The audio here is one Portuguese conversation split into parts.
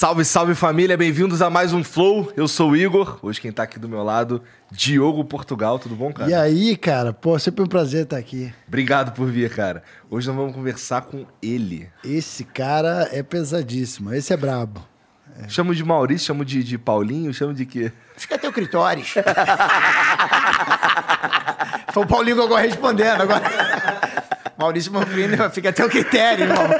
Salve, salve família, bem-vindos a mais um Flow. Eu sou o Igor, hoje quem tá aqui do meu lado, Diogo Portugal, tudo bom, cara? E aí, cara? Pô, sempre um prazer estar aqui. Obrigado por vir, cara. Hoje nós vamos conversar com ele. Esse cara é pesadíssimo, esse é brabo. É. Chamo de Maurício, chamo de, de Paulinho, chamo de quê? Fica a teu critério. Foi o Paulinho que eu vou respondendo agora. Maurício Manfrini fica até o critério, irmão.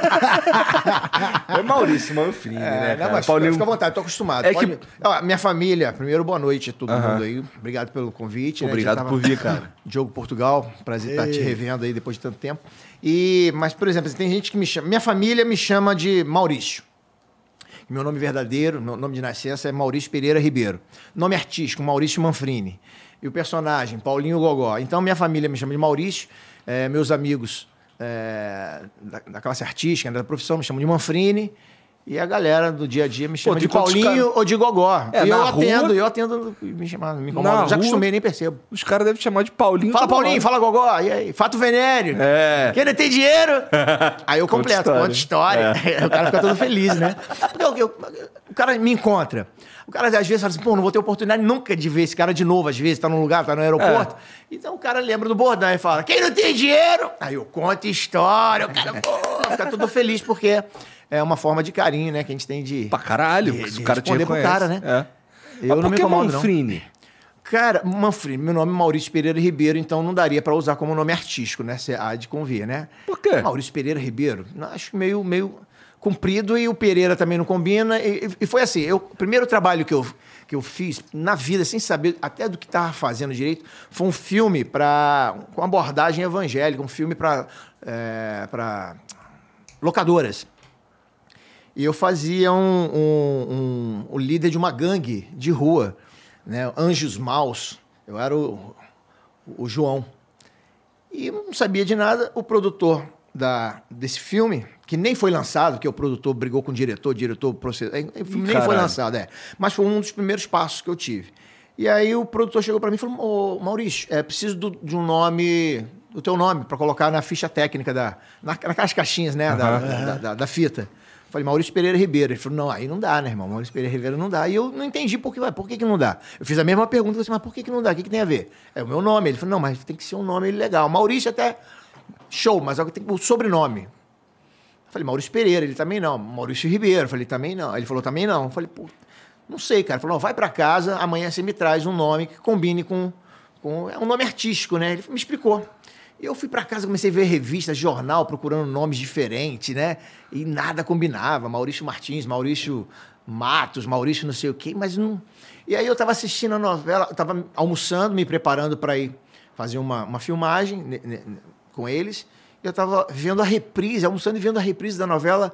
É Maurício Manfrini, é, né? Não, mas Paulinho... fica à vontade, tô acostumado. É Pode... que... Ó, minha família, primeiro, boa noite a todo uh -huh. mundo aí. Obrigado pelo convite. Né? Obrigado né? por vir, cara. Diogo Portugal, prazer estar te revendo aí depois de tanto tempo. E, mas, por exemplo, tem gente que me chama. Minha família me chama de Maurício. Meu nome verdadeiro, meu nome de nascença é Maurício Pereira Ribeiro. Nome artístico, Maurício Manfrini. E o personagem, Paulinho Gogó. Então, minha família me chama de Maurício. É, meus amigos é, da, da, classe artística, né, da profissão, me chamam de Manfrini. E a galera do dia a dia me chama Pô, de Paulinho cara... ou de Gogó. É, e eu atendo, rua... eu atendo, me chamar, me incomoda. Já acostumei, nem percebo. Os caras devem chamar de Paulinho. Fala Paulinho, fala Gogó. E aí? Fato Venéreo. É. Quem tem dinheiro? aí eu completo, conta história. É. o cara fica todo feliz, né? Porque eu, eu, o cara me encontra. O cara às vezes fala assim, pô, não vou ter oportunidade nunca de ver esse cara de novo, às vezes, tá num lugar, tá no aeroporto. É. Então o cara lembra do bordão e fala, quem não tem dinheiro? Aí eu conto história, o cara, pô, fica todo feliz, porque é uma forma de carinho, né, que a gente tem de. Pra caralho, de, de o cara te pro cara, né? É. Eu Mas não me incomodo, Manfrini? não. Cara, Manfrini, meu nome é Maurício Pereira Ribeiro, então não daria para usar como nome artístico, né? Você há de convir, né? Por quê? Maurício Pereira Ribeiro. Acho meio, meio comprido e o Pereira também não combina. E, e foi assim, eu, o primeiro trabalho que eu, que eu fiz na vida, sem saber até do que estava fazendo direito, foi um filme para com abordagem evangélica, um filme para é, para locadoras. E eu fazia um, um, um, o líder de uma gangue de rua, né? Anjos Maus. Eu era o, o João. E não sabia de nada. O produtor da, desse filme, que nem foi lançado, que o produtor brigou com o diretor, o diretor processou. É, nem Caralho. foi lançado, é. Mas foi um dos primeiros passos que eu tive. E aí o produtor chegou para mim e falou: Ô, Maurício, é preciso do, de um nome, do teu nome, para colocar na ficha técnica, da, na, naquelas caixinhas, né, uhum. da, da, da, da, fita. Falei, Maurício Pereira Ribeiro. Ele falou, não, aí não dá, né, irmão? Maurício Pereira Ribeiro não dá. E eu não entendi por que, por que, que não dá. Eu fiz a mesma pergunta, falei assim, mas por que, que não dá? O que, que tem a ver? É o meu nome. Ele falou, não, mas tem que ser um nome legal. Maurício até Show, mas tem o sobrenome. Falei, Maurício Pereira. Ele também não. Maurício Ribeiro. Falei, também não. Ele falou, também não. Falei, pô, não sei, cara. Ele falou, vai para casa, amanhã você me traz um nome que combine com, com. É um nome artístico, né? Ele me explicou. Eu fui para casa, comecei a ver revistas, jornal, procurando nomes diferentes, né? E nada combinava. Maurício Martins, Maurício Matos, Maurício não sei o quê, mas não. E aí eu estava assistindo a novela, estava almoçando, me preparando para ir fazer uma, uma filmagem com eles. Eu estava vendo a reprise, almoçando e vendo a reprise da novela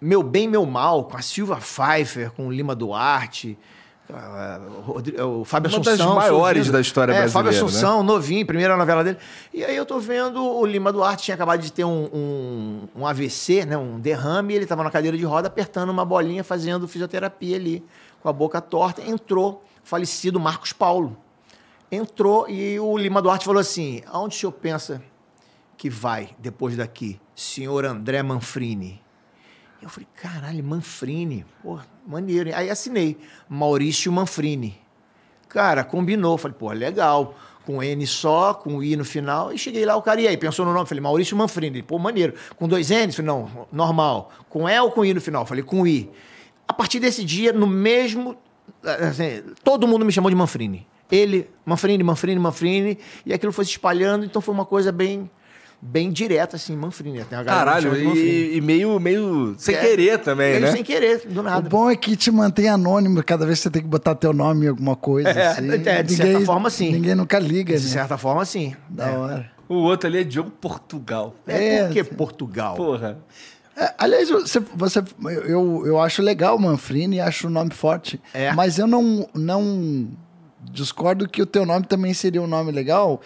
Meu Bem, Meu Mal, com a Silva Pfeiffer, com o Lima Duarte. o Fábio Uma Assunção. das maiores da história é, Fábio brasileira, Assunção, novinho, primeira novela dele. E aí eu tô vendo o Lima Duarte tinha acabado de ter um, um, um AVC, né, um derrame, e ele tava na cadeira de roda apertando uma bolinha, fazendo fisioterapia ali, com a boca torta. Entrou o falecido Marcos Paulo. Entrou e o Lima Duarte falou assim: aonde o senhor pensa que vai depois daqui? Senhor André Manfrini. Eu falei, caralho, Manfrini, pô, maneiro. Aí assinei, Maurício Manfrini. Cara, combinou. Falei, pô, legal. Com N só, com I no final. E cheguei lá, o cara, e aí? Pensou no nome? Falei, Maurício Manfrini. Ele, Pô, maneiro. Com dois N's? Falei, não, normal. Com E ou com I no final? Falei, com I. A partir desse dia, no mesmo... assim, todo mundo me chamou de Manfrini. Ele, Manfrini, Manfrini, Manfrini. E aquilo foi se espalhando, então foi uma coisa bem... Bem direta, assim, Manfrini. Tem uma galera que me Caralho, e, e meio, meio sem É. querer também, Meio né? sem querer, do O nada. bom é que te mantém anônimo cada vez que você tem que botar teu nome em alguma coisa. É, assim. é, de certa forma, sim. Ninguém nunca liga, De né? certa forma, sim. Da É. hora. O outro ali é Diogo Portugal. É, É, porque sim. Portugal. Porra. É, aliás, você, você, eu, eu acho legal o Manfrini, acho o nome forte. É. Mas eu não, não discordo que o teu nome também seria um nome legal,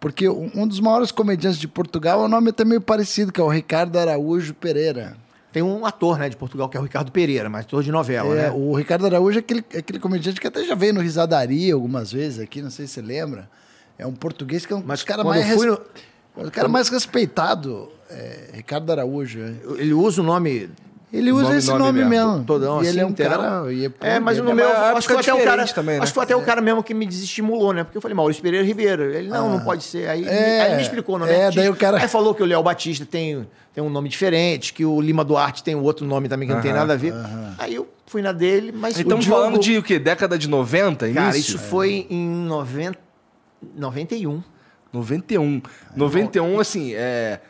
porque um dos maiores comediantes de Portugal, o nome é até meio parecido, que é o Ricardo Araújo Pereira. Tem um ator, né, de Portugal, que é o Ricardo Pereira, mas ator de novela, É, né? O Ricardo Araújo é aquele, é aquele comediante que até já veio no Risadaria algumas vezes aqui, não sei se você lembra. É um português que é um Mas dos caras mais, fui no- o cara mais respeitado. É, Ricardo Araújo. é. Ele usa o nome. Ele usa nome- esse nome nome, mesmo. mesmo. Todão, e ele assim, é um entendeu? cara. e pô, É, mas ele no é meu. uma Acho que foi até o cara. também, né? Acho que foi até o cara mesmo que me desestimulou, né? Porque eu falei, Maurício Pereira Ribeiro. Ele, não, não pode ser. Aí, É, aí ele me explicou o nome é, daí o cara- Aí falou que o Léo Batista tem, tem um nome diferente, que o Lima Duarte tem outro nome também que não tem nada a ver. Aí eu fui na dele, mas. Estamos Diogo- falando de o quê? Década de 90, início? Cara, isso foi em 90, 91. 91. 91, assim, é...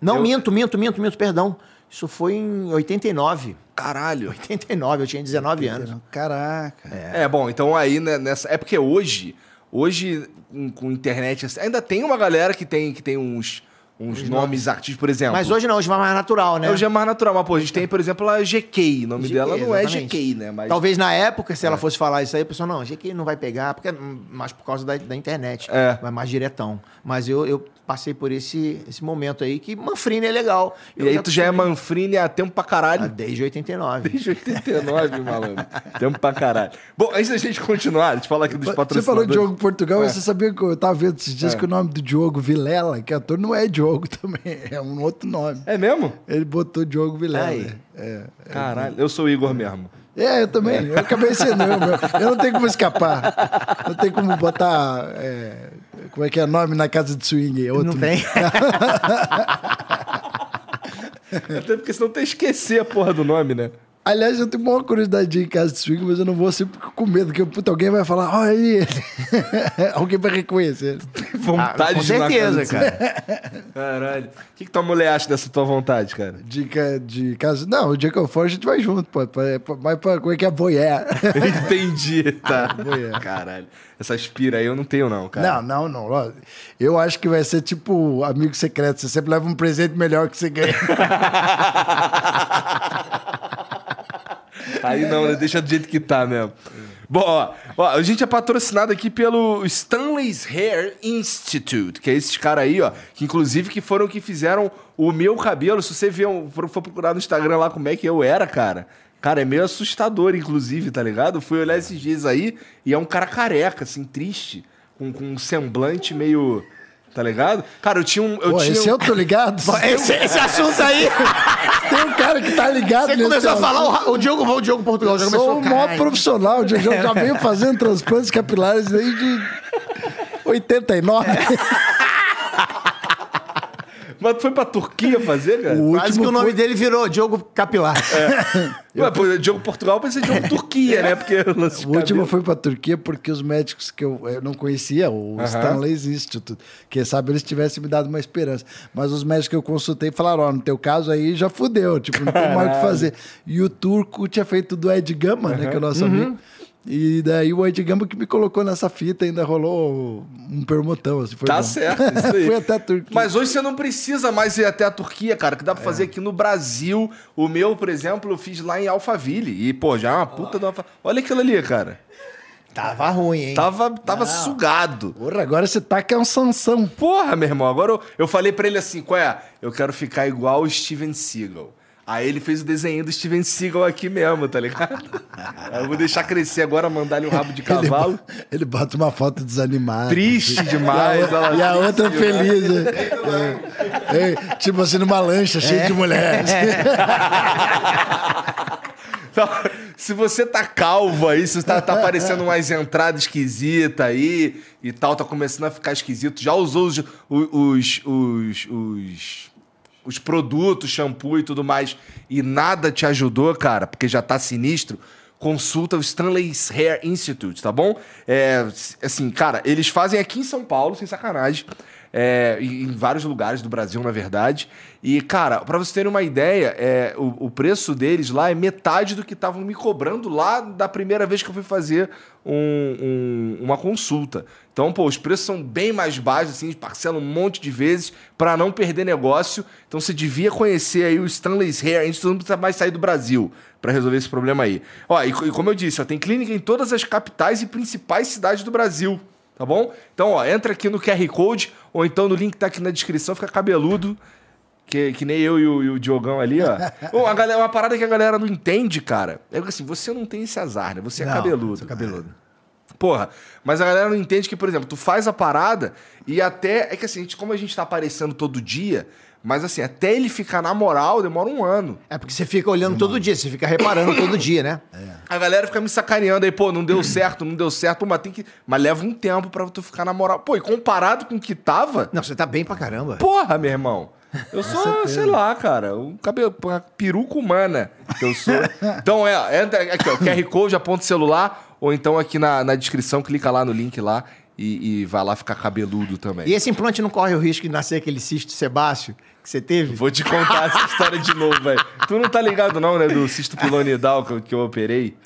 Não, Eu- minto, minto, minto, minto, perdão. Isso foi em 89. Caralho. 89, eu tinha 19 anos. Caraca. É, bom, então aí né, nessa. É porque hoje, hoje, com, internet, assim, ainda tem uma galera que tem, que tem uns, uns nomes artísticos, por exemplo. Mas hoje não, hoje vai mais natural, né? Hoje é mais natural, mas pô, a gente tem, por exemplo, a GK. O nome GK, dela não é exatamente. GK, né? Mas Talvez na época, se ela fosse falar isso aí, a pessoa, não, GQ não vai pegar, porque é mais por causa da, da internet. É. Vai mais diretão. Mas eu, eu passei por esse, esse momento aí que Manfrini é legal. E aí tu já é. Manfrini há tempo pra Ah, caralho. Desde 89. Desde 89, malandro. Tempo pra caralho. Bom, antes da gente continuar, deixa eu falar aqui dos Você patrocinadores. falou de Diogo Portugal, É. você sabia que eu tava vendo esses dias É. que o nome do Diogo Vilela, que é ator, não é Diogo também, é um outro nome. É mesmo? Ele botou Diogo Vilela. Aí. É. Caralho, eu sou o Igor mesmo. É, eu também. Eu acabei sendo eu, meu. Eu não tenho como escapar. Não tem como botar. é, como é que é nome na casa de swing? É outro. Não tem? Até porque senão ia esquecer a porra do nome, né? Aliás, eu tenho uma curiosidade de ir em casa de swing, mas eu não vou sempre com medo, que puta, alguém vai falar, olha aí ele. alguém vai reconhecer. Vontade Ah, com certeza, de cara. Caralho. O que, que tua mulher acha dessa tua vontade, cara? Dica de casa. Não, o dia que eu for, a gente vai junto, pô. Vai pra, como é que é? Boié. Entendi, tá. Boié. Caralho. Essa aspira aí eu não tenho, não, cara. Não, não, não. Eu acho que vai ser tipo amigo secreto. Você sempre leva um presente melhor que você ganha. Aí não, né? Deixa do jeito que tá mesmo. Bom, ó, ó, a gente é patrocinado aqui pelo Stanley's Hair Institute, que é esses caras aí, ó, que inclusive que foram que fizeram o meu cabelo. Se você um- for, for procurar no Instagram lá como é que eu era, cara, cara, é meio assustador, inclusive, tá ligado? Fui olhar esses dias aí e é um cara careca, assim, triste, com, com um semblante meio. Tá ligado? Cara, eu tinha um. Eu Pô, tinha esse um- eu tô ligado. Esse, esse assunto aí, Tem um cara que tá ligado você começou a falar, o, o Diogo, o Diogo Portugal já começou sou o maior profissional. Já, já, já venho fazendo transplantes capilares desde 89. Mas tu foi pra Turquia fazer, cara? O Quase último que o nome foi- dele virou Diogo Capilar. Ué, pô, Diogo Portugal precisa de Diogo Turquia, né? Porque o de O último cabelo- foi para Turquia porque os médicos que eu, eu não conhecia, o Aham. Stanley's Institute, que sabe eles tivessem me dado uma esperança. Mas os médicos que eu consultei falaram: ó, no teu caso aí já fudeu, tipo, não tem mais o que fazer. E o turco tinha feito do Ed Gama, né, que é o nosso amigo. E daí o Ed Gamba que me colocou nessa fita, ainda rolou um permutão. Assim, foi Tá bom. certo, isso aí. Fui até a Turquia. Mas hoje você não precisa mais ir até a Turquia, cara, que dá pra fazer aqui no Brasil. O meu, por exemplo, eu fiz lá em Alphaville. E, pô, já é uma puta uma... fa- Olha aquilo ali, cara. Tava ruim, hein? Tava, tava sugado. Porra, agora você tá que é um Sansão. Porra, meu irmão, agora eu, eu falei pra ele assim, qual é? Eu quero ficar igual o Steven Seagal. Aí ele fez o desenho do Steven Seagal aqui mesmo, tá ligado? Eu vou deixar crescer agora, mandar ele o rabo de cavalo. Ele, ele bota uma foto desanimada. Triste demais. ela- E a outra feliz. né? É. É, tipo assim, numa lancha cheia de mulheres. Então, se você tá calvo aí, se tá, tá aparecendo umas entradas esquisitas aí e tal, tá começando a ficar esquisito, já usou os, os, os, os, os produtos, shampoo e tudo mais, e nada te ajudou, cara, porque já tá sinistro, consulta o Stanley's Hair Institute, tá bom? É, assim, cara, eles fazem aqui em São Paulo, sem sacanagem, é, em vários lugares do Brasil, na verdade. E, cara, pra você ter uma ideia, é, o, o preço deles lá é metade do que estavam me cobrando lá da primeira vez que eu fui fazer um- um- uma consulta. Então, pô, os preços são bem mais baixos, assim, parcela um monte de vezes para não perder negócio. Então, você devia conhecer aí o Stanley's Hair Institute, não precisa mais sair do Brasil para resolver esse problema aí. Ó, e, e como eu disse, ó, tem clínica em todas as capitais e principais cidades do Brasil. Tá bom? Então, ó, entra aqui no QR Code ou então no link que tá aqui na descrição, fica cabeludo. Que, que nem eu e o, e o Diogão ali, ó. Ô, a galera, uma parada que a galera não entende, cara. É que assim, você não tem esse azar, né? Você é Não, cabeludo. sou cabeludo. Porra, mas a galera não entende que, por exemplo, tu faz a parada e até. É que assim, como a gente tá aparecendo todo dia, mas assim, até ele ficar na moral demora um ano. É porque você fica olhando todo dia, você fica reparando todo dia, né? A galera fica me sacaneando aí, pô, não deu certo, não deu certo, pô, mas tem que. Mas leva um tempo pra tu ficar na moral. Pô, e comparado com o que tava, Não, você tá bem pra caramba. porra, meu irmão. Eu sou, sei lá, cara, um cabelo, uma peruca humana que eu sou. Então, é, entra aqui, ó, QR Code, aponta o celular, ou então aqui na, na descrição, clica lá no link lá e, e vai lá ficar cabeludo também. E esse implante não corre o risco de nascer aquele cisto sebáceo que você teve? Vou te contar essa história de novo, velho. Tu não tá ligado, não, né, do cisto pilonidal que, eu- que eu operei?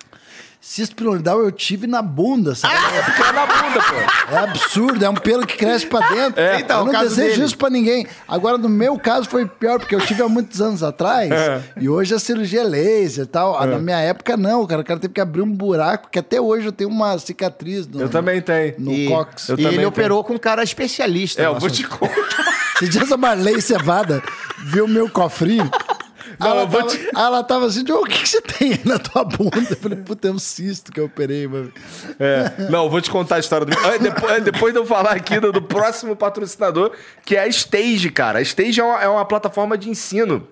Cisto eu tive na bunda, sabe? É porque é na bunda, pô. É absurdo, é um pelo que cresce pra dentro. É. Então, eu não caso desejo dele. isso pra ninguém. Agora, no meu caso, foi pior, porque eu tive há muitos anos atrás. É. E hoje a cirurgia é laser e tal. Ah, Na minha época, não, cara. O cara teve que abrir um buraco, que até hoje eu tenho uma cicatriz no, Eu também tenho. no e, cox. Eu e ele tenho. operou com um cara especialista. É, eu vou te contar. Esses dias a Marley Cevada viu meu cofrinho. Não, ela, tava, te- ela tava assim, "Ô, o que, que você tem aí na tua bunda? Eu falei, puta, é um cisto que eu operei, mano. É, não, vou te contar a história do. Depois, depois de eu falar aqui do, do próximo patrocinador, que é a Stage, cara. A Stage é uma, é uma plataforma de ensino.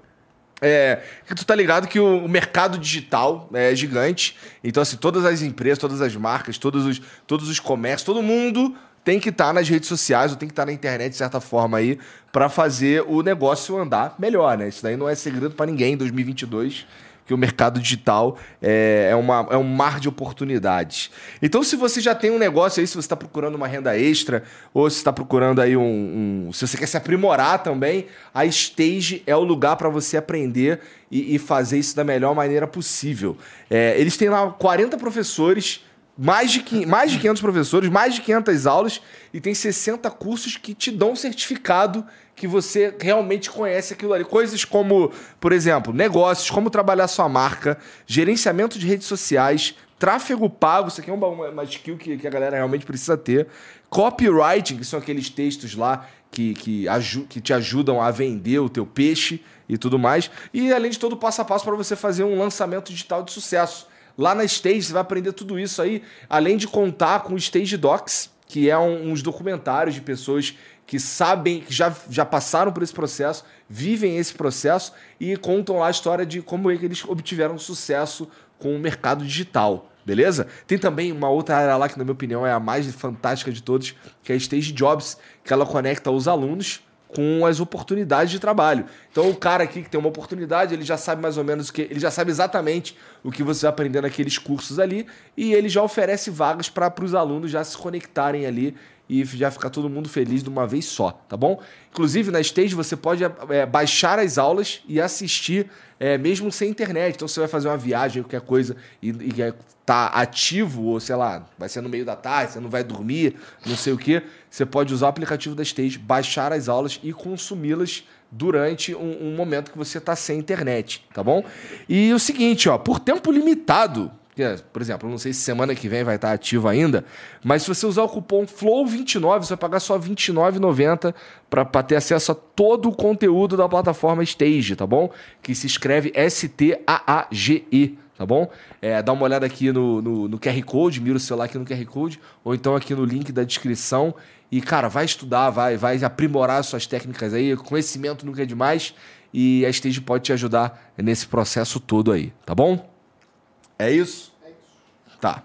É, tu tá ligado que o, o mercado digital é gigante. Então, assim, todas as empresas, todas as marcas, todos os, todos os comércios, todo mundo tem que estar nas redes sociais ou tem que estar na internet, de certa forma, aí, para fazer o negócio andar melhor, né? Isso daí não é segredo para ninguém em 2022 que o mercado digital é, é, uma, é um mar de oportunidades. Então, se você já tem um negócio aí, se você está procurando uma renda extra, ou se está procurando aí um, um- Se você quer se aprimorar também, a Stage é o lugar para você aprender e, e fazer isso da melhor maneira possível. É, eles têm lá 40 professores. Mais de, mais de 500 professores, mais de 500 aulas e tem 60 cursos que te dão um certificado que você realmente conhece aquilo ali. Coisas como, por exemplo, negócios, como trabalhar sua marca, gerenciamento de redes sociais, tráfego pago, isso aqui é uma, uma, skill que, que a galera realmente precisa ter. Copywriting, que são aqueles textos lá que, que, que te ajudam a vender o teu peixe e tudo mais. E além de todo o passo a passo para você fazer um lançamento digital de sucesso. Lá na Stage você vai aprender tudo isso aí, além de contar com o Stage Docs, que é um- uns documentários de pessoas que sabem, que já, já passaram por esse processo, vivem esse processo e contam lá a história de como é que eles obtiveram sucesso com o mercado digital. Beleza? Tem também uma outra área lá que, na minha opinião, é a mais fantástica de todos, que é a Stage Jobs, que ela conecta os alunos com as oportunidades de trabalho. Então o cara aqui que tem uma oportunidade, ele já sabe mais ou menos o que, ele já sabe exatamente o que você vai aprender naqueles cursos ali e ele já oferece vagas para os alunos já se conectarem ali e já ficar todo mundo feliz de uma vez só, tá bom? Inclusive, na Stage você pode é, baixar as aulas e assistir é, mesmo sem internet. Então, você vai fazer uma viagem, qualquer coisa, e, e quer tá ativo, ou sei lá, vai ser no meio da tarde, você não vai dormir, não sei o que, você pode usar o aplicativo da Stage, baixar as aulas e consumi-las durante um, um momento que você está sem internet, tá bom? E o seguinte, ó, por tempo limitado, por exemplo, não sei se semana que vem vai estar ativo ainda, mas se você usar o cupom FLOW29, você vai pagar só R$ 29,90 para ter acesso a todo o conteúdo da plataforma Stage, tá bom? Que se escreve S-T-A-A-G-E, tá bom? É, dá uma olhada aqui no, no, no QR Code, mira o celular aqui no QR Code, ou então aqui no link da descrição e, cara, vai estudar, vai, vai aprimorar suas técnicas aí. Conhecimento nunca é demais. E a Stage pode te ajudar nesse processo todo aí, tá bom? É isso? É isso. Tá.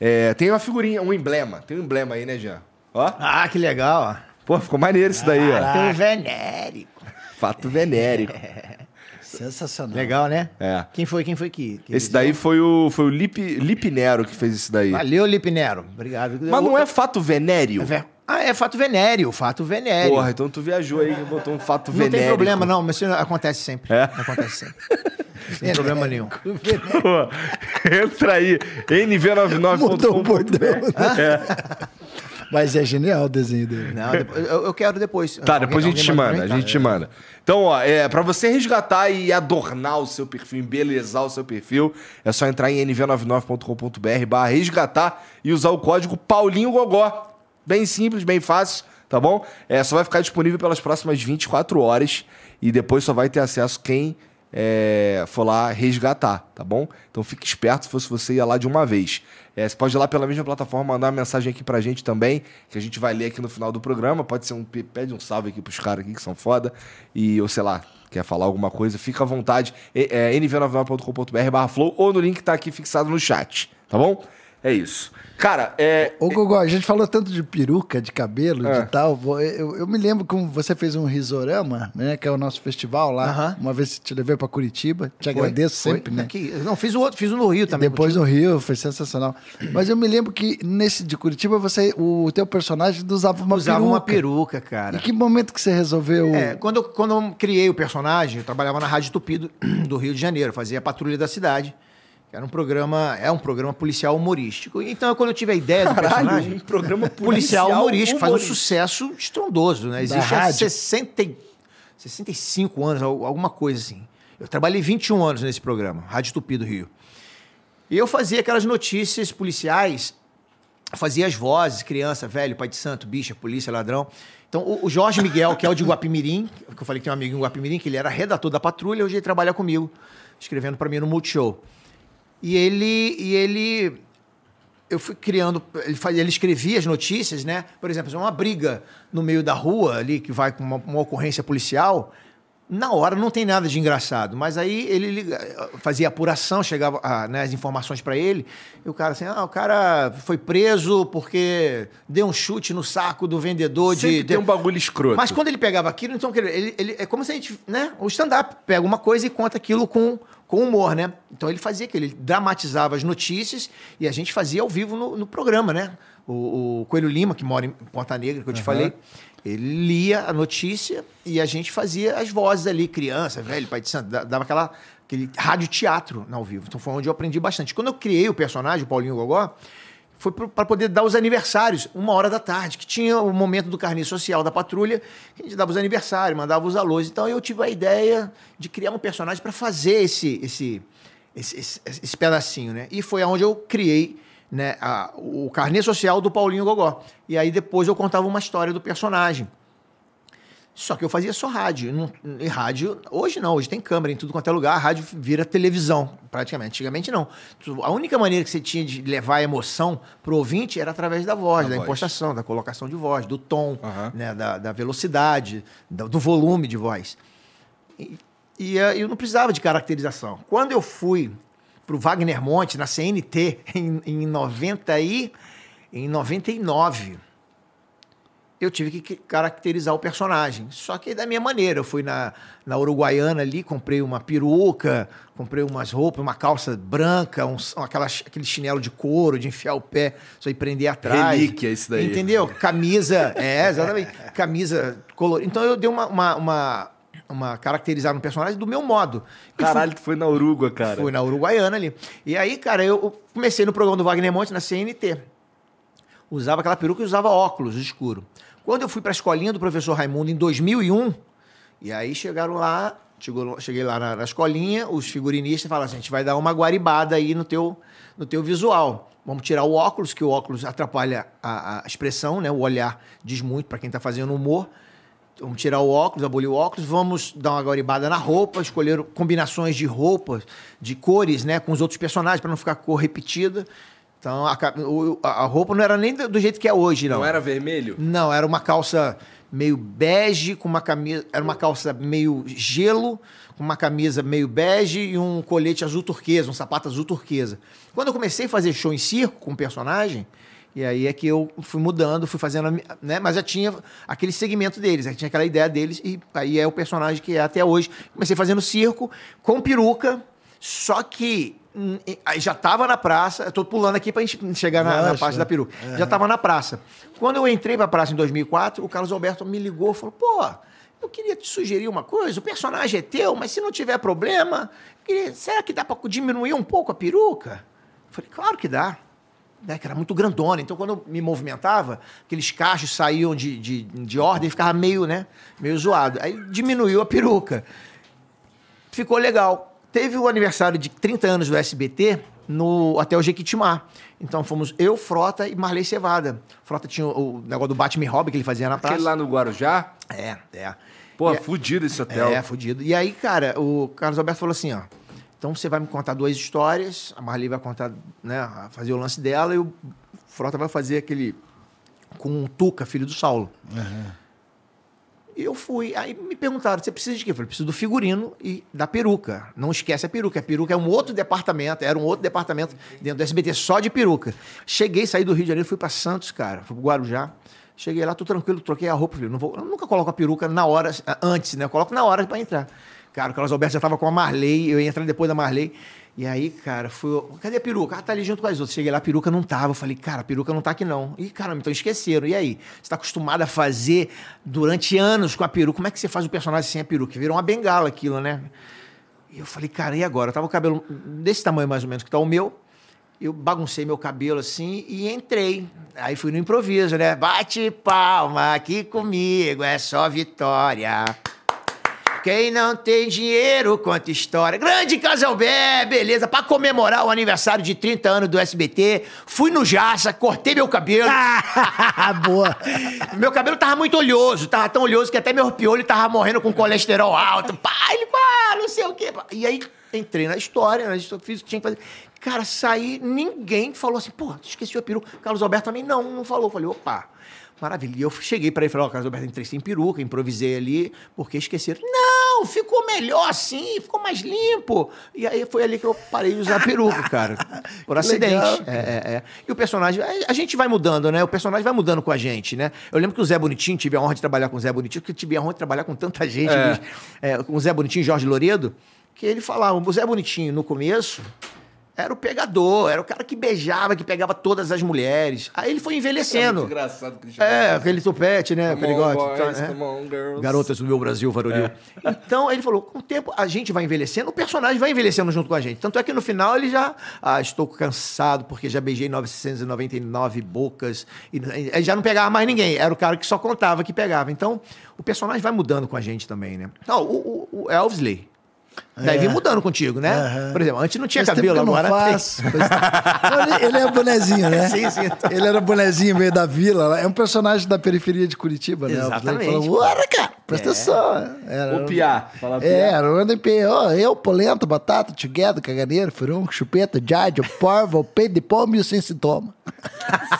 É, tem uma figurinha, um emblema. Tem um emblema aí, né, Jean? Ó. Ah, que legal, ó. Pô, ficou maneiro isso daí, ó. Fato venérico. Fato venérico. Sensacional. Legal, né? É. Quem foi, quem foi que... que esse daí foi o, foi o Lip, Lipnero que fez isso daí. Valeu, Lipnero. Obrigado. Mas não é fato venéreo? É ah, é fato venéreo, fato venéreo. Porra, então tu viajou aí e botou um fato não venéreo. Não tem problema, não, mas isso acontece sempre. É? Acontece sempre. Tem problema nenhum. Entra aí, nv99.com.br. É. Mas é genial o desenho dele. Não, eu, eu quero depois. Tá, alguém, depois a gente te manda, a gente te manda. Então, ó, é, para você resgatar e adornar o seu perfil, embelezar o seu perfil, é só entrar em nv99.com.br barra resgatar e usar o código Paulinho Gogó. Bem simples, bem fácil, tá bom? É, só vai ficar disponível pelas próximas 24 horas e depois só vai ter acesso quem é, for lá resgatar, tá bom? Então fique esperto se fosse você ir lá de uma vez. É, você pode ir lá pela mesma plataforma, mandar uma mensagem aqui pra gente também, que a gente vai ler aqui no final do programa. Pode ser um. Pede um salve aqui pros caras aqui que são foda. E, ou sei lá, quer falar alguma coisa, fica à vontade. É, é nv99.com.br barra flow ou no link que tá aqui fixado no chat, tá bom? É isso. Cara, é. Ô, Gogó, a gente falou tanto de peruca, de cabelo, é. de tal. Eu, eu, me lembro como você fez um risorama, né? Que é o nosso festival lá. Uh -huh. Uma vez te levei para Curitiba. Te foi, agradeço foi. sempre, né? Aqui. Não, fiz o outro, fiz um no Rio também. Depois no Rio, foi sensacional. Mas eu me lembro que nesse de Curitiba, você, o teu personagem usava uma usava peruca. uma peruca, cara. E que momento que você resolveu. É, quando eu, quando eu criei o personagem, eu trabalhava na Rádio Tupi do, do Rio de Janeiro, fazia a patrulha da cidade. Era um programa, é um programa policial humorístico. Então, quando eu tive a ideia do Caralho, personagem, um programa policial, humorístico, humorístico faz um sucesso estrondoso, né? Existe há 60, 65 anos, alguma coisa assim. Eu trabalhei 21 anos nesse programa, Rádio Tupi do Rio. E eu fazia aquelas notícias policiais, fazia as vozes, criança, velho, pai de santo, bicha, polícia, ladrão. Então, o Jorge Miguel, que é o de Guapimirim, que eu falei que tem um amigo em Guapimirim, que ele era redator da patrulha, hoje ele trabalha comigo, escrevendo para mim no Multishow. E ele, e ele eu fui criando, ele, fazia, ele escrevia as notícias, né? Por exemplo, uma briga no meio da rua ali, que vai com uma, uma ocorrência policial, na hora não tem nada de engraçado, mas aí ele fazia apuração, chegava a, né, as informações para ele, e o cara assim, ah, o cara foi preso porque deu um chute no saco do vendedor Sempre de... tem um bagulho escroto. Mas quando ele pegava aquilo, então ele, ele é como se a gente, né, o stand-up pega uma coisa e conta aquilo com com humor, né? Então ele fazia aquilo, ele dramatizava as notícias e a gente fazia ao vivo no, no programa, né? O, o, Coelho Lima, que mora em Ponta Negra, que eu te uhum. falei, ele lia a notícia e a gente fazia as vozes ali, criança, velho, pai de santo, dava aquela, aquele rádio teatro ao vivo. Então foi onde eu aprendi bastante. Quando eu criei o personagem, o Paulinho Gogó, foi para poder dar os aniversários, uma hora da tarde, que tinha o momento do carnê social da patrulha, que a gente dava os aniversários, mandava os alôs. Então eu tive a ideia de criar um personagem para fazer esse, esse, esse, esse, esse, pedacinho, né? E foi onde eu criei né, a, o carnê social do Paulinho Gogó. E aí depois eu contava uma história do personagem. Só que eu fazia só rádio. E rádio, hoje não, hoje tem câmera em tudo quanto é lugar, a rádio vira televisão, praticamente. Antigamente não. A única maneira que você tinha de levar a emoção pro ouvinte era através da voz, da voz. impostação, da colocação de voz, do tom, uhum. né, da, da velocidade, do, do, volume de voz. E, e uh, eu não precisava de caracterização. Quando eu fui pro Wagner Monte, na CNT, em, em, 90 e, em 99 eu tive que caracterizar o personagem. Só que da minha maneira. Eu fui na, na Uruguaiana ali, comprei uma peruca, comprei umas roupas, uma calça branca, uns, aquelas, aquele chinelo de couro, de enfiar o pé, só ir prender atrás. Relíquia isso daí. Entendeu? Camisa, é, exatamente. Camisa colorida. Então eu dei uma, uma, uma, uma caracterizada no personagem do meu modo. E Caralho, tu foi na Uruguai, cara. Fui na Uruguaiana ali. E aí, cara, eu comecei no programa do Wagner Monte na CNT. Usava aquela peruca e usava óculos escuro. Quando eu fui para a escolinha do professor Raimundo em 2001, e aí chegaram lá, chegou- cheguei lá na, na escolinha, os figurinistas falaram assim, a gente vai dar uma guaribada aí no teu, no teu visual. Vamos tirar o óculos, que o óculos atrapalha a, a expressão, né? O olhar diz muito para quem está fazendo humor. Vamos tirar o óculos, abolir o óculos, vamos dar uma guaribada na roupa, escolher combinações de roupas, de cores, né, com os outros personagens, para não ficar cor repetida. Então, a, a- roupa não era nem do, jeito que é hoje, não. Não era vermelho? Não, era uma calça meio bege, com uma camisa. Era uma calça meio gelo, com uma camisa meio bege e um colete azul turquesa, um sapato azul turquesa. Quando eu comecei a fazer show em circo com o personagem, e aí é que eu fui mudando, fui fazendo, né? Mas já tinha aquele segmento deles, já tinha aquela ideia deles, e aí é o personagem que é até hoje. Comecei fazendo circo com peruca, só que aí já estava na praça, eu tô pulando aqui pra gente chegar na, na parte da peruca. Já estava na praça. Quando eu entrei pra praça em 2004, o Carlos Alberto me ligou e falou: pô, eu queria te sugerir uma coisa, o personagem é teu, mas se não tiver problema, queria- será que dá pra diminuir um pouco a peruca? Eu falei, claro que dá. Né, que era muito grandona. Então, quando eu me movimentava, aqueles cachos saíam de, de, de ordem e ficava meio, né, meio zoado. Aí diminuiu a peruca ficou legal. Teve o aniversário de 30 anos do SBT no Hotel Jequitimá. Então fomos eu, Frota e Marley Cevada. Frota tinha o, o negócio do Batman Hobby que ele fazia na praça. Aquele lá no Guarujá? É, é. Pô, E- fudido esse hotel. É, fudido. E aí, cara, o Carlos Alberto falou assim, ó. Então você vai me contar duas histórias, a Marley vai contar, né, fazer o lance dela e o Frota vai fazer aquele com o Tuca, filho do Saulo. E eu fui. Aí me perguntaram: você precisa de quê? Eu falei: preciso do figurino e da peruca. Não esquece a peruca. A peruca é um outro departamento, era um outro departamento dentro do SBT só de peruca. Cheguei, saí do Rio de Janeiro, fui para Santos, cara, fui pro Guarujá. Cheguei lá, tô tranquilo, troquei a roupa. Falei, não vou, eu nunca coloco a peruca na hora, antes, né? Eu coloco na hora para entrar. Cara, o Carlos Alberto já tava com a Marley, eu ia entrar depois da Marley. E aí, cara, fui. Cadê a peruca? Ah, tá ali junto com as outras. Cheguei lá, a peruca não tava. Eu falei, cara, a peruca não tá aqui não. Ih, caramba, então esqueceram. E aí? Você tá acostumado a fazer durante anos com a peruca. Como é que você faz o personagem sem a peruca? Virou uma bengala aquilo, né? E eu falei, cara, e agora? Eu tava o cabelo desse tamanho mais ou menos que tá o meu. Eu baguncei meu cabelo assim e entrei. Aí fui no improviso, né? Bate palma aqui comigo, é só vitória. Quem não tem dinheiro conta história. Grande Casalbé, beleza. Pra comemorar o aniversário de 30 anos do SBT, fui no Jaça, cortei meu cabelo. Boa. Meu cabelo tava muito oleoso, tava tão oleoso que até meu piolho tava morrendo com colesterol alto. Pai, ele, pá, não sei o quê. pá. E aí entrei na história, né, fiz o que tinha que fazer. Cara, saí, ninguém falou assim, pô, tu esqueceu a peruca. Carlos Alberto também não, não falou. Falei, opa, maravilha. E eu cheguei pra ele e falei, ó, Carlos Alberto, entrei sem peruca, improvisei ali, porque esqueceram. Não, ficou melhor assim, ficou mais limpo. E aí foi ali que eu parei de usar peruca, cara. Por Que acidente. legal, É, é, é. E o personagem, a, gente vai mudando, né? O personagem vai mudando com a gente, né? Eu lembro que o Zé Bonitinho, tive a honra de trabalhar com o Zé Bonitinho, porque eu tive a honra de trabalhar com tanta gente, É. É, com o Zé Bonitinho e Jorge Loredo, que ele falava, o Zé Bonitinho, no começo, era o pegador, era o cara que beijava, que pegava todas as mulheres. Aí ele foi envelhecendo. engraçado que É, aquele tupete, né? Come on, Perigote. boys, tá, é. come on, girls. Garotas do meu Brasil varonil. Então ele falou: com o tempo a gente vai envelhecendo, o personagem vai envelhecendo junto com a gente. Tanto é que no final ele já. Ah, estou cansado porque já beijei 999 bocas. E ele já não pegava mais ninguém. Era o cara que só contava que pegava. Então o personagem vai mudando com a gente também, né? Não, o, o, o Elvisley. Deve ir mudando contigo, né? Aham. Por exemplo, antes não tinha Faz tempo cabelo, que eu não agora tem. faço. Faz- Não, ele, é bonezinho, né? Sim, sim. Ele era bonezinho meio da vila. É um personagem da periferia de Curitiba, né? Exatamente. Ele falou, bora, cara, presta É. atenção. Era, O Piá. Fala Piá. É, era o NP, ó, eu, polenta, batata, tiguedo, caganeiro, furunco, chupeta, jardio, porva, peito de pombo e o sem sintoma.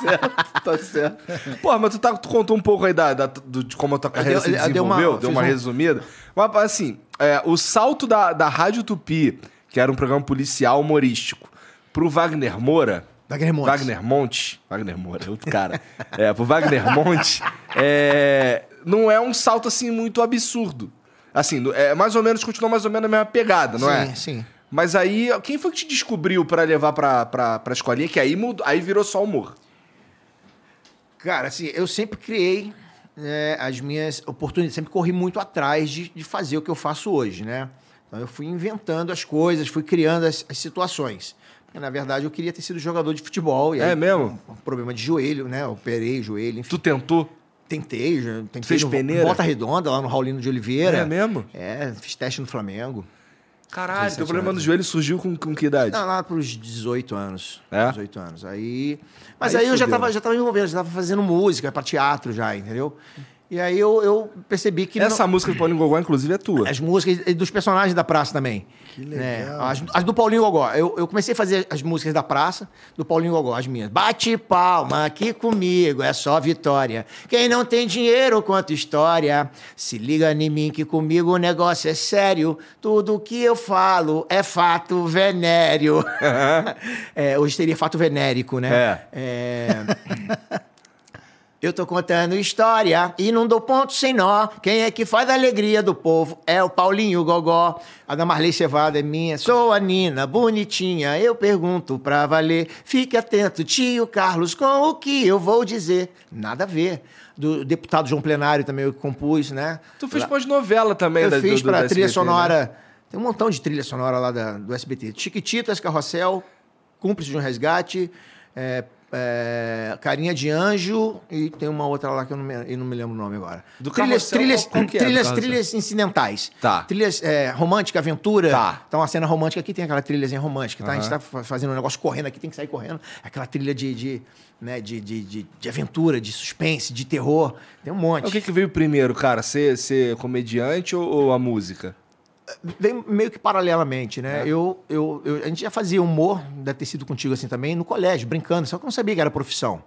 certo, tá certo. Pô, mas tu, tá, tu contou um pouco aí da, da- do- de como a tua carreira se eu dei desenvolveu, uma- deu uma um- resumida. Mas, assim, é, o salto da, da Rádio Tupi, que era um programa policial humorístico, pro Wagner Moura... Wagner Montes. Wagner Monte. Wagner Moura, é outro cara. é, pro Wagner Monte, é, não é um salto assim muito absurdo. Assim, é mais ou menos, continua mais ou menos a mesma pegada, não sim, é? Sim, sim. Mas aí, quem foi que te descobriu pra levar pra, pra, pra escolinha? Que aí, mudou, aí virou só humor. Cara, assim, eu sempre criei né, as minhas oportunidades, sempre corri muito atrás de, de fazer o que eu faço hoje, né? Então eu fui inventando as coisas, fui criando as, as situações. Porque, na verdade, eu queria ter sido jogador de futebol. É aí, mesmo? Um, um problema de joelho, né? Eu operei o joelho, enfim. Tu tentou? Tentei, já tentei Fez no, peneira? Bota Redonda, lá no Raulino de Oliveira. É mesmo? É, fiz teste no Flamengo. Caralho, teu 17 problema no joelho surgiu com, com que idade? Não, lá pros 18 anos. É? 18 anos. Aí. Mas Aí aí, eu já tava, já tava envolvendo, já tava fazendo música pra teatro já, entendeu? E aí eu, eu percebi que. Essa não- música do Paulinho Gogó, inclusive, é tua. As músicas e dos personagens da praça também. Que legal. As, as do Paulinho Gogó. Eu, eu comecei a fazer as músicas da praça, do Paulinho Gogó, as minhas. Bate palma aqui comigo, é só vitória. Quem não tem dinheiro, conta história. Se liga em mim que comigo o negócio é sério. Tudo que eu falo é fato venéreo. É, hoje seria fato venérico, né? É. Eu tô contando história e não dou ponto sem nó. Quem é que faz a alegria do povo é o Paulinho Gogó. A da Marley Cevada é minha. Sou a Nina, bonitinha. Eu pergunto pra valer. Fique atento, tio Carlos, com o que eu vou dizer. Nada a ver. Do deputado João Plenário também eu compus, né? Tu fez pós-novela também, eu da, fiz do, do pra SBT, trilha né? sonora. Tem um montão de trilha sonora lá da- do SBT. Chiquititas, Carrossel, Cúmplice de um Resgate, é, é, Carinha de Anjo e tem uma outra lá que eu não me, eu não me lembro o nome agora. Do trilhas, trilhas, qual- qual é trilhas, trilhas incidentais. Tá. Trilhas é, romântica, aventura. Tá. Então a cena romântica aqui tem aquela trilhazinha romântica. Tá? A gente tá fa- fazendo um negócio correndo aqui, tem que sair correndo. Aquela trilha de, de, né, de, de, de, de aventura, de suspense, de terror. Tem um monte. O que, que veio primeiro, cara? Ser, ser comediante ou, ou a música? Vem meio que paralelamente, né? É. Eu, eu, eu- a gente já fazia humor, deve ter sido contigo assim também, no colégio, brincando, só que eu não sabia que era profissão.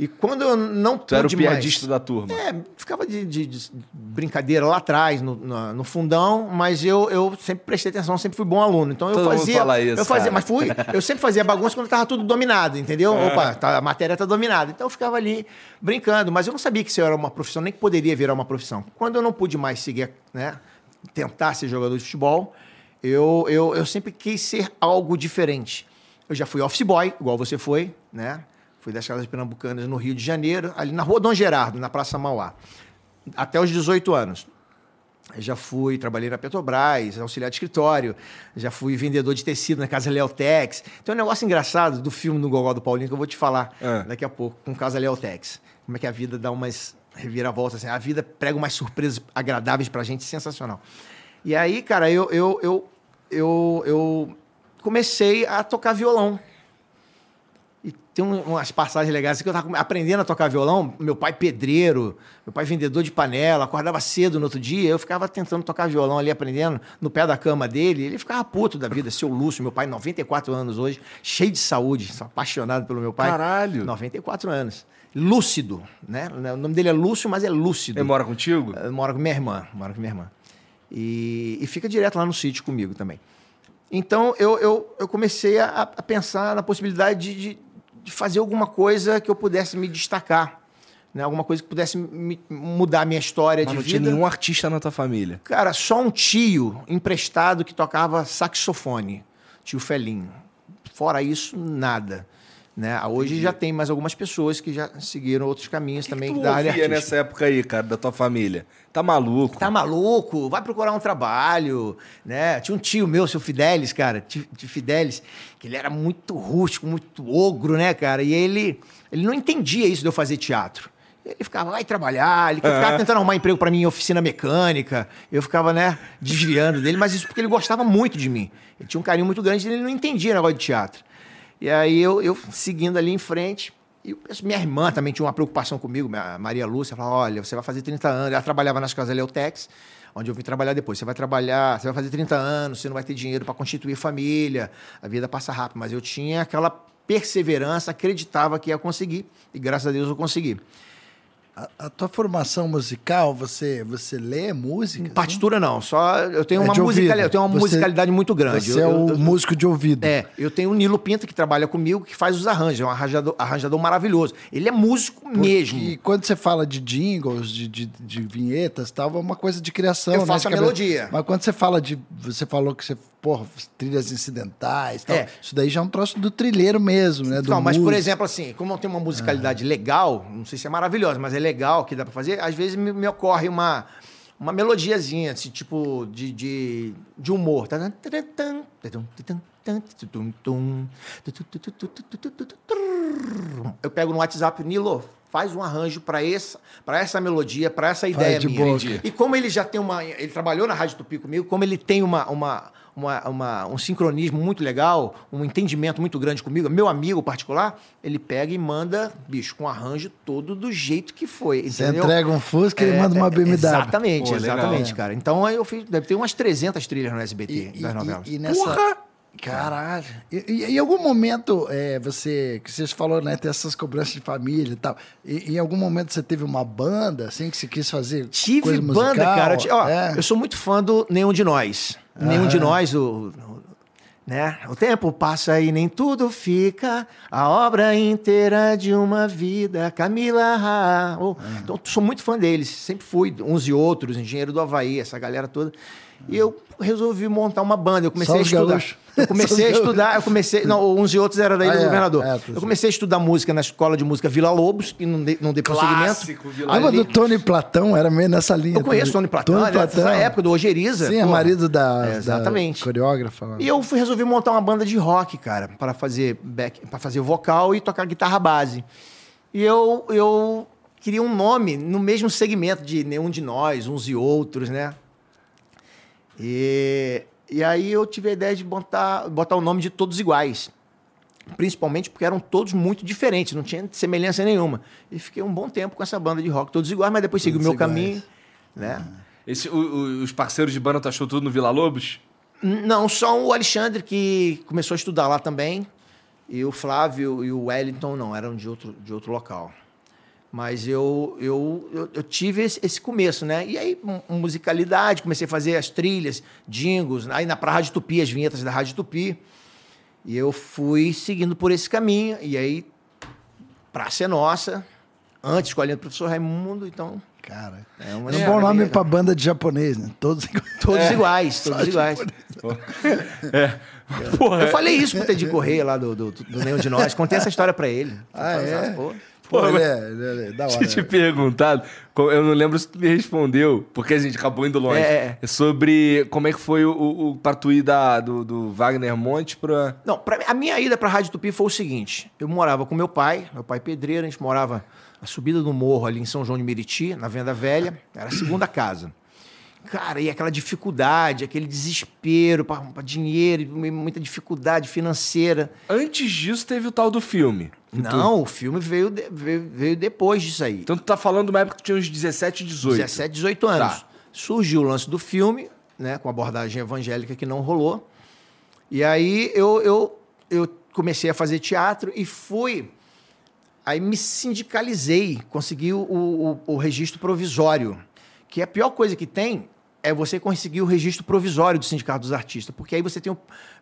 E quando eu não Tu era o pude mais- piadista da turma. É, ficava de, de- de brincadeira lá atrás, no, na- no fundão, mas eu, eu sempre prestei atenção, sempre fui bom aluno. Então eu Todo mundo fazia. isso, eu fazia, cara. mas fui. Eu sempre fazia bagunça quando estava tudo dominado, entendeu? É. Opa, tá- a matéria tá dominada. Então eu ficava ali brincando, mas eu não sabia que isso era uma profissão, nem que poderia virar uma profissão. Quando eu não pude mais seguir, né, tentar ser jogador de futebol, eu, eu, eu sempre quis ser algo diferente. Eu já fui office boy, igual você foi, né? Fui das casas pernambucanas no Rio de Janeiro, ali na Rua Dom Gerardo, na Praça Mauá. Até os 18 anos. Eu já fui, trabalhei na Petrobras, auxiliar de escritório, já fui vendedor de tecido na Casa Leotex. Tem um negócio engraçado do filme do Gogó do Paulinho que eu vou te falar Ah. daqui a pouco, com Casa Leotex. Como é que a vida dá umas reviravoltas, assim. A vida prega umas surpresas agradáveis pra gente, sensacional. E aí, cara, eu, eu, eu, eu, eu comecei a tocar violão. E tem um- umas passagens legais assim, que eu estava aprendendo a tocar violão. Meu pai pedreiro, meu pai vendedor de panela, acordava cedo no outro dia. Eu ficava tentando tocar violão ali, aprendendo no pé da cama dele. Ele ficava puto da vida, seu Lúcio, meu pai, 94 anos hoje, cheio de saúde, apaixonado pelo meu pai. Caralho. 94 anos. Lúcido, né? O nome dele é Lúcio, mas é lúcido. Ele mora contigo? Eu moro com minha irmã, moro com minha irmã. E, e fica direto lá no sítio comigo também. Então eu, eu, eu comecei a, a pensar na possibilidade de, de, de fazer alguma coisa que eu pudesse me destacar. Né? Alguma coisa que pudesse me- mudar a minha história Mas de não tinha vida. nenhum artista na tua família. Cara, só um tio emprestado que tocava saxofone, tio Felinho. Fora isso, nada. Né? Hoje já tem mais algumas pessoas que já seguiram outros caminhos também tu da área artística. nessa época aí, cara, da tua família? Tá maluco? Tá maluco? Vai procurar um trabalho, né? Tinha um tio meu, seu Fidelis, cara, tio Fidelis, que ele era muito rústico, muito ogro, né, cara? E ele, ele não entendia isso de eu fazer teatro. Ele ficava, vai trabalhar, ele ficava tentando arrumar emprego para mim em oficina mecânica. Eu ficava, né, desviando dele, mas isso porque ele gostava muito de mim. Ele tinha um carinho muito grande e ele não entendia negócio de teatro. E aí eu, eu seguindo ali em frente, e minha irmã também tinha uma preocupação comigo, Maria Lúcia, falava, olha, você vai fazer 30 anos. Ela trabalhava nas casas Leotex, onde eu vim trabalhar depois. Você vai trabalhar, você vai fazer 30 anos, você não vai ter dinheiro para constituir família, a vida passa rápido. Mas eu tinha aquela perseverança, acreditava que ia conseguir, e graças a Deus eu consegui. A, a tua formação musical, você, você lê música? assim? Partitura não, só eu tenho É uma musicalidade, eu tenho uma Você- musicalidade muito grande. Você Eu- é o eu- eu- músico de ouvido. É, eu tenho o Nilo Pinta que trabalha comigo, que faz os arranjos, é um arranjador, arranjador maravilhoso. Ele é músico mesmo. E quando você fala de jingles, de, de, de vinhetas tal, é uma coisa de criação. Eu né, faço a melodia. Mas quando você fala de. Você falou que você, porra, trilhas incidentais tal. É. Isso daí já é um troço do trilheiro mesmo, né? Do Não, mas por músico. exemplo, assim, como eu tenho uma musicalidade legal, não sei se é maravilhosa, mas é legal que dá pra fazer, às vezes me, me ocorre uma, uma melodiazinha, assim, tipo, de, de, de humor. Eu pego no WhatsApp, Nilo, faz um arranjo pra essa, pra essa melodia, pra essa ideia de minha. boca. E como ele já tem uma. Ele trabalhou na Rádio Tupi comigo, como ele tem uma, uma, uma, uma- um sincronismo muito legal, um entendimento muito grande comigo, meu amigo particular, ele pega e manda, bicho, com arranjo todo do jeito que foi. Você entendeu? entrega um Fusca e ele É, manda uma é, BMW. Exatamente, Pô, legal. exatamente, cara. Então aí eu fiz. Deve ter umas 300 trilhas no SBT E, das e- novelas. e- e nessa... Porra! Caralho. E, e- em algum momento, é, você, que você falou, né, tem essas cobranças de família e tal. E, em algum momento você teve uma banda, assim, que você quis fazer Tive coisa banda, musical? cara. Ó, É. Eu sou muito fã do Nenhum de Nós. Nenhum de Nós, o, o- né? O tempo passa e nem tudo fica. A obra inteira de uma vida. Camila Ra. Oh, Então, sou muito fã deles. Sempre fui. Uns e outros, Engenheiro do Havaí, essa galera toda. E eu resolvi montar uma banda. Eu comecei Só a estudar. Eu comecei a estudar. Eu comecei. Não, uns e outros era da Ilha Ah, do é, Governador. é, eu comecei a estudar música na escola de música Vila Lobos e não dei, não dei prosseguimento. Lembra do Tony Platão? Era meio nessa linha. eu conheço. Tony Platão, Tony né? dessa época do Ojeriza. Sim, é pô. marido da, É, exatamente. da coreógrafa. lá. E eu fui resolvi montar uma banda de rock, cara, para fazer back, para fazer vocal e tocar guitarra base. E eu eu queria um nome no mesmo segmento de nenhum de nós, uns e outros, né? E, e aí eu tive a ideia de botar, botar o nome de todos iguais. Principalmente porque eram todos muito diferentes, não tinha semelhança nenhuma. E fiquei um bom tempo com essa banda de rock, todos iguais, mas depois segui o Todos meu iguais. caminho, né? Esse, o- o- os parceiros de banda tu achou tudo no Vila Lobos? Não, só o Alexandre que começou a estudar lá também. E o Flávio e o Wellington não, eram de outro, de outro local. Mas eu, eu, eu, eu tive esse, esse começo, né? E aí, mu- musicalidade, comecei a fazer as trilhas, jingles, aí na pra Rádio Tupi, as vinhetas da Rádio Tupi. E eu fui seguindo por esse caminho. E aí, Praça é Nossa, antes escolhendo o professor Raimundo, então, Cara, é uma é um história bom nome pra banda de japonês, né? Todos Todos iguais, todos iguais. Porra, Eu falei isso pro Teddy Correia lá do, do, do Nenhum de Nós. Contei essa história pra ele. Ah, é? Pô. Pô, Pô, mas- é, ele é da hora. Tinha te perguntado, co- eu não lembro se tu me respondeu, porque a gente acabou indo longe. É, é. sobre como é que foi o, o, ir da, do, do Wagner Monte pra. Não, pra, a minha ida pra Rádio Tupi foi o seguinte: eu morava com meu pai, meu pai pedreiro, a gente morava na subida do morro ali em São João de Meriti, na Venda Velha, era a segunda casa. Cara, e aquela dificuldade, aquele desespero pra dinheiro, muita dificuldade financeira. Antes disso teve o tal do filme. que tu- Não, o filme veio, de- veio, veio depois disso aí. Então tu tá falando de uma época que tinha uns 17, 18. 17, 18 anos. Tá. Surgiu o lance do filme, né, com abordagem evangélica que não rolou. E aí eu, eu, eu comecei a fazer teatro e fui. Aí me sindicalizei, consegui o, o, o registro provisório. Que a pior coisa que tem é você conseguir o registro provisório do Sindicato dos Artistas. Porque aí você tem um.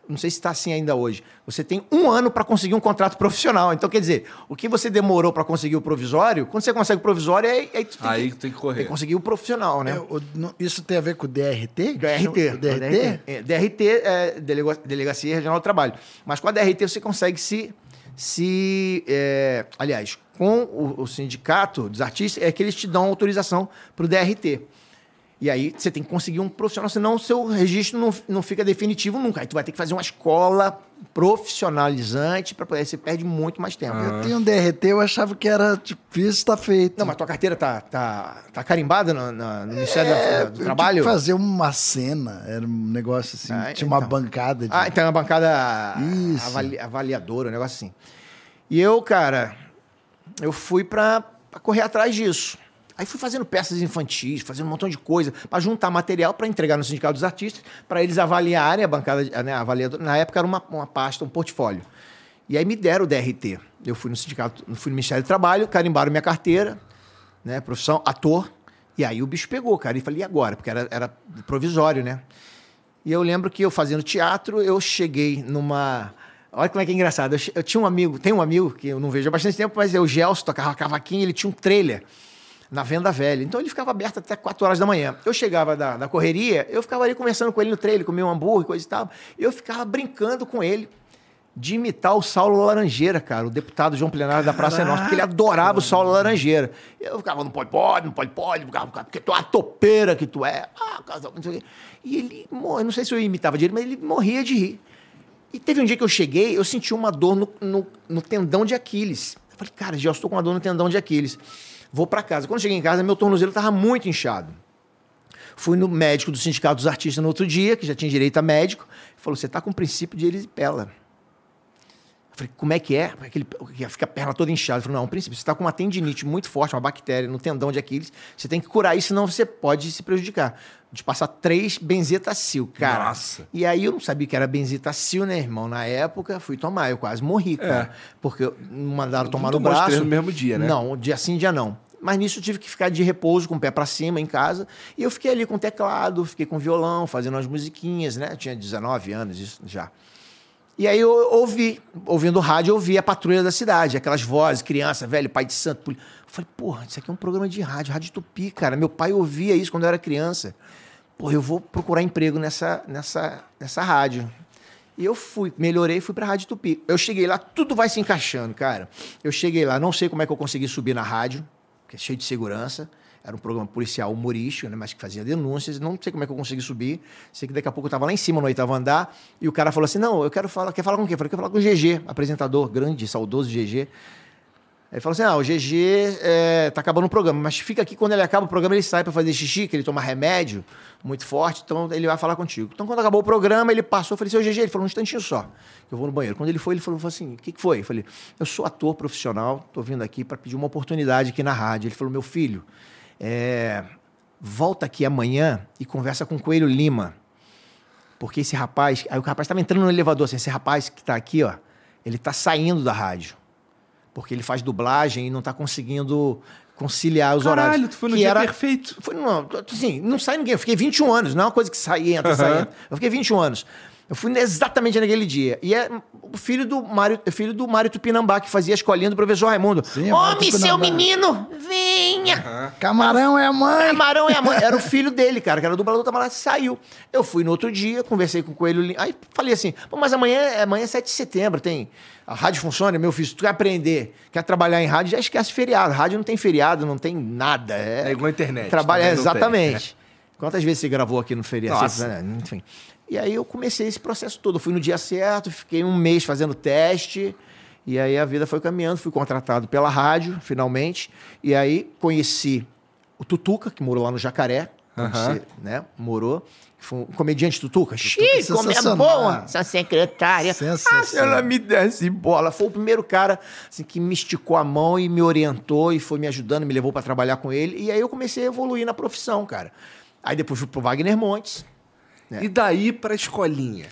Não sei se está assim ainda hoje. Você tem um ano para conseguir um contrato profissional. Então, quer dizer, o que você demorou para conseguir o provisório, quando você consegue o provisório, aí, aí tu tem Aí que, tem que correr. tem que conseguir o profissional, né? É, o- no- isso tem a ver com o DRT? DRT. O DRT? É, DRT é Delega- Delegacia Regional do Trabalho. Mas com a DRT você consegue se. se é, aliás, com o, o sindicato dos artistas, é que eles te dão autorização para o DRT. E aí você tem que conseguir um profissional, senão o seu registro não, não fica definitivo nunca. Aí tu vai ter que fazer uma escola profissionalizante para poder. Você perde muito mais tempo. Eu tenho um DRT, eu achava que era tipo, isso tá feito. Não, mas tua carteira tá, tá, tá carimbada no, na- no Ministério É, do eu Trabalho? que fazer uma cena, era um negócio assim, Ah, tinha uma então. bancada de... Ah, então é uma bancada avali- avaliadora, um negócio assim. E eu, cara, eu fui pra correr atrás disso. Aí fui fazendo peças infantis, fazendo um montão de coisa, pra juntar material pra entregar no Sindicato dos Artistas, pra eles avaliarem a bancada, né. Na época era uma, uma pasta, um portfólio. E aí me deram o DRT. Eu fui no sindicato, fui no Ministério do Trabalho, carimbaram minha carteira. né? Profissão, ator. E aí o bicho pegou, cara. E falei, e agora? Porque era, era provisório, né? E eu lembro que eu fazendo teatro, eu cheguei numa. Olha como é que é engraçado. Eu, eu tinha um amigo, tem um amigo que eu não vejo há bastante tempo, mas é o Gelson, tocava cavaquinho, ele tinha um trailer na venda velha. Então ele ficava aberto até 4 horas da manhã. Eu chegava da, da correria, eu ficava ali conversando com ele no trailer, comia um hambúrguer, coisa e tal. Eu ficava brincando com ele de imitar o Saulo Laranjeira, cara, o deputado João Plenário da Praça é Nossa, porque ele adorava o Saulo Laranjeira. Eu ficava, não pode, pode, não pode, pode, porque tu é uma topeira que tu é. Ah, casal, não sei o quê. E ele, morre, não sei se eu imitava direito, mas ele morria de rir. E teve um dia que eu cheguei, eu senti uma dor no, no, no tendão de Aquiles. Eu falei, cara, já estou com uma dor no tendão de Aquiles. Vou para casa. Quando cheguei em casa, meu tornozelo estava muito inchado. Fui no médico do Sindicato dos Artistas no outro dia, que já tinha direito a médico. Ele falou: você está com princípio de erisipela. Eu falei, como é que é? Aquele, fica a perna toda inchada. Ele falou, não, um princípio, você está com uma tendinite muito forte, uma bactéria no tendão de Aquiles, você tem que curar isso, senão você pode se prejudicar. De passar três benzetacil, cara. Nossa. E aí eu não sabia que era benzetacil, né, irmão? Na época, fui tomar, eu quase morri, cara. Porque me mandaram tomar no braço. no mesmo dia, né? Não, dia sim, dia não. Mas nisso eu tive que ficar de repouso, com o pé pra cima, em casa. E eu fiquei ali com teclado, fiquei com violão, fazendo umas musiquinhas, né? Eu tinha 19 anos isso já. E aí eu ouvi, ouvindo rádio, eu ouvi a patrulha da cidade, aquelas vozes, criança, velho, pai de santo. poli- Eu falei, porra, isso aqui é um programa de rádio, rádio tupi, cara. Meu pai ouvia isso quando eu era criança. Porra, eu vou procurar emprego nessa, nessa, nessa rádio. E eu fui, melhorei e fui pra Rádio Tupi. Eu cheguei lá, tudo vai se encaixando, cara. Eu cheguei lá, não sei como é que eu consegui subir na rádio, que é cheio de segurança. Era um programa policial humorístico, né, mas que fazia denúncias. Não sei como é que eu consegui subir. Sei que daqui a pouco eu tava lá em cima, no oitavo andar, e o cara falou assim: Não, eu quero falar. Quer falar com quem? Eu falei: Quero falar com o GG, apresentador grande, saudoso GG. Ele falou assim: ah, o GG é, tá acabando o programa, mas fica aqui quando ele acaba o programa, ele sai para fazer xixi, que ele toma remédio muito forte, então ele vai falar contigo. Então, quando acabou o programa, ele passou, eu falei, seu GG, ele falou um instantinho só, que eu vou no banheiro. Quando ele foi, ele falou, falou assim: o que, que foi? Eu falei, eu sou ator profissional, tô vindo aqui para pedir uma oportunidade aqui na rádio. Ele falou, meu filho, é, volta aqui amanhã e conversa com o Coelho Lima. Porque esse rapaz, aí o rapaz estava entrando no elevador, assim, esse rapaz que está aqui, ó, ele está saindo da rádio. Porque ele faz dublagem e não está conseguindo conciliar os Caralho, horários. tu foi no Que dia era- perfeito. Foi, não, assim, não sai ninguém. Eu fiquei 21 anos, não é uma coisa que sai entra, sai e Aham. entra. Eu fiquei 21 anos. Eu fui exatamente naquele dia. E é o filho do Mário, é filho do Mário Tupinambá, que fazia a escolinha do professor Raimundo. Sim, é Homem, seu menino, venha! Camarão é a mãe. Camarão é a mãe. Era o filho dele, cara, que era dublador, tava lá, saiu. Eu fui no outro dia, conversei com o Coelho. Aí falei assim: Pô, mas amanhã, é- amanhã é 7 de setembro, tem. A rádio funciona, meu filho. Se tu quer aprender, quer trabalhar em rádio, já esquece feriado. Rádio não tem feriado, não tem nada. É, É igual a internet, Trabalha, também não tem, exatamente. Quantas vezes você gravou aqui no feriado? Nossa. Né? Enfim. E aí eu comecei esse processo todo. Eu fui no dia certo, fiquei um mês fazendo teste. E aí a vida foi caminhando, fui contratado pela rádio, finalmente. E aí conheci o Tutuca, que morou lá no Jacaré, Aham. você né, morou. que Foi um comediante Tutuca. Chico, como é sua secretária. Ah, se ela me desse bola. Foi o primeiro cara assim, que me esticou a mão e me orientou e foi me ajudando, me levou para trabalhar com ele. E aí eu comecei a evoluir na profissão, cara. Aí depois fui pro Wagner Montes. É. E daí pra escolinha?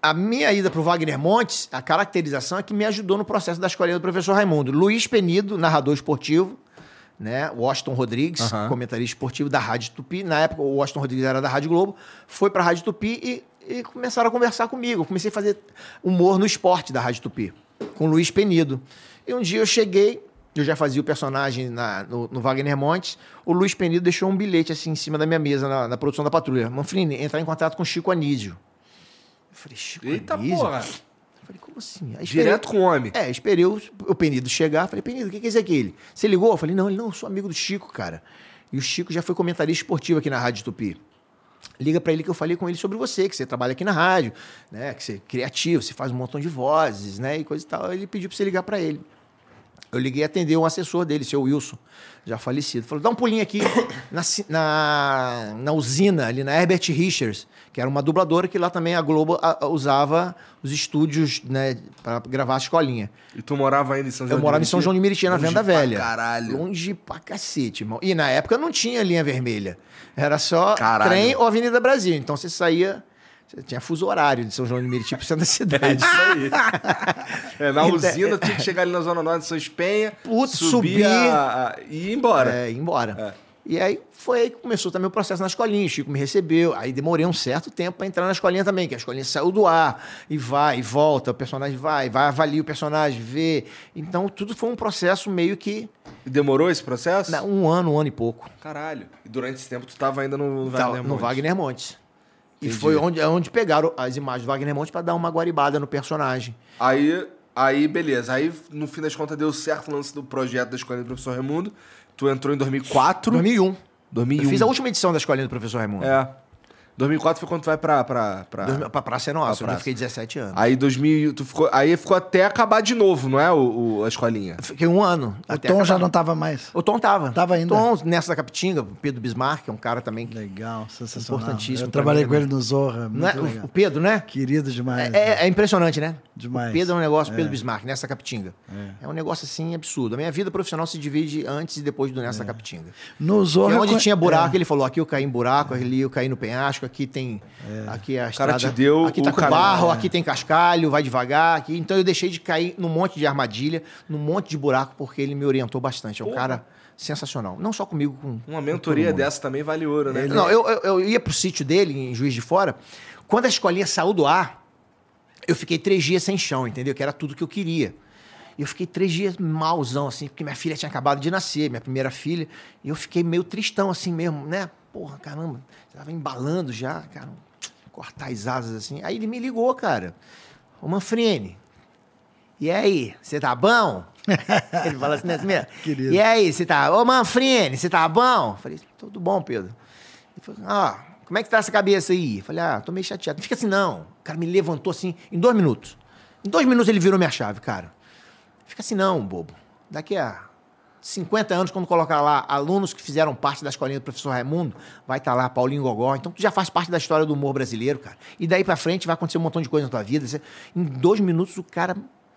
A minha ida pro Wagner Montes, a caracterização é que me ajudou no processo da escolinha do professor Raimundo. Luiz Penido, narrador esportivo, né? Washington Rodrigues, comentarista esportivo da Rádio Tupi. Na época, o Washington Rodrigues era da Rádio Globo, foi pra Rádio Tupi e, e começaram a conversar comigo. Eu comecei a fazer humor no esporte da Rádio Tupi, com o Luiz Penido. E um dia eu cheguei, eu já fazia o personagem na- no, no Wagner Montes, o Luiz Penido deixou um bilhete assim em cima da minha mesa, na, na produção da patrulha. Manfrini, entrar em contato com Chico Anísio. Eu falei, Chico Eita Anísio? porra! Eu falei, como assim? Aí esperei- Direto com o homem. É, esperei o, o Penido chegar. Falei, Penido, o que que é isso aqui? Ele, Você ligou? Eu falei, não, ele não, eu sou amigo do Chico, cara. E o Chico já foi comentarista esportivo aqui na Rádio Tupi. Liga pra ele que eu falei com ele sobre você, que você trabalha aqui na rádio, né? Que você é criativo, você faz um montão de vozes, né? E coisa e tal. Ele pediu pra você ligar pra ele. Eu liguei e atendeu um assessor dele, seu Wilson, já falecido. Falou, dá um pulinho aqui na, na, na usina, ali na Herbert Richards, que era uma dubladora que lá também a Globo a- a- usava os estúdios, né, para gravar a escolinha. E tu morava ainda em São João Eu morava em São João de Meriti, na Venda Velha. caralho. Longe pra cacete, irmão. E na época não tinha linha vermelha. Era só Caralho. trem ou Avenida Brasil. Então você saía Tinha fuso horário de São João de Meriti pro centro da cidade. É isso aí. É, na Então, usina, tinha que chegar ali na Zona Norte de São Espenha, Putz, subir subir. a- a- e ir embora. É, ir embora. E aí foi aí que começou também o processo na escolinha. O Chico me recebeu. Aí demorei um certo tempo para entrar na escolinha também, que a escolinha saiu do ar e vai e volta. O personagem vai, vai, avalia o personagem, vê. Então tudo foi um processo meio que E demorou esse processo? um ano, um ano e pouco. Caralho. E durante esse tempo tu tava ainda no, no Wagner no Montes. Wagner Montes. E Entendi. foi onde, onde pegaram as imagens do Wagner Montes para dar uma guaribada no personagem. Aí, aí, beleza. Aí, no fim das contas, deu certo o lance do projeto da Escola do Professor Raimundo. Tu entrou em 2004. 2001. 2001. Eu fiz a última edição da escolinha do professor Raimundo. É. 2004 foi quando tu vai pra... pra, pra... Dois- Pra Praça é Nossa, Pra onde eu fiquei 17 anos. Aí 2000, tu ficou, aí ficou até acabar de novo, não é, o, o- a escolinha? Fiquei um ano. O até Tom acabar. já não tava mais. O Tom tava. Tava ainda? Tom, nessa da Capitinga, o Pedro Bismarck, é um cara também que. Legal, sensacional. Importantíssimo Eu trabalhei mim com ele também. no Zorra, Não é? muito legal. O Pedro, né? Querido demais. É, é impressionante, né? Demais. O Pedro é um negócio, Pedro Bismarck, nessa Capitinga. É. um negócio assim absurdo. A minha vida profissional se divide antes e depois do Nessa Capitinga. No E Zorra... onde co- tinha buraco, é. ele falou: aqui eu caí em buraco, ali eu caí no penhasco, aqui tem. Aqui é a cara estrada. te deu aqui tá o com barro, É. aqui tem cascalho, vai devagar. Aqui. Então eu deixei de cair num monte de armadilha, num monte de buraco, porque ele me orientou bastante. É um Porra. cara sensacional. Não só comigo, com. Uma com mentoria todo mundo. dessa também vale ouro, né? Não, eu, eu, eu ia pro sítio dele, em Juiz de Fora. Quando a escolinha saiu do ar, eu fiquei três dias sem chão, entendeu? Que era tudo que eu queria. E eu fiquei três dias malzão, assim, porque minha filha tinha acabado de nascer, minha primeira filha. E eu fiquei meio tristão, assim mesmo, né? Porra, caramba, tava embalando já, cara. Cortar as asas, assim. Aí ele me ligou, cara. Ô, Manfrini, e aí, você tá bom? ele fala assim, né? assim mesmo. Querido. E aí, você tá... Ô, Manfrini, você tá bom? Eu falei, tudo bom, Pedro. Ele falou, ah, como é que tá essa cabeça aí? Eu falei, ah, tô meio chateado. Não fica assim, não. O cara me levantou assim, em dois minutos. Em dois minutos ele virou minha chave, cara. Fica assim, não, bobo. Daqui a 50 anos, quando colocar lá alunos que fizeram parte da escolinha do professor Raimundo, vai estar lá Paulinho Gogó. Então, tu já faz parte da história do humor brasileiro, cara. E daí pra frente vai acontecer um montão de coisa na tua vida. Em dois minutos, o cara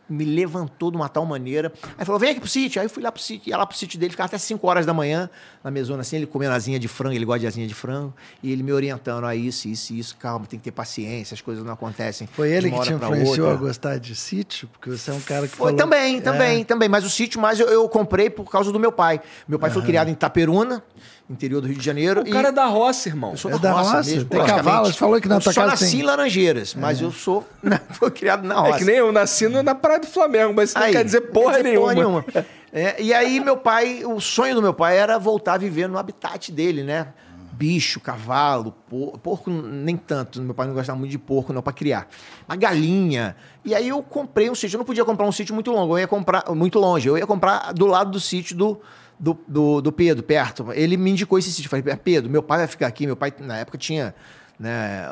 me levantou de uma tal maneira. Aí falou, vem aqui pro sítio. Aí eu fui lá pro sítio, ia lá pro sítio dele, ficava até 5 horas da manhã, na mesona assim, ele comendo asinha de frango, ele gosta de asinha de frango, e ele me orientando, a isso, isso, isso, calma, tem que ter paciência, as coisas não acontecem. Foi de ele uma que te influenciou a gostar de sítio? Porque você é um cara que Foi falou... também, É. também, também. Mas o sítio mais eu, eu comprei por causa do meu pai. Meu pai foi criado em Itaperuna, interior do Rio de Janeiro. O cara é da roça, irmão. eu sou É da roça? Tem praticamente. cavalo? Você falou que na eu tua só casa nasci tem- em Laranjeiras, mas eu sou... Foi criado na roça. É que nem eu nasci no- na Praia do Flamengo, mas isso não Aí, quer dizer porra quer dizer nenhuma. É, e aí meu pai, o sonho do meu pai era voltar a viver no habitat dele, né? Bicho, cavalo, porco, porco nem tanto, meu pai não gostava muito de porco não para criar. Uma galinha. E aí eu comprei um sítio, eu não podia comprar um sítio muito longo, eu ia comprar muito longe, eu ia comprar do lado do sítio do do, do, do Pedro, perto. Ele me indicou esse sítio. Eu falei, Pedro, meu pai vai ficar aqui. Meu pai, na época, tinha, né,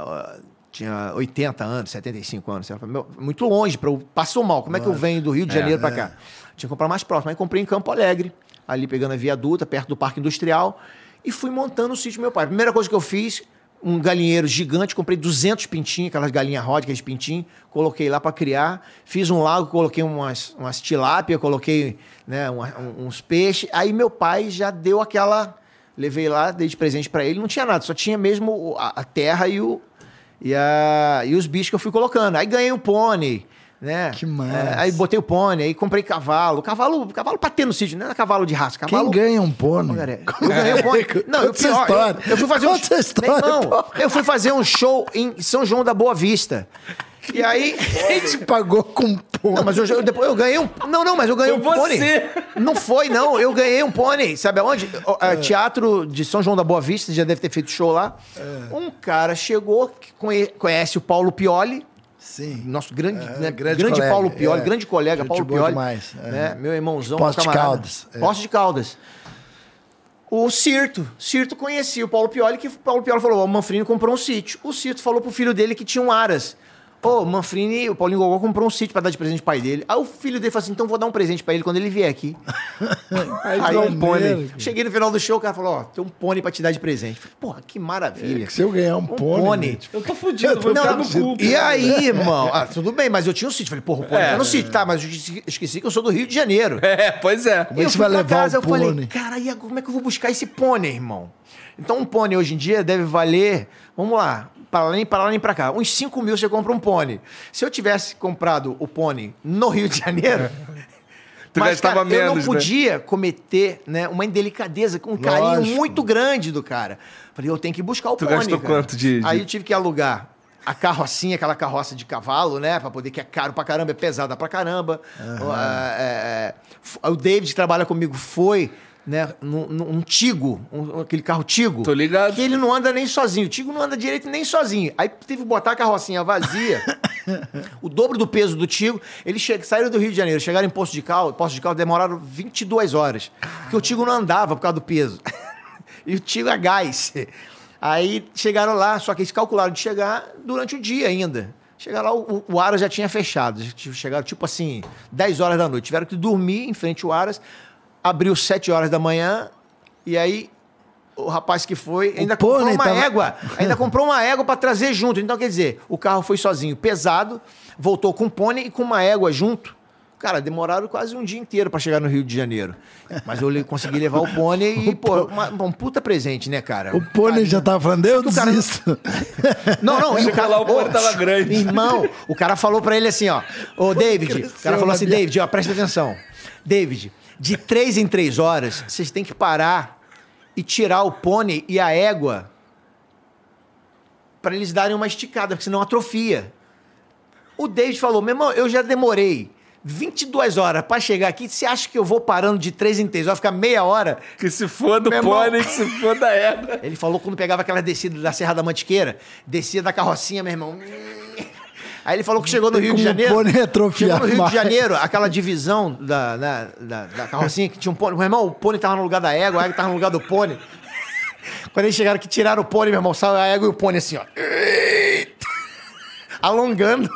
tinha 80 anos, 75 anos. Falei, meu, muito longe, pra eu, passou mal. Como é que eu venho do Rio de Janeiro para cá? Tinha que comprar mais próximo. Aí comprei em Campo Alegre, ali pegando a Via Dutra, perto do Parque Industrial, e fui montando o sítio do meu pai. Primeira coisa que eu fiz, um galinheiro gigante, comprei 200 pintinhos, aquelas galinhas rodas, aqueles pintinhos, coloquei lá para criar. Fiz um lago, coloquei umas, umas tilápia, coloquei né, uma- um- uns peixes. Aí meu pai já deu aquela. Levei lá, dei de presente para ele, não tinha nada, só tinha mesmo a, a terra e, o, e, a, e os bichos que eu fui colocando. Aí ganhei um pônei. Né? Que massa. É, aí botei o pônei, aí comprei cavalo. Cavalo, cavalo pra ter no sítio, não era cavalo de raça. Cavalo, Quem ganha um pônei? Cara, Eu ganhei um pônei. Não, eu, pior, história. eu, eu fui fazer um Conta história, Não, eu fui fazer um show em São João da Boa Vista. E aí. Quem te pagou com pônei? Não, mas eu, eu- depois eu ganhei um. Não, não, mas eu ganhei Foi um pônei. você. Não foi, não. Eu ganhei um pônei. Sabe aonde? O, É. a- Teatro de São João da Boa Vista, já deve ter feito show lá. É. Um cara chegou, conhece o Paulo Pioli. Sim. Nosso grande, É, né, grande grande, Paulo Pioli, é. grande colega, Gente Paulo Pioli. demais, é. né, Meu irmãozão, meu de. Caldas, é. Poço de Caldas. O Cirto. Cirto conhecia o Paulo Pioli, que o Paulo Pioli falou: "Ó, o Manfrini comprou um sítio. O Cirto falou pro filho dele que tinha um Aras. Ô, o Manfrini, o Paulinho Gogó comprou um sítio pra dar de presente pro pai dele. Aí o filho dele falou assim: então vou dar um presente pra ele quando ele vier aqui. Aí Aí deu um pônei. Cheguei no final do show, o cara falou: ó, tem um pônei pra te dar de presente. Falei, Porra, que maravilha. É que se eu ganhar um, pônei... pônei. gente, Eu tô fudido, Eu tô entrar no cu. E aí, irmão? Ah, tudo bem, mas eu tinha um sítio. Falei, porra, o pônei É. tá no sítio. Tá, mas eu esqueci, esqueci que eu sou do Rio de Janeiro. É, pois é. Como é que eu você fui vai pra levar casa, o eu falei, pônei? cara, e como é que eu vou buscar esse pônei, irmão? Então um pônei hoje em dia deve valer, vamos lá, para lá nem para lá nem para cá, uns 5 mil você compra um pônei. Se eu tivesse comprado o pônei no Rio de Janeiro, Tu mas, cara, eu não menos, né? podia cometer né, uma indelicadeza, com um carinho Lógico. muito grande do cara. Falei, eu tenho que buscar o Tu pônei, gastou cara. quanto de- de- Aí eu tive que alugar a carrocinha, aquela carroça de cavalo, né? Pra poder, que é caro pra caramba, é pesada pra caramba. O, é, é, o David, que trabalha comigo, foi... Né, num, num- um Tigo, um- aquele carro Tigo. Tô ligado. Que ele não anda nem sozinho. O Tigo não anda direito nem sozinho. Aí teve que botar a carrocinha vazia, o dobro do peso do Tigo. Eles che- saíram do Rio de Janeiro, chegaram em Poço de Caldas. Poço de Caldas demoraram 22 horas. Porque o Tigo não andava por causa do peso. e o Tigo é gás. Aí chegaram lá, só que eles calcularam de chegar durante o dia ainda. Chegaram lá, o, o Aras já tinha fechado. Chegaram tipo assim, 10 horas da noite. Tiveram que dormir em frente ao Aras. Abriu 7 horas da manhã. E aí o rapaz que foi ainda comprou pônei uma tava- égua. Ainda comprou uma égua para trazer junto. Então, quer dizer, o carro foi sozinho, pesado, voltou com um pônei e com uma égua junto. Cara, demoraram quase um dia inteiro para chegar no Rio de Janeiro. Mas eu consegui levar o pônei e, pô, uma- um puta presente, né, cara? O pônei já tava falando, eu o cara- desisto. Não, não, e o Chegou cara, lá, o pônei tava grande. Irmão, o cara falou pra ele assim, ó. Ô, David, o cara falou assim, David, ó, presta atenção. David, de três em três horas, vocês têm que parar e tirar o pônei e a égua pra eles darem uma esticada, porque senão atrofia. O David falou, meu irmão, eu já demorei 22 horas pra chegar aqui, você acha que eu vou parando de três em três horas, ficar meia hora Que se foda o pônei, que se foda a égua. ele falou quando pegava aquela descida da Serra da Mantiqueira, descia da carrocinha, meu irmão. Aí ele falou que chegou no Rio de Janeiro. pônei chegou no Rio mais. de Janeiro, aquela divisão da, da, da, da carrocinha que tinha um pônei. Meu irmão, o pônei tava no lugar da égua, a égua tava no lugar do pônei. Quando eles chegaram que tiraram o pônei, meu irmão, saiu a égua e o pônei assim, ó. Alongando.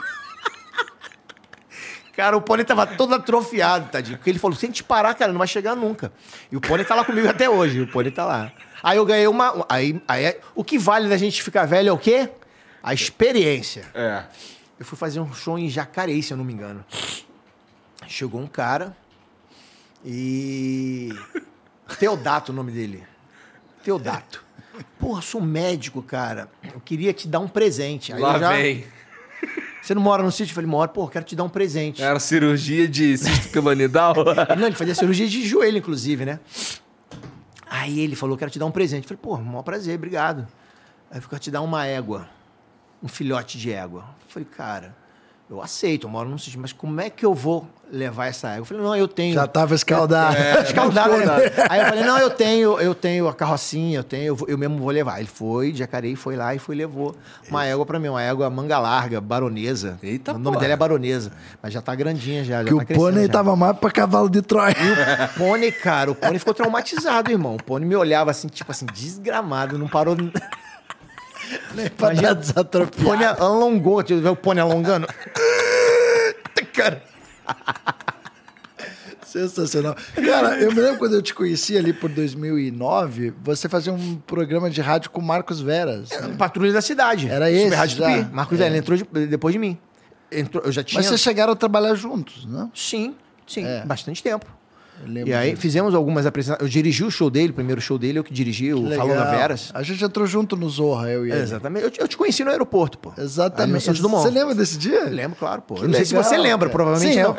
Cara, o pônei tava todo atrofiado, tadinho. Porque ele falou, se a gente parar, cara, não vai chegar nunca. E o pônei tá lá comigo até hoje, o pônei tá lá. Aí eu ganhei uma... Aí, aí, o que vale da gente ficar velho é o quê? A experiência. É. Eu fui fazer um show em Jacareí, se eu não me engano. Chegou um cara e... Teodato o nome dele. Teodato. Porra, sou médico, cara. Eu queria te dar um presente. Aí Lá já- vem. Você não mora no sítio? Eu falei, moro. Pô, quero te dar um presente. Era cirurgia de cisto piloidal. Não, ele fazia cirurgia de joelho, inclusive, né? Aí ele falou, quero te dar um presente. Eu falei, pô, maior prazer, obrigado. Aí quero te dar uma égua. Um filhote de égua. Eu falei, cara, eu aceito, eu moro num sítio, mas como é que eu vou levar essa égua? Eu falei, não, eu tenho. Já tava escaldado. É, escaldado, né? Aí eu falei, não, eu tenho, eu tenho a carrocinha, eu tenho, eu, vou- eu mesmo vou levar. Ele foi, de Jacareí, foi lá e foi levou uma égua pra mim, uma égua manga larga, baronesa. Eita, o nome porra. dela é baronesa, mas já tá grandinha já, já Que tá o pônei já. tava mais pra cavalo de Troia. O pônei, cara, o pônei ficou traumatizado, irmão. O pônei me olhava assim, tipo assim, desgramado, não parou. O pra Imagina, dar desatropiado. pônei alongou, ver o pônei alongando. Cara, Sensacional. Cara, eu me lembro quando eu te conheci ali por 2009, você fazia um programa de rádio com o Marcos Veras. né? patrulha da cidade. Era esse Rádio já? Tupi. Marcos É. Velho entrou de- depois de mim. Entrou, eu já tinha. Mas vocês chegaram a trabalhar juntos, né? Sim, sim, É. bastante tempo. E aí fizemos algumas apresentações. Eu dirigi o show dele, o primeiro show dele, eu que dirigi, o Legal. Falando Veras. A gente entrou junto no Zorra, eu e ele. Exatamente. Eu, te- eu te conheci no aeroporto, pô. Exatamente. Santos Dumont. Você lembra desse dia? Eu lembro, claro, pô. Que Eu não sei se legal, você lembra, cara. provavelmente Sim, não. eu-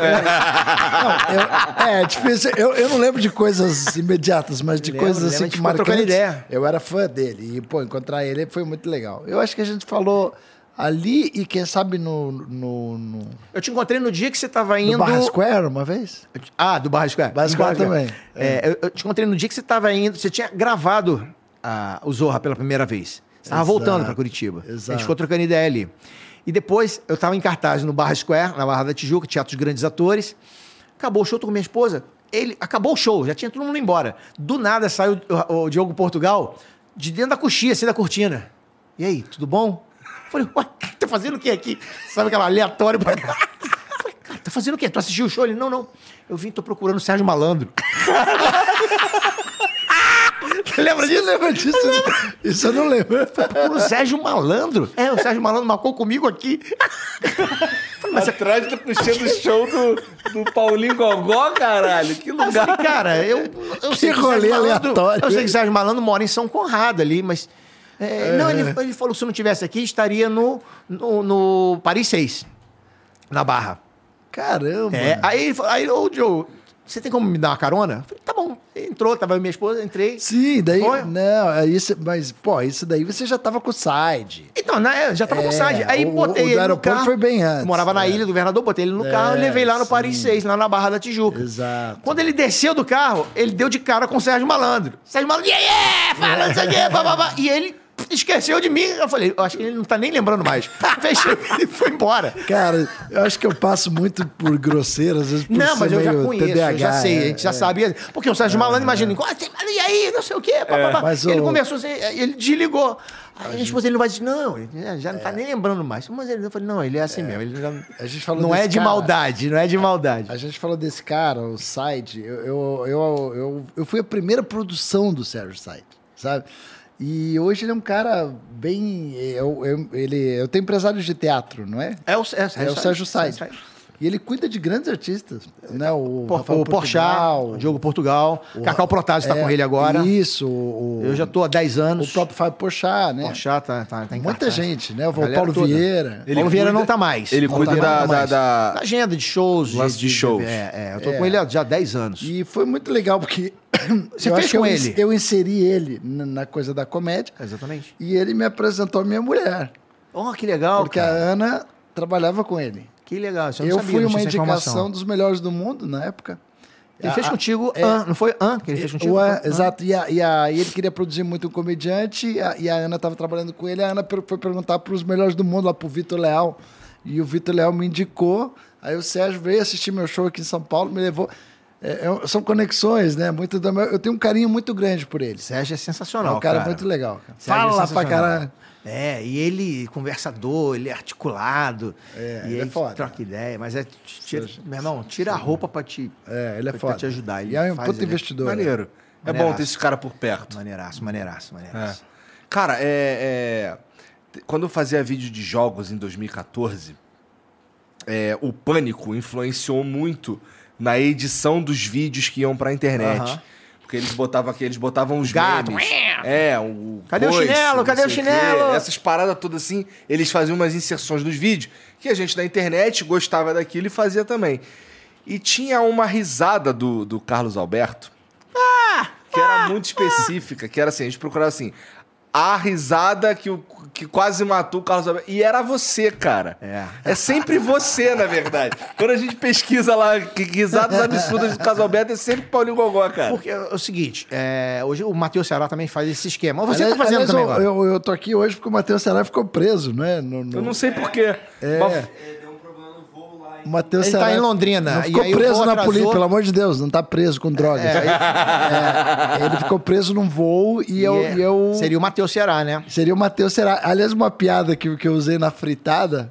Não, eu- é, difícil. Eu, eu não lembro de coisas imediatas, mas de Lembro, coisas assim que marcantes. ideia. Eu era fã dele. E, pô, encontrar ele foi muito legal. Eu acho que a gente falou ali e quem sabe no, no, no, Eu te encontrei no dia que você tava no indo. Barra Square uma vez. Ah, do Barra Square. Barra Do Square também. É, eu, eu te encontrei no dia que você tava indo. Você tinha gravado ah, o Zorra pela primeira vez. Você tava Exato, voltando pra Curitiba. A exato. gente ficou trocando ideia ali. E depois eu tava em cartaz no Barra Square, na Barra da Tijuca, Teatro dos Grandes Atores. Acabou o show, tô com minha esposa. Ele acabou o show, já tinha todo mundo embora. Do nada saiu o, o Diogo Portugal de dentro da coxinha, assim, da cortina. E aí, tudo bom? Eu Falei, ué, tá fazendo o que aqui? Sabe aquela aleatória pra cá? Falei, cara, tá fazendo o quê? Tu assistiu o show? Ele, não, não. Eu vim, tô procurando o Sérgio Malandro. Lembra disso? lembra disso? Isso eu não lembro. O Sérgio Malandro. É, o Sérgio Malandro marcou comigo aqui. Mas Atrás do coxinha do show do, do Paulinho Gogó, caralho. Que lugar. falei, cara, eu, eu sei que o rolê Sérgio Malandro- aleatório. Eu sei que o Sérgio Malandro mora em São Conrado ali, mas. É, Não, ele, ele falou que se eu não tivesse aqui, estaria no, no, no Paris 6, na Barra. Caramba. É, aí ele falou, aí, ô Joe, você tem como me dar uma carona? Eu falei, tá bom. Entrou, tava minha esposa, entrei. Sim, daí. Foi? Não, é isso, mas, pô, isso daí você já tava com o side. Então, né, já tava com É, side. Aí o- botei o do ele no aeroporto carro. foi bem antes, morava na é. ilha do governador, botei ele no carro e É, levei lá no sim. Paris 6, lá na Barra da Tijuca. Exato. Quando ele desceu do carro, ele deu de cara com o Sérgio Malandro. Sérgio Malandro, yeah, yeah, falando isso aqui, bababá. E ele esqueceu de mim. Eu falei, eu acho que ele não tá nem lembrando mais. Fechei e foi embora. Cara, eu acho que eu passo muito por grosseiro, às vezes por Não, mas eu já conheço, eu já TDAH, sei, é, a gente já é. sabia. Porque o Sérgio Malandro, imagina, "Ah, e aí, não sei o quê, bababá. Mas ele o- começou, assim, ele desligou. Aí a esposa, ele não vai dizer, não, já não tá nem lembrando mais. Mas ele, eu falei, não, ele é assim mesmo. Ele já, A gente falou não é de cara. maldade, não é de maldade. A gente falou desse cara, o Side. Eu, eu, eu, eu, eu fui a primeira produção do Sérgio Side, sabe? E hoje ele é um cara bem. Eu, eu, ele, eu tenho empresário de teatro, não é? É o, é, É o Sérgio Side. E ele cuida de grandes artistas, né? O, Por, Rafael o Porchat, Portugal, o Diogo Portugal, Cacau Protásio está é, com ele agora. Isso, o, Eu já tô há 10 anos. o próprio Fábio Porchat, né? Porchat tá, tá, tá em Muita cartaz. gente, né? O A Paulo toda. Vieira. Ele Paulo Vieira cuida- não tá mais. Ele Não cuida tá da, da, mais. da- Da agenda de shows. Lance de shows. É, é, eu tô É. com ele há já 10 anos. E foi muito legal, porque Você eu fez com eu, ele? Eu inseri ele na coisa da comédia Exatamente. e ele me apresentou a minha mulher. Oh, que legal, Porque a cara. Ana trabalhava com ele. Que legal. Isso eu, Eu, não sabia, fui não uma indicação informação. dos melhores do mundo na época. Ele A- fez contigo, é, An, não foi An que ele fez contigo? o An- An. exato. E, a, e, a- e ele queria produzir muito um comediante e a, e a Ana estava trabalhando com ele. A Ana per- foi perguntar para os melhores do mundo, lá para o Vitor Leal. E o Vitor Leal me indicou. Aí o Sérgio veio assistir meu show aqui em São Paulo, me levou. É, é, são conexões, né? Muito da- eu tenho um carinho muito grande por ele. Sérgio é É sensacional, um cara, cara. muito legal. cara. Sérgio é Fala pra caralho. É, e ele conversador, ele é articulado. É, e ele é foda. troca ideia, mas é. Tira, meu irmão, tira a roupa pra te. É, ele é pra foda. te ajudar. Ele E é um faz, puto é investidor. Maneiro. É Maneiraço. bom ter esse cara por perto. Maneiraço, maneiraço, É. maneiraço. Cara, é, é, quando eu fazia vídeo de jogos em 2014, é, o pânico influenciou muito na edição dos vídeos que iam pra internet. Aham. Porque eles botavam aqui, eles botavam os Gato. memes. É, o Cadê o coice, chinelo? não Cadê o sei quê. chinelo? Essas paradas todas assim, eles faziam umas inserções nos vídeos que a gente da internet gostava daquilo e fazia também. E tinha uma risada do, do Carlos Alberto que era muito específica, que era assim, a gente procurava assim, a risada que, o, que quase matou o Carlos Alberto. E era você, cara. É. É sempre você, na verdade. Quando a gente pesquisa lá que risadas absurdas do Carlos Alberto, é sempre Paulinho Gogó, cara. Porque é o seguinte, é, hoje o Matheus Ceará também faz esse esquema. Você Aliás- tá fazendo aliás, também eu, agora. eu, eu tô aqui hoje porque o Matheus Ceará ficou preso, né? No, no- Eu não sei porquê. É. É, deu um problema no voo lá. O Matheus Ele tá em Londrina, Não e ficou aí preso na polícia, pelo amor de Deus, não tá preso com drogas. É, É, ele ficou preso num voo e, eu, é- e eu- Seria o Matheus Ceará, né? Seria o Matheus Ceará. Aliás, uma piada que, que eu usei na fritada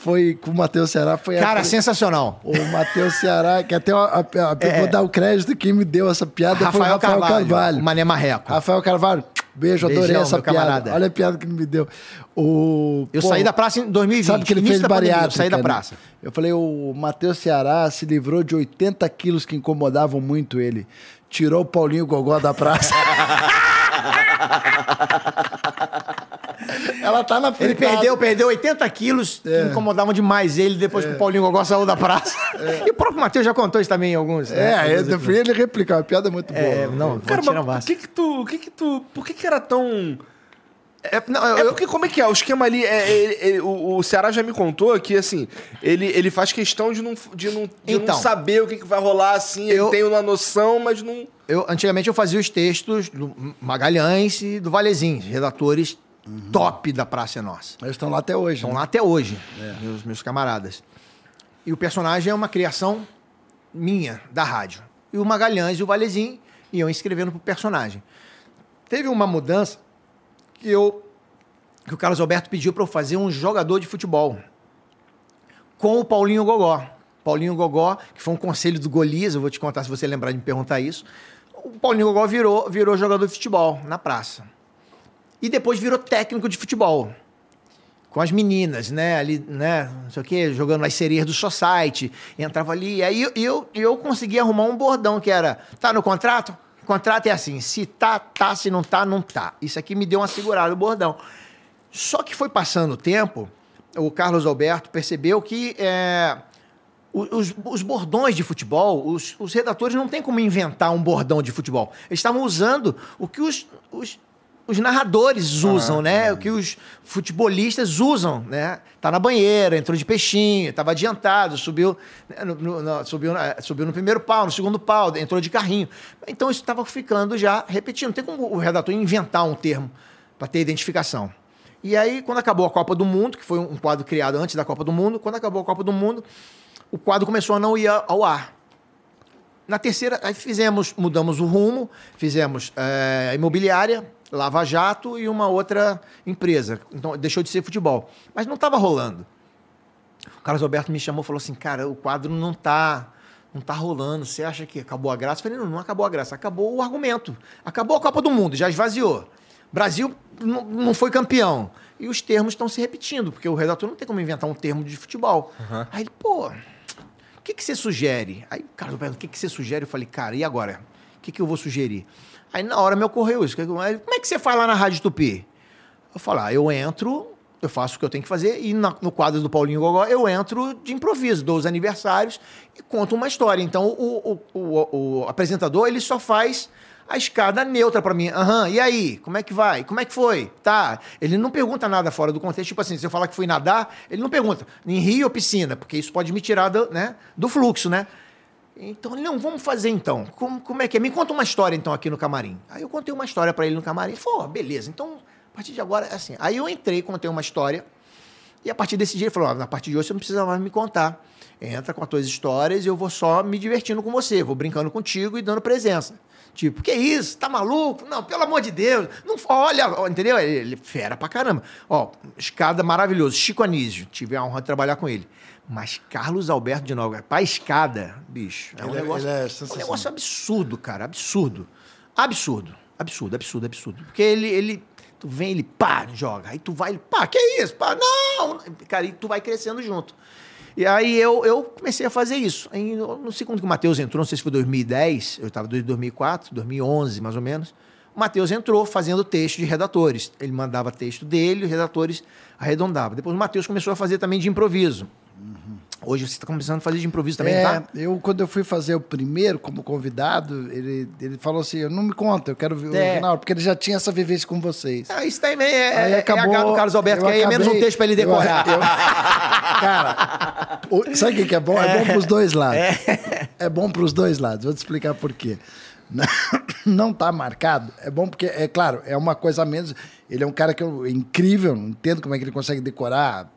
foi com o Matheus Ceará. Foi Cara, a, sensacional. o Matheus Ceará, que até a, a- a- eu vou dar o crédito, quem me deu essa piada foi o Rafael, Rafael Carvalho, Carvalho. Mané Marreco. Rafael Carvalho, beijo, adorei Beijão, essa meu piada. camarada. Olha a piada que ele me deu. O, Eu pô, saí da praça em 2020. Sabe que ele fez bariátrica? Eu saí da né? praça. Eu falei, o Matheus Ceará se livrou de 80 quilos que incomodavam muito ele. Tirou o Paulinho Gogó da praça. Ela tá na Ele perdeu, perdeu 80 quilos É. que incomodavam demais ele depois que o Paulinho Gogó saiu da praça. E o próprio Matheus já contou isso também em alguns. né, É, alguns eu fui ele replicar. A piada é muito boa. É, não, Cara, tirar mas o que que tu... Por que que tu... Por que que era tão... É, não, eu- É eu- porque como é que é? O esquema ali, é, ele- ele- o, o Ceará já me contou que, assim, ele, ele faz questão de não, de não, de Então. não saber o que, que vai rolar, assim. Eu- Ele tem uma noção, mas não... eu- antigamente eu fazia os textos do Magalhães e do Valezinho, redatores top da Praça é Nossa. Eles estão lá até hoje. Estão né? lá até hoje, meus, meus camaradas. E o personagem é uma criação minha, da rádio. E o Magalhães e o Valezinho iam escrevendo pro personagem. Teve uma mudança que eu que o Carlos Alberto pediu para eu fazer um jogador de futebol com o Paulinho Gogó. Paulinho Gogó, que foi um conselho do Golias, eu vou te contar se você lembrar de me perguntar isso. O Paulinho Gogó virou, virou jogador de futebol na praça. E depois virou técnico de futebol com as meninas, né? Ali, né? Não sei o quê, jogando as sereias do Society. Entrava ali. E aí eu, eu, eu consegui arrumar um bordão que era: tá no contrato? Contrato é assim: se tá, tá, se não tá, não tá. Isso aqui me deu uma segurada, o bordão. Só que foi passando o tempo, o Carlos Alberto percebeu que é, os, os bordões de futebol, os, os redatores não têm como inventar um bordão de futebol. Eles estavam usando o que os, os, os narradores usam, né? O que os futebolistas usam, né? Tá na banheira, entrou de peixinho, estava adiantado, subiu, né, no, no- no- subiu, subiu no primeiro pau, no segundo pau, entrou de carrinho. Então isso estava ficando já repetindo. Não tem como o redator inventar um termo para ter identificação. E aí, quando acabou a Copa do Mundo, que foi um quadro criado antes da Copa do Mundo, quando acabou a Copa do Mundo, o quadro começou a não ir ao ar. Na terceira, aí fizemos, mudamos o rumo, fizemos eh, imobiliária, Lava Jato e uma outra empresa. Então, deixou de ser futebol. Mas não estava rolando. O Carlos Alberto me chamou e falou assim, cara, o quadro não tá, não tá rolando. Você acha que acabou a graça? Eu falei, não, não acabou a graça. Acabou o argumento. Acabou a Copa do Mundo, já esvaziou. Brasil não, foi campeão. E os termos estão se repetindo, porque o redator não tem como inventar um termo de futebol. Aí ele, pô, o que, que você sugere? Aí o Carlos Alberto, o que, que você sugere? Eu falei, cara, e agora? O que, que eu vou sugerir? Aí na hora me ocorreu isso. Como é que você faz lá na Rádio Tupi? Eu falo, ah, eu entro, eu faço o que eu tenho que fazer, e na- no quadro do Paulinho Gogó eu entro de improviso, dou os aniversários e conto uma história. Então o, o- o- o apresentador ele só faz a escada neutra pra mim. Aham, e aí? Como é que vai? Como é que foi? Tá. Ele não pergunta nada fora do contexto. Tipo assim, se eu falar que fui nadar, ele não pergunta em rio ou piscina, porque isso pode me tirar do, né, do fluxo, né? Então, não, vamos fazer então. Como, como é que é? Me conta uma história então aqui no camarim. Aí eu contei uma história pra ele no camarim. Ele falou, "Ó, beleza, então a partir de agora assim. Aí eu entrei, contei uma história. E a partir desse dia ele falou: "Ó, a partir de hoje você não precisa mais me contar. Entra com as tuas histórias e eu vou só me divertindo com você, vou brincando contigo e dando presença. Tipo, que isso? Tá maluco? Não, pelo amor de Deus. Não, olha, entendeu? Ele, ele fera pra caramba. Ó, escada maravilhoso. Chico Anísio, tive a honra de trabalhar com ele. Mas Carlos Alberto de Noga, pra escada, bicho, é um Ele é- negócio, é é um negócio absurdo, cara, absurdo. Absurdo, absurdo, absurdo, absurdo. Porque ele, ele, tu vem, ele pá, joga. Aí tu vai, ele pá, que isso? Pá, não! Cara, e tu vai crescendo junto. E aí eu, eu comecei a fazer isso. Aí, não sei quando que o Matheus entrou, não sei se foi 2010, eu estava desde 2004, 2011 mais ou menos. O Matheus entrou fazendo texto de redatores. Ele mandava texto dele, os redatores arredondavam. Depois o Matheus começou a fazer também de improviso. Hoje você está começando a fazer de improviso também, é, tá? eu quando eu fui fazer o primeiro como convidado, ele, ele falou assim, eu não me conta, eu quero ver o É. original, porque ele já tinha essa vivência com vocês. Ah, isso também é, Aí é, acabou, é do Carlos Alberto, eu que aí é menos um acabei- texto para ele eu- decorar. eu- cara, o- sabe o que é bom? É, bom pros dois lados. É. bom pros dois lados. Vou te explicar por quê. Não- Não tá marcado. É bom porque, é claro, é uma coisa a menos. Ele é um cara que eu, é incrível, não entendo como é que ele consegue decorar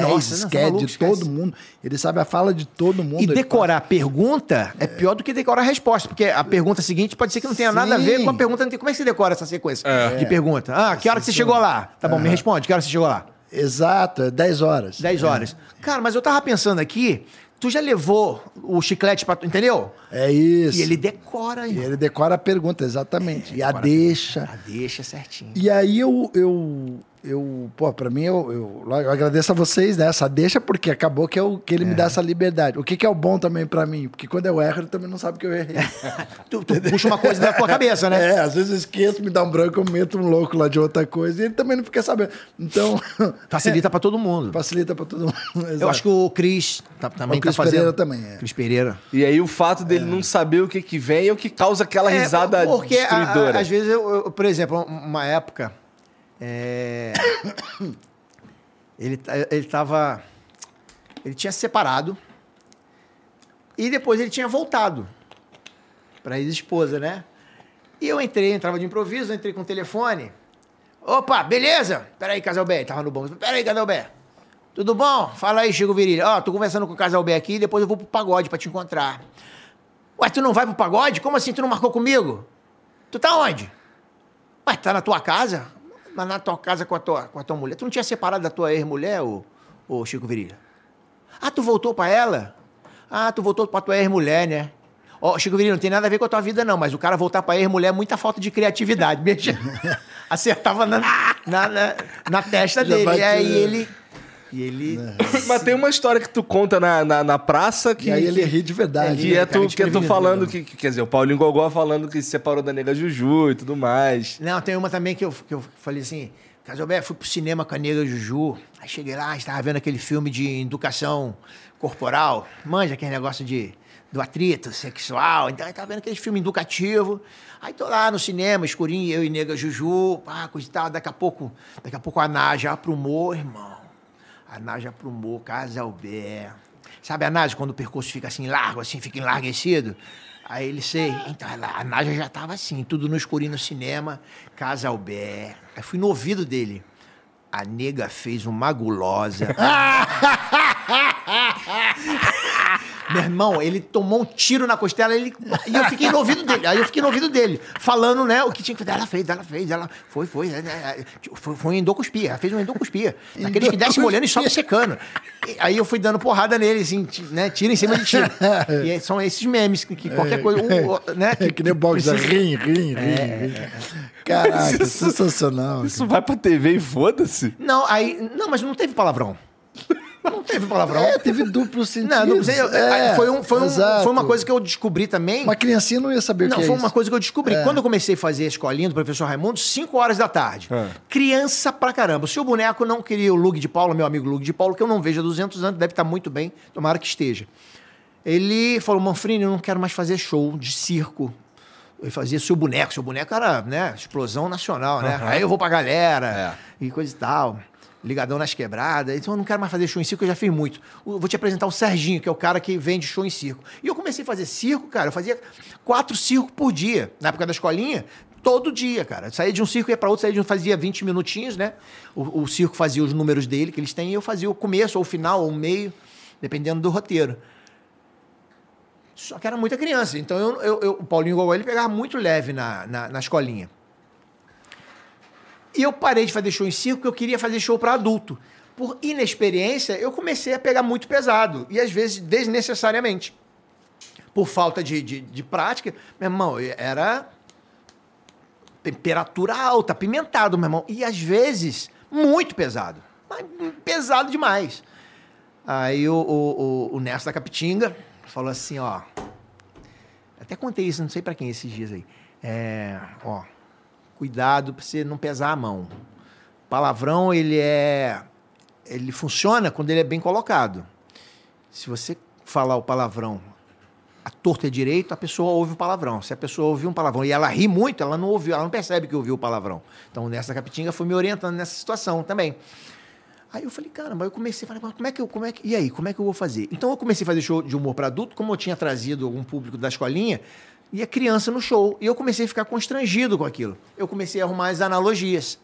10 Nossa, não, tá maluco, de todo esquece. mundo. Ele sabe a fala de todo mundo. E decorar a pergunta é pior do que decorar a resposta, porque a pergunta seguinte pode ser que não tenha nada a ver Sim. com a pergunta. anterior. Como é que você decora essa sequência de pergunta? Ah, que hora que você chegou lá? Tá bom, me responde, que hora você chegou lá? Exato, é 10 horas. 10 horas. Cara, mas eu tava pensando aqui, tu já levou o chiclete pra tu, entendeu? É isso. E ele decora, E irmão. ele decora a pergunta, exatamente. e a decora a deixa. Ah, deixa certinho. E aí eu, eu, eu pô, pra mim, eu, eu, eu agradeço a vocês nessa deixa, porque acabou que, eu, que ele me dá essa liberdade. O que, que é o bom também pra mim? Porque quando eu erro, ele também não sabe que eu errei. Tu, tu puxa uma coisa da tua cabeça, né? É, às vezes eu esqueço, me dá um branco, eu meto um louco lá de outra coisa, e ele também não fica sabendo. Então, Facilita pra todo mundo. facilita pra todo mundo. Eu acho que o Cris tá- também O Cris tá fazendo. Pereira também, é. Cris Pereira. E aí o fato dele não saber o que que vem é o que causa aquela É, risada porque a- a- destruidora. às vezes, eu, eu- por exemplo, uma época, é, ele, ele tava. Ele tinha se separado e depois ele tinha voltado pra ex-esposa, né? E eu entrei, entrava de improviso, entrei com o telefone. Opa, beleza? Peraí, Casalbé. Tava no banco. Peraí, Casalbé. Tudo bom? Fala aí, Chico Virilha. Ó, tô conversando com o Casalbé aqui depois eu vou pro pagode pra te encontrar. Ué, tu não vai pro pagode? Como assim tu não marcou comigo? Tu tá onde? Ué, tá na tua casa? Mas na tua casa com a tua, com a tua mulher. Tu não tinha separado da tua ex-mulher, ô, ô Chico Virilha? Ah, tu voltou pra ela? Ah, tu voltou pra tua ex-mulher, né? Ó, Chico Virilha, não tem nada a ver com a tua vida, não, mas o cara voltar pra ex-mulher é muita falta de criatividade. Mexa- Acertava na, na, na, na testa Já dele. E aí ele E ele. Mas tem uma história que tu conta na, na, na praça que. E aí ele ri de verdade. Que é cara, tu, que é tu falando né? que, que- Quer dizer, o Paulinho Gogó falando que se separou da nega Juju e tudo mais. Não, tem uma também que eu, que eu falei assim, Casalbé, fui pro cinema com a nega Juju. Aí cheguei lá, estava vendo aquele filme de educação corporal. Manja aquele negócio de do atrito sexual. Então, eu tava vendo aquele filme educativo. Aí tô lá no cinema, escurinho, eu e nega Juju, pá, coisa e tal. Daqui a pouco, daqui a pouco a Nádia aprumou, irmão. A Nádia aprumou, Casalbé. Sabe a Nádia, quando o percurso fica assim largo, assim, fica enlarguecido? Aí ele sei, então a Nádia já tava assim, tudo no escurinho no cinema, Casalbé. Aí fui no ouvido dele. A nega fez uma gulosa. Meu irmão, ele tomou um tiro na costela ele, e eu fiquei no ouvido dele. Aí eu fiquei no ouvido dele, falando, né, o que tinha que fazer. Ela fez, ela fez, ela foi, foi. é, é, Foi, foi um endocuspia, ela fez um endocuspia. Aqueles que desce molhando e sobe secando. E aí eu fui dando porrada nele, assim, né, tiro em cima de tiro. E são esses memes que, que qualquer coisa, um, o- né, É que nem o box, precisa- rim, rim, rim, rim. Caraca, sensacional. Isso vai pra TV e foda-se. Não, aí, não, mas não teve palavrão. Não teve palavrão. É, teve duplo sentido. Não, não sei, eu- É, foi, um, foi, um, foi uma coisa que eu descobri também. Uma criancinha não ia saber Não, o que é foi isso. uma coisa que eu descobri. Quando eu comecei a fazer a escolinha do professor Raimundo, 5 horas da tarde. Ah. Criança pra caramba. O seu boneco não queria o Lug de Paulo, meu amigo Lug de Paulo, que eu não vejo há 200 anos, deve estar muito bem, tomara que esteja. Ele falou, Manfrini, eu não quero mais fazer show de circo. Ele fazia seu boneco. Seu boneco era, né, explosão nacional, né? Aí eu vou pra galera e coisa e tal. Ligadão nas quebradas. Então eu não quero mais fazer show em circo, eu já fiz muito. Eu vou te apresentar o Serginho, que é o cara que vende show em circo. E eu comecei a fazer circo, cara. Eu fazia quatro circos por dia. Na época da escolinha, todo dia, cara. Eu saía de um circo, ia pra outro, saía de um, fazia 20 minutinhos, né? O, o circo fazia os números dele, que eles têm, e eu fazia o começo, ou o final, ou o meio, dependendo do roteiro. Só que era muita criança. Então eu, eu- eu- o Paulinho Gogó ele pegava muito leve na, na, na escolinha. E eu parei de fazer show em circo porque eu queria fazer show para adulto. Por inexperiência, eu comecei a pegar muito pesado. E às vezes desnecessariamente. Por falta de, de, de prática, meu irmão, era temperatura alta, apimentado, meu irmão. E às vezes, muito pesado. Pesado demais. Aí o, o, o, o Nesto da Capitinga falou assim, ó. Até contei isso, não sei pra quem esses dias aí. É, ó, cuidado pra você não pesar a mão. Palavrão, ele é. Ele funciona quando ele é bem colocado. Se você falar o palavrão a torta é direito, a pessoa ouve o palavrão. Se a pessoa ouviu um palavrão e ela ri muito, ela não ouviu, ela não percebe que ouviu o palavrão. Então, nessa capitinga foi me orientando nessa situação também. Aí eu falei, caramba, eu comecei, falei, mas como é que eu, como é que, e aí, como é que eu vou fazer? Então eu comecei a fazer show de humor para adulto, como eu tinha trazido algum público da escolinha, e a criança no show. E eu comecei a ficar constrangido com aquilo. Eu comecei a arrumar as analogias,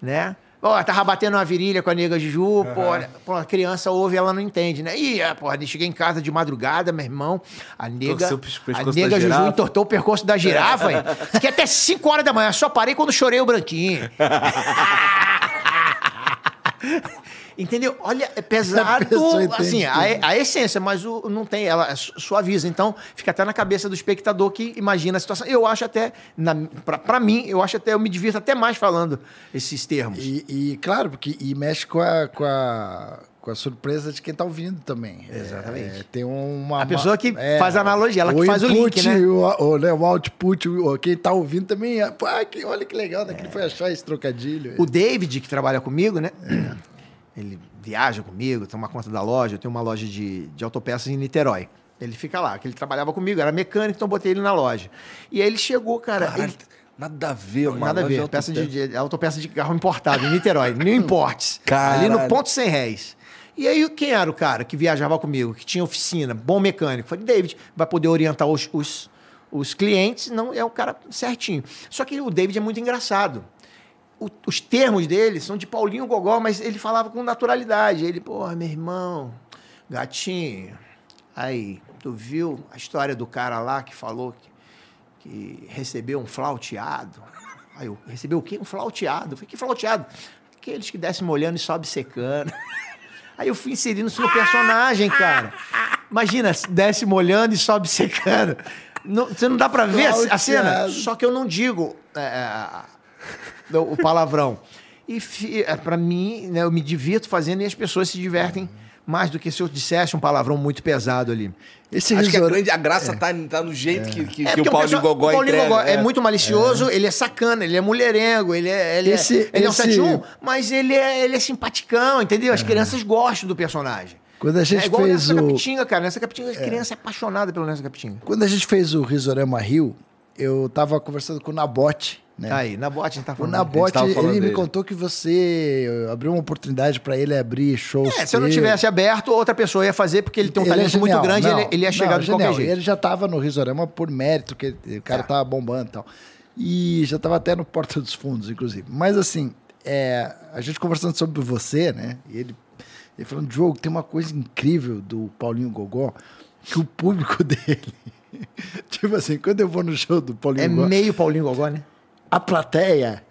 né? Ó, tava batendo uma virilha com a nega Juju, olha, pô, a criança ouve e ela não entende, né? Ih, é, porra, cheguei em casa de madrugada, meu irmão, a nega, a nega Juju girafa. entortou o percurso da girafa, hein? Fiquei até 5 horas da manhã, só parei quando chorei o branquinho. Entendeu? Olha, é pesado, assim, a, a essência, mas o, não tem, ela su- suaviza. Então, fica até na cabeça do espectador que imagina a situação. Eu acho até, pra mim, eu acho até, eu me divirto até mais falando esses termos. E, e, claro, porque e mexe com a, com a, com a surpresa de quem tá ouvindo também. Exatamente. É, tem uma. A pessoa que é, faz a analogia, ela que faz o input, link, né? O, o, né, o output, o, quem tá ouvindo também. é, Pô, ah, que, olha que legal, né? Que ele foi achar esse trocadilho. O David, que trabalha comigo, né? Ele viaja comigo, toma conta da loja. Eu tenho uma loja de, de autopeças em Niterói. Ele fica lá, que ele trabalhava comigo, era mecânico, então eu botei ele na loja. E aí ele chegou, cara. Caralho, ele- nada a ver, mano. Nada a ver. Peça de, de, autopeça de carro importado, em Niterói, Imports. Caralho. Ali no ponto 100 réis. E aí, quem era o cara que viajava comigo, que tinha oficina, bom mecânico? Falei, David, vai poder orientar os, os, os clientes, não é o cara certinho. Só que o David é muito engraçado. O- os termos dele são de Paulinho Gogó, mas ele falava com naturalidade. Ele, porra, meu irmão, gatinho, aí, tu viu a história do cara lá que falou que que recebeu um flauteado. Aí eu, recebeu o quê? Um flauteado. Eu falei, que flauteado? Aqueles que descem molhando e sobe secando. Aí eu fui inserindo isso no personagem, cara. Imagina, desce molhando e sobe secando. Não- você não dá pra ver a, a cena? Só que eu não digo é, é, o, palavrão. E é, pra mim, né, eu me divirto fazendo e as pessoas se divertem mais do que se eu dissesse um palavrão muito pesado ali. Esse Acho que a, risourama- grande, a graça tá, tá no jeito que, que, É, que o Paulinho Gogó o Paulinho entrega. Gogó é. é. muito malicioso, ele é sacana, ele é mulherengo, ele é, ele Esse- é, ele é um esse- 71, mas ele é, ele é simpaticão, entendeu? As crianças gostam do personagem. Quando a gente é igual fez Nessa o- Capitinga, cara. Nessa Capitinga, a criança é apaixonada pelo Nessa Capitinga. Quando a gente fez o Risorama Rio, eu tava conversando com o Nabote, né? Aí, na bote a gente tá O falando. Nabote, tava falando ele me dele. contou que você abriu uma oportunidade pra ele abrir shows. É, se eu não tivesse aberto, outra pessoa ia fazer, porque ele tem um Ele é talento muito genial. grande, Não, ele, ele ia chegar não, de genial. qualquer jeito. Ele já tava no Risorama por mérito, que o cara É. tava bombando e tal. E já tava até no Porta dos Fundos, inclusive. Mas assim, é, a gente conversando sobre você, né? E ele, ele falando, Diogo, tem uma coisa incrível do Paulinho Gogó, que o público dele. tipo assim, quando eu vou no show do Paulinho É Gogó, meio Paulinho Gogó, né? A plateia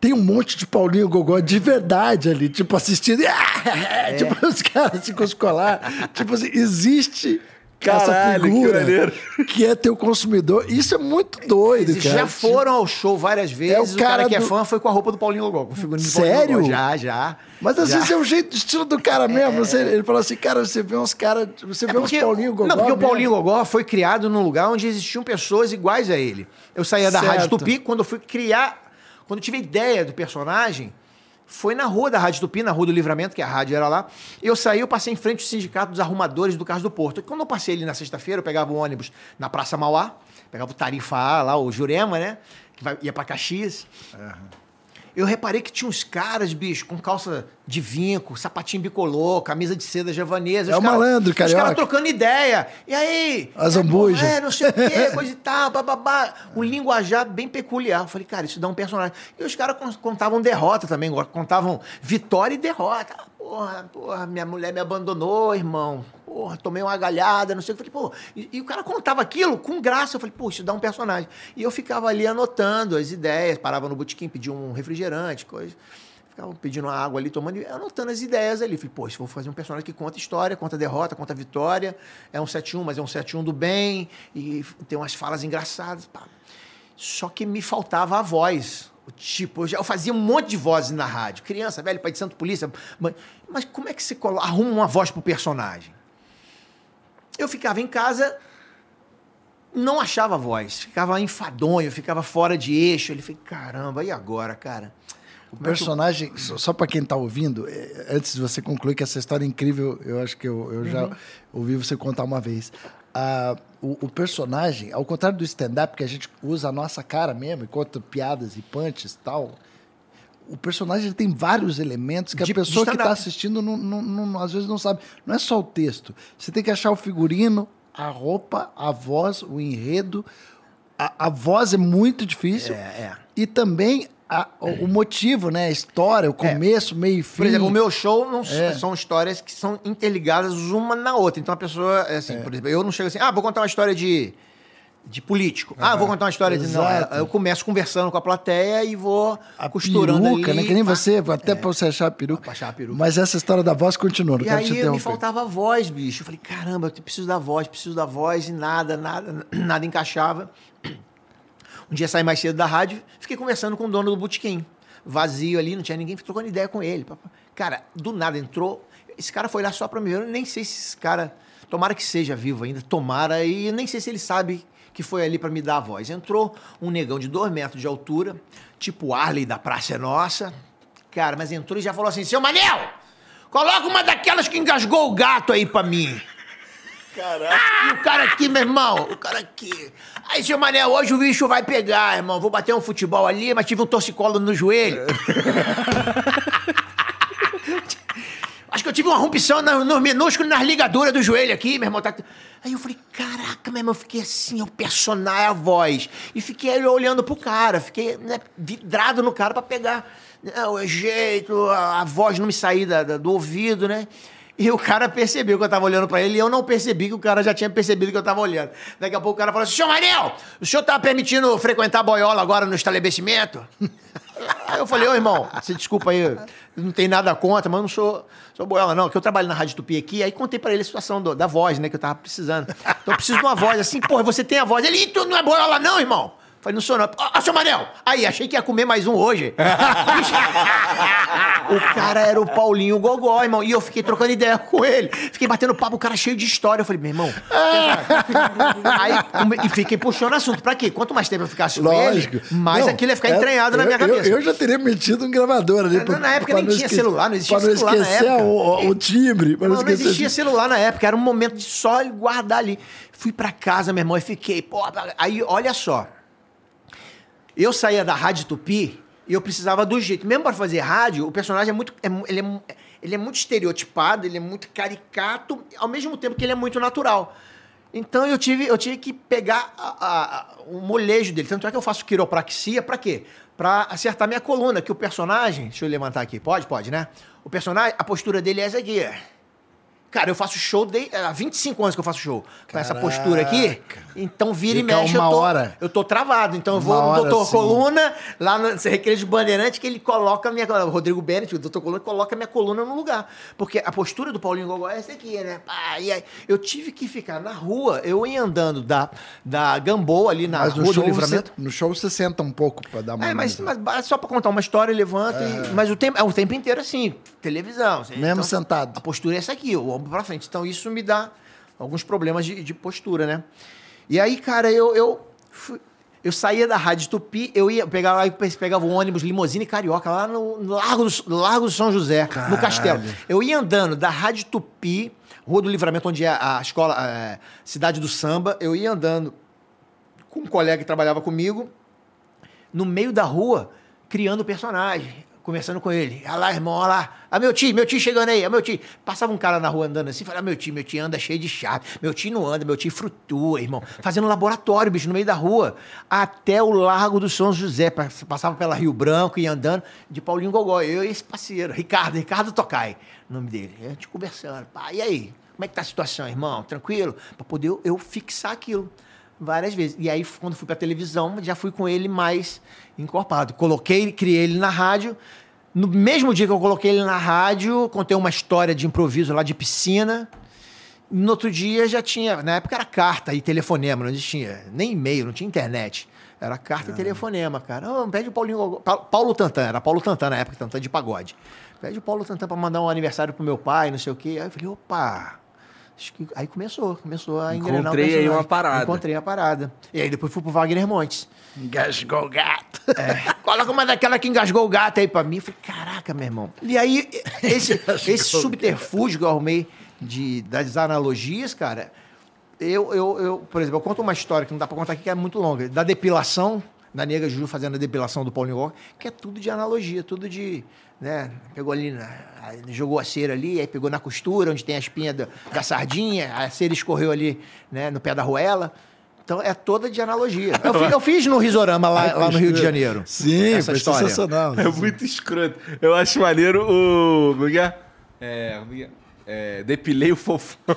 tem um monte de Paulinho Gogó de verdade ali, tipo, assistindo. É. Tipo, os caras se coscolar. tipo assim, existe Caralho, que figura maneiro. que, é teu consumidor. Isso é muito doido, Eles cara. já foram ao show várias vezes. o, cara cara que é do- fã foi com a roupa do Paulinho com o do Paulinho Sério? Já, já. Mas às já. vezes é o jeito, o estilo do cara mesmo. Você- ele falou assim, cara, você vê uns caras. Você É vê uns Paulinho Gogó. Não, porque o mesmo. Paulinho Gogó foi criado num lugar onde existiam pessoas iguais a ele. Eu saía da Certo. Rádio Tupi, quando eu fui criar, quando eu tive a ideia do personagem, foi na rua da Rádio Tupi, na Rua do Livramento, que a rádio era lá. Eu saí, eu passei em frente ao Sindicato dos Arrumadores do Carros do Porto. E quando eu passei ali na sexta-feira, eu pegava o ônibus na Praça Mauá, pegava o Tarifa A lá, o Jurema, né? Que vai- ia pra Caxias. Eu reparei que tinha uns caras, bicho, com calça de vinco, sapatinho bicolor, camisa de seda javanesa. É os o cara- malandro, Os carioca. caras trocando ideia. E aí? A zambuja. É, não sei o quê, coisa e tal, bababá. Um linguajar bem peculiar. Eu falei, cara, isso dá um personagem. E os caras con- contavam derrota também, contavam vitória e derrota. Ah, Porra, porra, minha mulher me abandonou, irmão. Porra, tomei uma galhada, não sei o que. Falei, pô, e, e o cara contava aquilo com graça. Eu falei, pô, isso dá um personagem. E eu ficava ali anotando as ideias, parava no botequim, pedia um refrigerante, coisa. Ficava pedindo água ali, tomando, e anotando as ideias ali. Falei, pô, se vou fazer um personagem que conta história, conta derrota, conta vitória. É um 71, mas é um 71 do bem. E tem umas falas engraçadas. Pá. Só que me faltava a voz. Tipo, eu já eu fazia um monte de vozes na rádio. Criança, velho, pai de santo, polícia. Mas, mas como é que você arruma uma voz pro personagem? Eu ficava em casa, não achava voz. Ficava enfadonho, ficava fora de eixo. Ele falei, caramba, e agora, cara? O personagem, só, só para quem tá ouvindo, é, antes de você concluir que essa história é incrível, eu acho que eu, eu Uhum. já ouvi você contar uma vez. Ah, o, o personagem, ao contrário do stand-up, que a gente usa a nossa cara mesmo, e conta piadas e punches e tal, o personagem tem vários elementos que De- a pessoa que está assistindo não, não- não- às vezes não sabe. Não é só o texto. Você tem que achar o figurino, a roupa, a voz, o enredo. A, a voz é muito difícil. É, é. E também a- o, o motivo, né? A história, o começo, meio e fim. Por exemplo, o meu show não É. são histórias que são interligadas uma na outra. Então a pessoa, é assim, por exemplo, eu não chego assim, ah, vou contar uma história de, de político. Ah, vou contar uma história de. Não, Exato. eu começo conversando com a plateia e vou a costurando peruca, ali. né? Que nem você, até pra você achar a peruca. Pra achar a peruca. Mas essa história da voz continua, não E quero te aí me interromper. faltava voz, bicho. Eu falei, caramba, eu preciso da voz, preciso da voz, e nada, nada, nada encaixava. Um dia saí mais cedo da rádio, fiquei conversando com o dono do botequim. Vazio ali, não tinha ninguém, fiquei trocando ideia com ele. Cara, do nada entrou. Esse cara foi lá só pra mim. Eu nem sei se esse cara. Tomara que seja vivo ainda, tomara. E nem sei se ele sabe que foi ali pra me dar a voz. Entrou um negão de dois metros de altura, tipo Arley da Praça é Nossa. Cara, mas entrou e já falou assim: seu Manel! Coloca uma daquelas que engasgou o gato aí pra mim. Caraca. Ah, e o cara aqui, meu irmão, o cara aqui. Aí, seu Manel, hoje o bicho vai pegar, irmão. Vou bater um futebol ali, mas tive um torcicolo no joelho. Acho que eu tive uma rompição no, no minúsculo nas ligaduras do joelho aqui, meu irmão. Tá... Aí eu falei, caraca, meu irmão, eu fiquei assim, o personagem, a voz. E fiquei olhando pro cara, fiquei né, vidrado no cara pra pegar né, o jeito, a, a voz não me sair da- da- do ouvido, né? E o cara percebeu que eu tava olhando pra ele e eu não percebi que o cara já tinha percebido que eu tava olhando. Daqui a pouco o cara falou assim: Senhor Manel, o senhor tá permitindo frequentar boiola agora no estabelecimento? Aí eu falei, ô irmão, você desculpa aí, não tem nada contra, mas eu não sou, sou boiola, não, que eu trabalho na Rádio Tupi aqui, aí contei pra ele a situação do- da voz, né, que eu tava precisando. Então eu preciso de uma voz assim, porra, você tem a voz. Ele, "Ih, tu não é boiola, não, irmão? Falei, não sou não. Ó, seu Manel! Aí, achei que ia comer mais um hoje. o cara era o Paulinho Gogó, irmão. E eu fiquei trocando ideia com ele. Fiquei batendo papo, o cara cheio de história. Eu falei, meu irmão. Aí, e fiquei puxando assunto. Pra quê? Quanto mais tempo eu ficasse com Lógico. ele, mais Não, aquilo ia ficar é- entranhado na eu- minha eu- cabeça. Eu, já teria metido um gravador ali. Na- pra- na época nem tinha esque- celular, não existia Pra não celular na esquecer época. o, o timbre. Não, não, não esquecer existia celular na época, era um momento de só guardar ali. Fui pra casa, meu irmão, e fiquei, pô, aí olha só. Eu saía da Rádio Tupi e eu precisava do jeito. Mesmo para fazer rádio, o personagem é muito. é ele, é, ele é muito estereotipado, ele é muito caricato, ao mesmo tempo que ele é muito natural. Então eu tive, eu tive que pegar a- a- o molejo dele. Tanto é que eu faço quiropraxia, pra quê? Pra acertar minha coluna, que o personagem. Deixa eu levantar aqui. Pode? Pode, né? O personagem, a postura dele é essa aqui. Cara, eu faço show de, há 25 anos que eu faço show. Com essa postura aqui. Então vira Fica e mexe, uma eu tô, hora. eu tô travado. Então eu vou Uma no doutor sim. Coluna, lá no Recreio de Bandeirante, que ele coloca a minha. O Rodrigo Bennett, o doutor Coluna, coloca a minha coluna no lugar. Porque a postura do Paulinho Gogó é essa aqui, né? E aí, eu tive que ficar na rua, eu ia andando da, da Gamboa ali na Mas no Rua do show, você, Livramento. no show você senta um pouco pra dar uma... É, mas, mas só pra contar uma história, levanta. e- mas o tempo, é o tempo inteiro assim, televisão. assim, Mesmo sentado. A postura é essa aqui, o ombro pra frente. Então isso me dá alguns problemas de, de postura, né? E aí, cara, eu, eu, fui- eu saía da Rádio Tupi, eu ia pegar lá, pegava o ônibus Limousine Carioca, lá no, no Largo, do, Largo do São José, no Castelo. Eu ia andando da Rádio Tupi, Rua do Livramento, onde é a escola, é, Cidade do Samba, eu ia andando com um colega que trabalhava comigo, no meio da rua, criando personagem, conversando com ele. Olha lá, irmão, olha lá. Ah, meu tio, meu tio chegando aí, ah, meu tio. Passava um cara na rua andando assim, falava, meu tio, meu tio anda cheio de chave. Meu tio não anda, meu tio frutua, irmão. Fazendo laboratório, bicho, no meio da rua. Até o Largo do São José. Pass- Passava pela Rio Branco e andando de Paulinho Gogó. Eu e esse parceiro, Ricardo, Ricardo Tocai, nome dele. A gente conversando. Pá, e aí? Como é que tá a situação, irmão? Tranquilo? Pra poder eu fixar aquilo várias vezes. E aí, quando fui pra televisão, já fui com ele mais encorpado. Coloquei, criei ele na rádio. No mesmo dia que eu coloquei ele na rádio, contei uma história de improviso lá de piscina. No outro dia já tinha, na época era carta e telefonema, não existia nem e-mail, não tinha internet. Era carta e telefonema, cara. Oh, pede o Paulinho Paulo Tantan, era Paulo Tantan na época, Tantan de pagode. Pede o Paulo Tantan pra mandar um aniversário pro meu pai, não sei o quê. Aí eu falei, opa. Acho que- Aí começou, começou a engrenar o Encontrei aí uma parada. Encontrei a parada. E aí depois fui pro Wagner Montes. Engasgou o gato. É, coloca uma daquela que engasgou o gato aí pra mim. Eu falei, caraca, meu irmão. E aí, esse, esse subterfúgio que eu arrumei de, das analogias, cara, eu, eu, eu, por exemplo, eu conto uma história que não dá pra contar aqui, que é muito longa, da depilação, da nega Juju fazendo a depilação do Paulinho Gogó, que é tudo de analogia, tudo de. Né, pegou ali, na, jogou a cera ali, aí pegou na costura, onde tem a espinha da, da sardinha, a cera escorreu ali né, no pé da arruela. Então é toda de analogia. Eu fiz, eu fiz no Risorama lá, lá no Rio de Janeiro. Sim, essa foi história. sensacional. É muito escroto. Eu acho maneiro o. Como é é? É. É é? Depilei o fofão.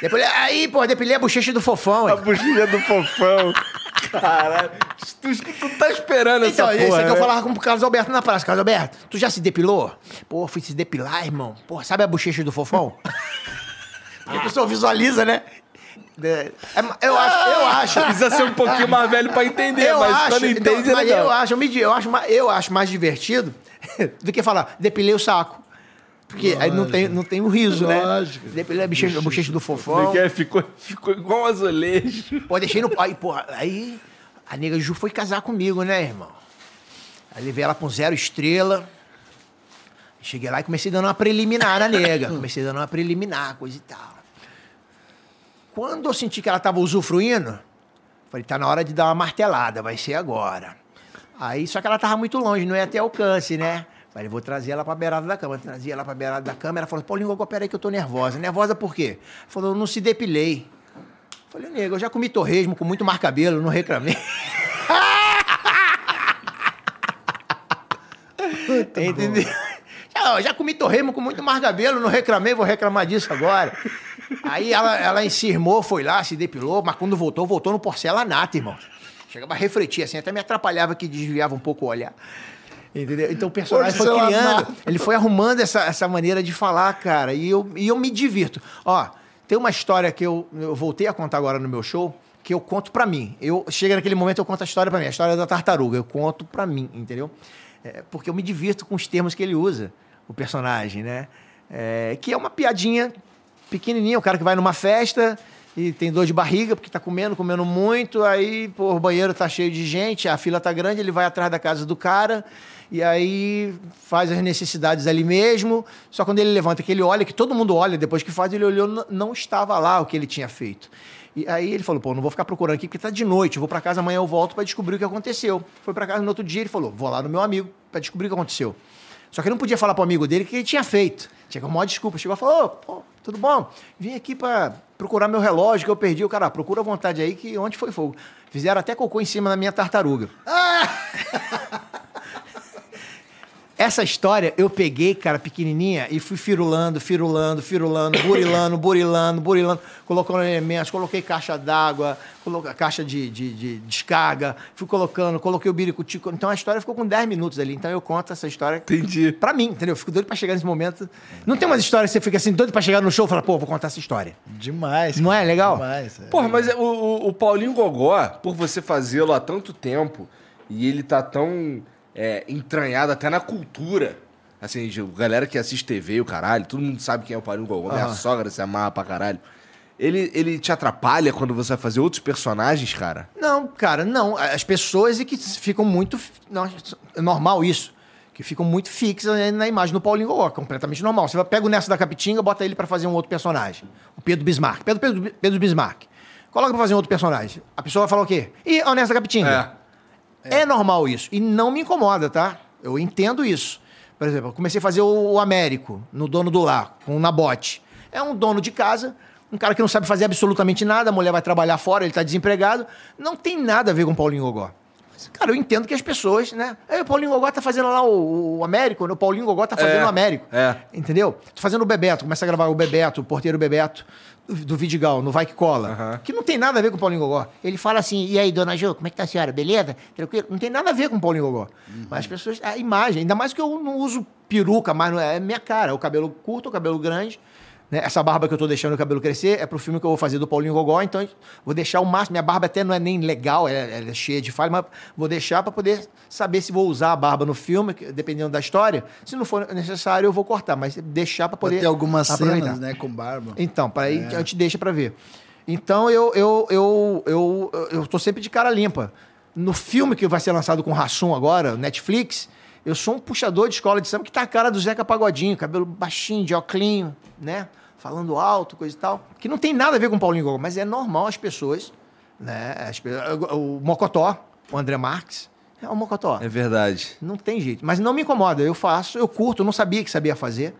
Depois, aí, pô, depilei a bochecha do fofão. A bochecha do fofão. Caralho. Tu, tu tá esperando Então, essa porra, aqui eu né? falava com o Carlos Alberto na praça. Carlos Alberto, tu já se depilou? Pô, fui se depilar, irmão. Pô, sabe a bochecha do fofão? Porque a pessoa visualiza, né? É, é, eu acho, eu acho. Precisa ser um pouquinho mais velho pra entender, eu mas acho, quando então, entende é mas legal. eu acho, eu, me, eu, acho, eu acho mais divertido do que falar, depilei o saco. Porque aí não tem, não tem o riso, né? Lógico. Depilei a bochecha, a bochecha do fofão. é que é? Ficou, ficou igual um azulejo. Pô, deixei no. Aí, porra, aí a nega Ju foi casar comigo, né, irmão? Aí levei ela pra um zero estrela. Cheguei lá e comecei dando uma preliminar na nega. Comecei dando uma preliminar, coisa e tal. Quando eu senti que ela tava usufruindo, falei, tá na hora de dar uma martelada, vai ser agora. Aí, só que ela tava muito longe, não ia ter alcance, né? Falei, vou trazer ela pra beirada da cama. Trazia ela pra beirada da cama. Ela falou, Paulinho, peraí que eu tô nervosa. Nervosa por quê? Falou, eu não se depilei. Falei, nego, eu já comi torresmo com muito marcabelo, não reclamei. Entendeu? Já, já comi torresmo com muito marcabelo, não reclamei, vou reclamar disso agora. Aí ela, ela encirmou, foi lá, se depilou, mas quando voltou, voltou no porcelanato, irmão. Chegava a refletir, assim, até me atrapalhava que desviava um pouco o olhar. Entendeu? Então o personagem foi Porcelanato. criando, ele foi arrumando essa, essa maneira de falar, cara, e eu, e eu me divirto. Ó, tem uma história que eu, eu voltei a contar agora no meu show, porque eu conto pra mim. Eu chega naquele momento eu conto a história pra mim, a história da tartaruga, eu conto pra mim, entendeu? É, porque eu me divirto com os termos que ele usa, o personagem, né? É, que é uma piadinha pequenininha, o cara que vai numa festa e tem dor de barriga porque tá comendo, comendo muito, aí pô, o banheiro tá cheio de gente, a fila tá grande, ele vai atrás da casa do cara e aí faz as necessidades ali mesmo. Só quando ele levanta que ele olha, que todo mundo olha depois que faz, ele olhou, não estava lá o que ele tinha feito. E aí ele falou, pô, não vou ficar procurando aqui porque tá de noite, eu vou para casa amanhã eu volto para descobrir o que aconteceu. Foi para casa no outro dia, ele falou, vou lá no meu amigo para descobrir o que aconteceu. Só que ele não podia falar pro amigo dele o que ele tinha feito. Tinha com uma desculpa. Chegou e falou: pô, tudo bom? Vim aqui para procurar meu relógio que eu perdi. O cara, ah, procura à vontade aí que onde foi fogo. Fizeram até cocô em cima da minha tartaruga. Essa história eu peguei, cara, pequenininha, e fui firulando, firulando, firulando, burilando, burilando, burilando, colocando elementos, coloquei caixa d'água, coloquei caixa de, de, de descarga, fui colocando, coloquei o biricutico. Então a história ficou com 10 minutos ali. Então eu conto essa história Entendi. pra mim, entendeu? Eu fico doido pra chegar nesse momento. Não tem umas histórias que você fica assim, doido pra chegar no show e falar, pô, vou contar essa história. Demais. Não é legal? Demais. é. Porra, mas é- o, o- o Paulinho Gogó, por você fazê-lo há tanto tempo, e ele tá tão é, entranhado até na cultura. Assim, galera que assiste TV, o caralho, todo mundo sabe quem é o Paulinho Gogó, minha sogra se amarra pra caralho. Ele, ele te atrapalha quando você vai fazer outros personagens, cara? Não, cara, não. As pessoas é que ficam muito. É normal isso. Que ficam muito fixas na imagem do Paulinho Gogó, completamente normal. Você pega o Nessa da Capitinga, bota ele pra fazer um outro personagem. O Pedro Bismarck. Pedro, Pedro, Pedro Bismarck. Coloca pra fazer um outro personagem. A pessoa vai falar o quê? Ih, é o Nessa da Capitinga. É. normal isso. E não me incomoda, tá? Eu entendo isso. Por exemplo, eu comecei a fazer o, o Américo, no Dono do Lar, com o Nabote. É um dono de casa, um cara que não sabe fazer absolutamente nada, a mulher vai trabalhar fora, ele tá desempregado. Não tem nada a ver com o Paulinho Gogó. Cara, eu entendo que as pessoas, né? "Ei, o Paulinho Gogó tá fazendo lá o, o Américo, né? o Paulinho Gogó tá fazendo É, o Américo. é. Entendeu? Tô fazendo o Bebeto, começa a gravar o Bebeto, o porteiro Bebeto, do, Vidigal, no Vai Que Cola. Aham. Que não tem nada a ver com o Paulinho Gogó. Ele fala assim, e aí, dona Jo, como é que tá a senhora? Beleza? Tranquilo? Não tem nada a ver com o Paulinho Gogó. Mas as pessoas, a imagem, ainda mais que eu não uso peruca, mas não é, é minha cara. O cabelo curto, o cabelo grande. Né? Essa barba que eu tô deixando o cabelo crescer é pro filme que eu vou fazer do Paulinho Gogó, então vou deixar o máximo. Minha barba até não é nem legal, ela, ela é cheia de falha, mas vou deixar para poder saber se vou usar a barba no filme, dependendo da história. Se não for necessário, eu vou cortar, mas deixar para Pode poder. ter algumas aproveitar. cenas, né, com barba. Então, para aí a gente deixa pra ver. Então eu, eu, eu, eu, eu tô sempre de cara limpa. No filme que vai ser lançado com Rassum agora, Netflix, eu sou um puxador de escola de samba que tá a cara do Zeca Pagodinho, cabelo baixinho, de óculos, né? Falando alto, coisa e tal. Que não tem nada a ver com o Paulinho Gogol, mas é normal as pessoas, né? As o Mocotó, o André Marques, é o Mocotó. É verdade. Não tem jeito. Mas não me incomoda. Eu faço, eu curto, eu não sabia que sabia fazer.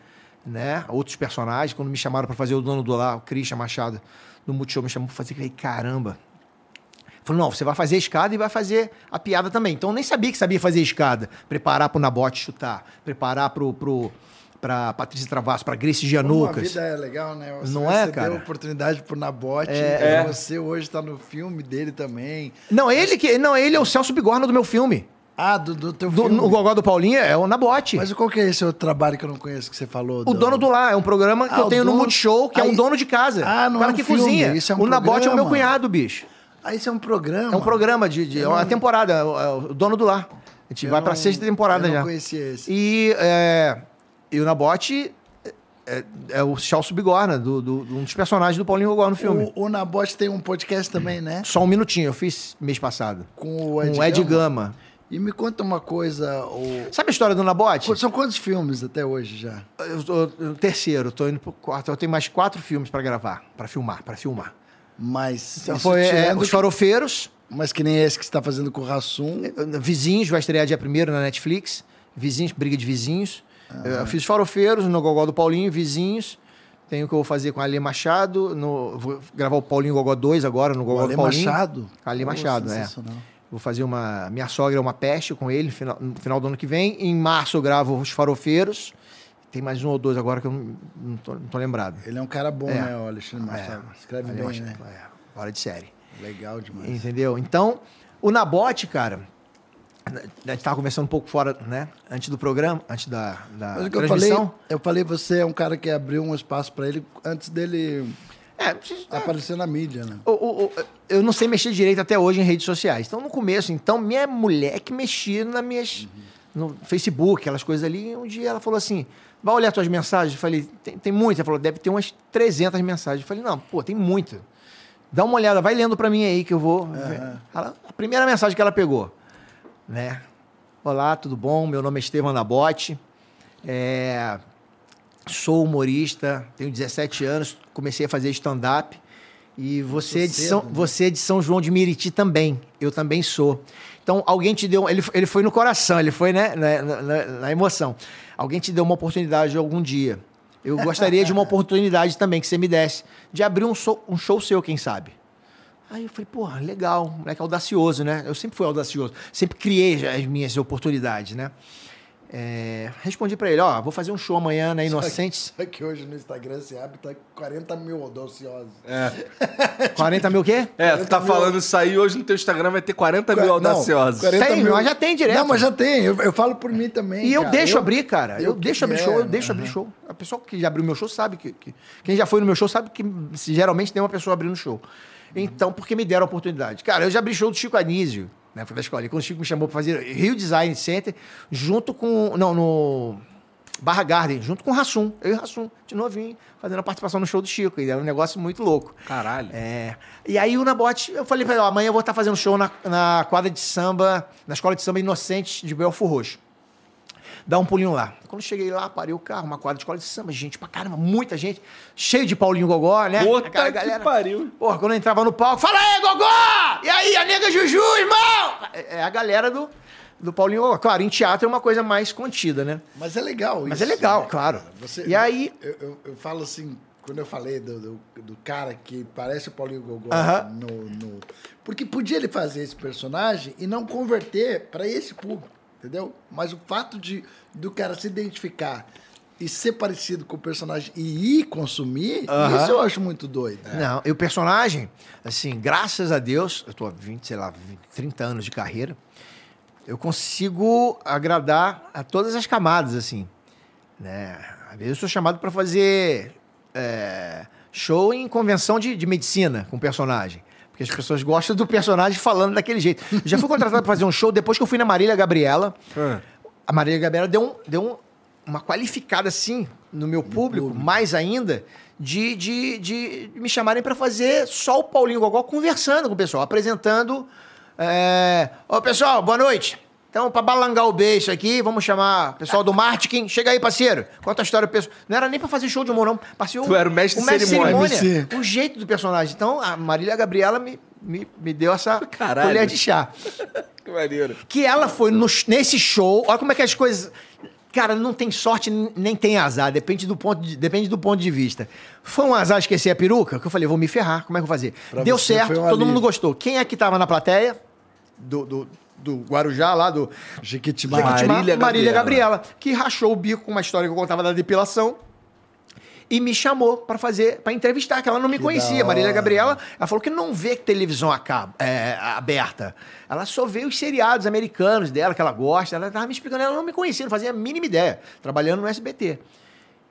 Né? Outros personagens, quando me chamaram para fazer o dono do lá, o Christian Machado, no Multishow, me chamou pra fazer, eu falei, caramba. Falou, não, você vai fazer a escada e vai fazer a piada também. Então eu nem sabia que sabia fazer escada. Preparar pro Nabote chutar, preparar pro, pro, pra Patrícia Travasso, pra Grace Como a vida é legal, né? Você, Não é, você cara? deu oportunidade pro Nabote. É. e Você hoje tá no filme dele também. Não, ele que. Não, ele é o Celso Bigorna do meu filme. Ah, do, do teu Do, filme. o Gogó do Paulinho é o Nabote. Mas qual que é esse outro trabalho que eu não conheço que você falou? O dono do lar é um programa que Ah, eu tenho no dono- Multishow, que é um Aí- dono de casa. Ah, não o cara é um que filme, cozinha. isso é um o Nabote é o meu programa. cunhado, bicho. Ah, isso é um programa? É um programa de. de- é uma temporada, é o- é o dono do lar. A gente Eu vai pra não- sexta temporada eu já. não conhecia esse. E, é, e o Nabote é, é o Celso Bigorna, do, do- um dos personagens do Paulinho Gogó no filme. O, o Nabote tem um podcast também, né? Só um minutinho, eu fiz mês passado. Com o Ed, Com o Ed Gama. Gama. E me conta uma coisa. O... Sabe a história do Nabote? São quantos filmes até hoje já? Eu- terceiro, tô indo pro quarto. Eu tenho mais quatro filmes pra gravar, pra filmar, pra filmar. Mas. Então foi é, Os Farofeiros, Mas que nem esse que você está fazendo com o Rassum. Vizinhos, vai estrear dia 1 na Netflix. Vizinhos, Briga de Vizinhos. Eu fiz Farofeiros no Gogó do Paulinho, Vizinhos. Tenho o que eu vou fazer com a Ale Machado. No, vou gravar o Paulinho Gogó 2 agora no Gogó do Paulinho. Machado. Pô, Machado, é. sensacional. Vou fazer uma. Minha sogra é uma peste com ele no final, no final do ano que vem. Em março eu gravo Os Farofeiros. Tem mais um ou dois agora que eu não, não, tô, não tô lembrado. Ele é um cara bom, É. né, o Alexandre Machado? Escreve Ale bem, Machado, né? é, fora de série. Legal demais. Entendeu? Então, o Nabote, cara, a gente tava conversando um pouco fora, né? Antes do programa, antes da, da Mas o que eu falei, transmissão. eu falei, você é um cara que abriu um espaço para ele antes dele. É, Apareceu na mídia, né? o- eu não sei mexer direito até hoje em redes sociais. Então, no começo, então, minha mulher que mexia nas minhas. No Facebook, aquelas coisas ali. E um dia ela falou assim: vai olhar tuas mensagens? Eu falei: tem, tem muitas. Ela falou: deve ter umas 300 mensagens. Eu falei: não, pô, tem muita. Dá uma olhada, vai lendo pra mim aí que eu vou. ver." Ela- a primeira mensagem que ela pegou, né? Olá, tudo bom? Meu nome é Estevam Nabote. É, sou humorista, tenho 17 anos, comecei a fazer stand-up. E você é, de cedo, São, né? você é de São João de Meriti também. Eu também sou. Então, alguém te deu. Ele, ele foi no coração, ele foi né, na, na- na- emoção. Alguém te deu uma oportunidade algum dia. Eu gostaria de uma oportunidade também que você me desse de abrir um show, um show seu, quem sabe. Aí eu falei, porra, legal, moleque audacioso, né? Eu sempre fui audacioso, sempre criei as minhas oportunidades, né? É, respondi pra ele, ó, vou fazer um show amanhã na Inocentes. Só que hoje no Instagram você abre tá 40 mil audaciosos. 40 mil o quê? É, tu tá 40 mil. falando isso aí, hoje no teu Instagram vai ter 40 mil Não, audaciosos. 40 Tem, mil. mas já tem direto. Não, mas já tem. Eu, eu falo por mim também. E eu cara. deixo abrir, cara. Eu, eu deixo abrir que- show, eu é, deixo abrir show. A pessoa que já abriu meu show sabe que, que- Quem já foi no meu show sabe que se, geralmente tem uma pessoa abrindo show. Então, porque me deram a oportunidade. Cara, eu já abri show do Chico Anísio, na época da escola. E quando o Chico me chamou pra fazer Rio Design Center, junto com. Não, no. Barra Garden, junto com o Rassum. Eu e o Rassum, de novinho, fazendo a participação no show do Chico. E era um negócio muito louco. Caralho. É. E aí o Nabote, eu falei pra ele, ó, amanhã eu vou estar fazendo show na, na quadra de samba, na escola de samba Inocentes de Belfor Roxo. Dá um pulinho lá. Quando cheguei lá, parei o carro, uma quadra de escola de samba, gente pra caramba, muita gente, cheio de Paulinho Gogó, né? Puta Aquela que pariu. Porra, quando eu entrava no palco, fala aí, Gogó! E aí, a nega Juju, irmão! É é a galera do, do Paulinho Gogó. Claro, em teatro é uma coisa mais contida, né? Mas é legal Mas isso. é legal, né, claro. Você, E aí- Eu, eu, eu falo assim, quando eu falei do, do, do cara que parece o Paulinho Gogó Aham. no, no- Porque podia ele fazer esse personagem e não converter para esse público, entendeu? Mas o fato de do cara se identificar e ser parecido com o personagem e ir consumir, isso eu acho muito doido. Não, e o personagem, assim, graças a Deus, eu tô há 20, sei lá, 20, 30 anos de carreira, eu consigo agradar a todas as camadas, assim. Né? Às vezes eu sou chamado para fazer é, show em convenção de, de medicina com personagem. Porque as pessoas gostam do personagem falando daquele jeito. Eu já fui contratado para fazer um show depois que eu fui na Marília Gabriela. Ah. A Marília Gabriela deu, um, deu um- uma qualificada, assim, no meu público, mais ainda, de, de, de me chamarem para fazer só o Paulinho Gogó conversando com o pessoal, apresentando. É... Ô, pessoal, boa noite. Então, para balangar o beijo aqui, vamos chamar o pessoal do marketing. Chega aí, parceiro. Conta a história do pessoal. Não era nem para fazer show de humor, não. Parceiro, Tu era o mestre de de cerimônia. cerimônia. O jeito do personagem. Então, a Marília Gabriela me, me, me deu essa Caralho. colher de chá Que maneiro. que ela foi no- nesse show. Olha como é que as coisas. Cara, não tem sorte nem tem azar, depende do ponto de, depende do ponto de vista. Foi um azar esquecer a peruca, que eu falei, vou me ferrar, como é que eu vou fazer? Pra Deu certo, todo mundo alívio. gostou. Quem é que tava na plateia? Do, do, do Guarujá, lá do Jequitimá. Jequitimá, Marília Marília, Gabriela. Gabriela, que rachou o bico com uma história que eu contava da depilação e me chamou pra fazer, para entrevistar, que ela não me Que conhecia. Marília. Gabriela, ela falou que não vê televisão acaba, é, aberta. Ela só vê os seriados americanos dela, que ela gosta. Ela tava me explicando, ela não me conhecia, não fazia a mínima ideia, trabalhando no SBT.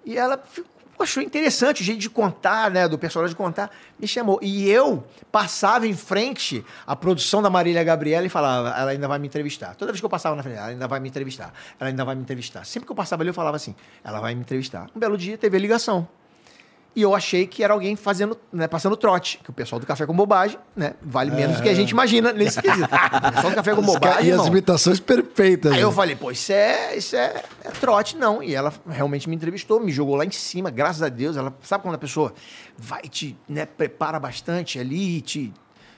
E ela ficou- achou interessante o jeito de contar, né, do personagem contar, me chamou. E eu passava em frente à produção da Marília Gabriela e falava, ela ainda vai me entrevistar. Toda vez que eu passava na frente, ela ainda vai me entrevistar. Ela ainda vai me entrevistar. Sempre que eu passava ali, eu falava assim, ela vai me entrevistar. Um belo dia teve a ligação. E eu achei que era alguém fazendo, né, passando trote. Que o pessoal do Café com Bobagem, né, vale menos do que a gente imagina nesse quesito. O pessoal do Café com Bobagem, e as imitações perfeitas. Aí eu né? falei, pô, isso é, isso é, é trote, não. E ela realmente me entrevistou, me jogou lá em cima, graças a Deus. Ela sabe quando a pessoa vai e te né, prepara bastante ali e te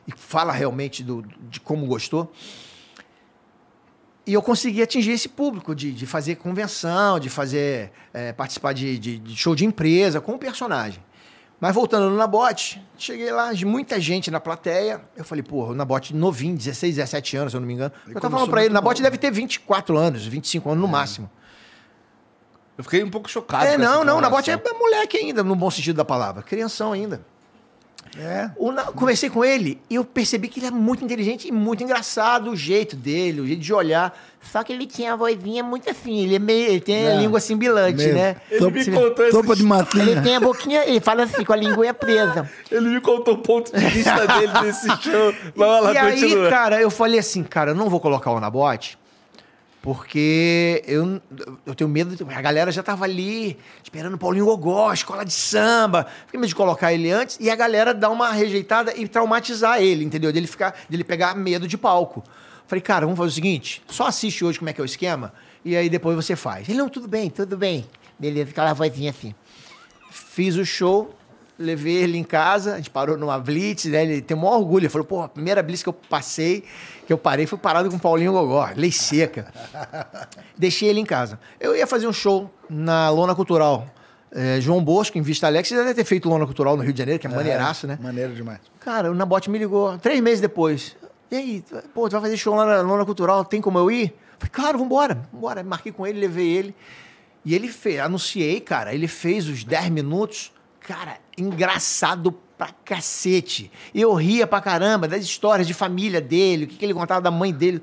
e fala realmente do, de como gostou. E eu consegui atingir esse público de, de fazer convenção, de fazer é, participar de, de- de show de empresa com o personagem. Mas voltando no Nabote, cheguei lá, de muita gente na plateia. Eu falei, porra, o Nabote novinho, 16, 17 anos, se eu não me engano. Ele eu tava falando pra ele, muito Nabote deve ter 24 anos, 25 anos no máximo. Eu fiquei um pouco chocado. É, não, não, o Nabote é informação. moleque ainda, no bom sentido da palavra, crianção ainda. É? O Conversei com ele e eu percebi que ele é muito inteligente e muito engraçado, o jeito dele, o jeito de olhar. Só que ele tinha a vozinha muito assim, ele, é meio, ele tem a É. língua simbilante, Mesmo. né? Ele me contou Topa de Ele tem a boquinha, ele fala assim, com a linguinha presa. Ele me contou o ponto de vista dele nesse show. Vai lá, e aí, continua. cara, eu falei assim, cara, eu não vou colocar o Nabote, porque eu, eu tenho medo. de- A galera já tava ali esperando Paulinho Gogó, escola de samba. Fiquei medo de colocar ele antes e a galera dar uma rejeitada e traumatizar ele, entendeu? Dele ficar, dele pegar medo de palco. Falei, cara, vamos fazer o seguinte: só assiste hoje como é que é o esquema e aí depois você faz. Ele, não, tudo bem, tudo bem. Beleza, aquela vozinha assim. Fiz o show, levei ele em casa, a gente parou numa blitz, né? Ele tem o maior orgulho. Ele falou, pô, a primeira blitz que eu passei, que eu parei, foi parado com o Paulinho Gogó, lei seca. Deixei ele em casa. Eu ia fazer um show na Lona Cultural. eh, João Bosco, em Vista você já deve ter feito Lona Cultural no Rio de Janeiro, que é, maneiraço, né? Maneiro demais. Cara, o Nabote me ligou três meses depois. E aí, pô, tu vai fazer show lá na Lona Cultural, tem como eu ir? Falei, claro, vambora, vambora. Marquei com ele, levei ele. E ele fez, anunciei, cara, ele fez os 10 minutos, cara, engraçado pra cacete. Eu ria pra caramba das histórias de família dele, o que, que ele contava da mãe dele.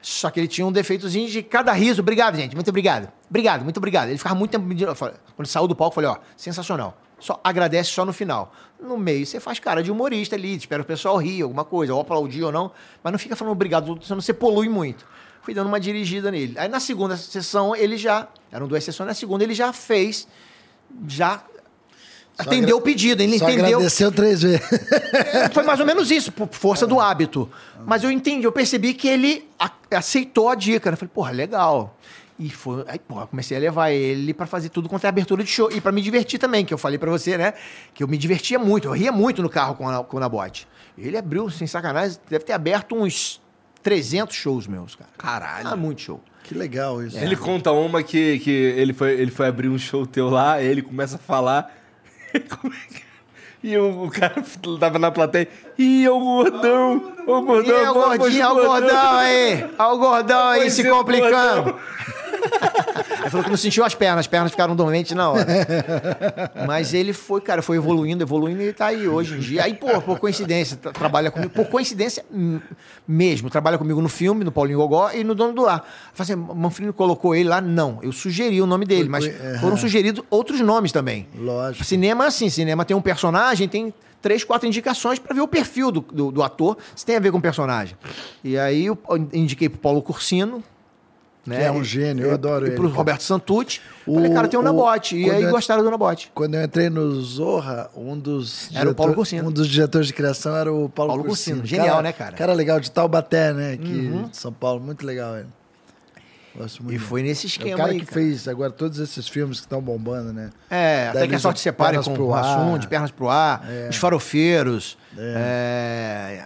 Só que ele tinha um defeitozinho de cada riso. Obrigado, gente. Muito obrigado. Obrigado, muito obrigado. Ele ficava muito tempo falei- Quando saiu do palco, falei, ó, sensacional. Só agradece só no final. No meio, você faz cara de humorista ali, espera o pessoal rir, alguma coisa, ou aplaudir ou não, mas não fica falando obrigado, senão você polui muito. Fui dando uma dirigida nele. Aí na segunda sessão, ele já. Eram duas sessões, na segunda ele já fez, já atendeu o pedido, ele Só entendeu. agradeceu três vezes. Foi mais ou menos isso, por força do hábito. Mas eu entendi, eu percebi que ele aceitou a dica. né? Eu falei, porra, legal. E foi. Aí, porra, comecei a levar ele pra fazer tudo quanto é abertura de show. E pra me divertir também, que eu falei pra você, né? Que eu me divertia muito, eu ria muito no carro com, a, com o Nabote. Ele abriu, sem sacanagem, deve ter aberto uns 300 shows meus, cara. Caralho. Ah, muito show. que legal isso. Ele conta uma que, que ele, foi, ele foi abrir um show teu lá, aí ele começa a falar. É que- E o, o cara tava na plateia. Ih, é o gordão! Ô E gordão! aí, o gordinho, olha o gordão aí! Olha o gordão aí se é, o complicando! Ele falou que não sentiu as pernas, as pernas ficaram dormentes na hora. Mas ele foi, cara, foi evoluindo, evoluindo e tá aí hoje em dia. Aí, pô, por coincidência, tra- trabalha comigo, por coincidência mesmo, trabalha comigo no filme, no Paulinho Gogó e no Dono do Lar. Falei assim, Manfrini colocou ele lá? Não, eu sugeri o nome dele, mas foram sugeridos outros nomes também. Lógico. Cinema, assim, cinema tem um personagem, tem três, quatro indicações pra ver o perfil do, do, do ator, se tem a ver com o personagem. E aí eu indiquei pro Paulo Cursino, né? Que é um gênio, eu adoro e ele, pro cara. Roberto Santucci. O- falei, cara, tem um o- Nabote. E aí eu- gostaram do Nabote. Quando eu entrei no Zorra, um dos, Era o Paulo diretor- Cursino. um dos diretores de criação era o Paulo, Paulo Cursino. Cursino. Genial, né, cara? Uhum. Cara legal, de Taubaté, né? Que, de São Paulo, muito legal ele. Gosto muito E foi nesse É esquema o cara aí, que cara. fez agora todos esses filmes que estão bombando, né? É, Da até que a sorte separe com pro o. Assum, de pernas pro ar, os farofeiros. É.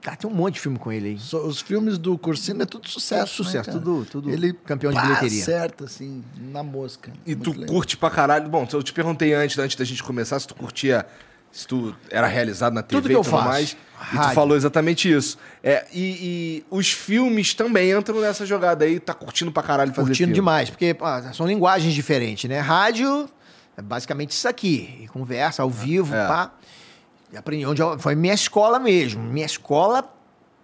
Cara, tem um monte de filme com ele aí. So- Os filmes do Cursino é tudo sucesso, Tudo sucesso, né, tudo- tudo ele campeão de pá, bilheteria. certo, assim, na mosca. E Muito tu legal. curte pra caralho. Bom, eu te perguntei antes, antes da gente começar, se tu curtia. Se tu era realizado na TV Tudo que eu faço. mais. E tu Rádio. falou exatamente isso. É, e, e os filmes também entram nessa jogada aí, tá curtindo pra caralho fazer Curtindo filme. demais, porque são linguagens diferentes, né? Rádio é basicamente isso aqui. e Conversa ao vivo, É. pá. E aprendi onde eu- foi minha escola mesmo. Minha escola,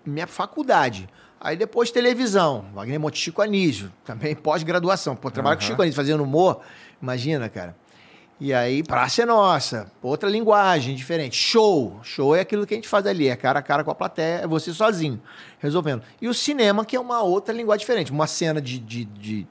minha faculdade. Aí depois televisão. Wagner Monte Chico Anísio. Também pós-graduação. Pô, trabalho com Chico Anísio fazendo humor. Imagina, cara. E aí, Praça é Nossa. Outra linguagem diferente. Show. Show é aquilo que a gente faz ali. É cara a cara com a plateia. É você sozinho. Resolvendo. E o cinema, que é uma outra linguagem diferente. Uma cena de, de, de,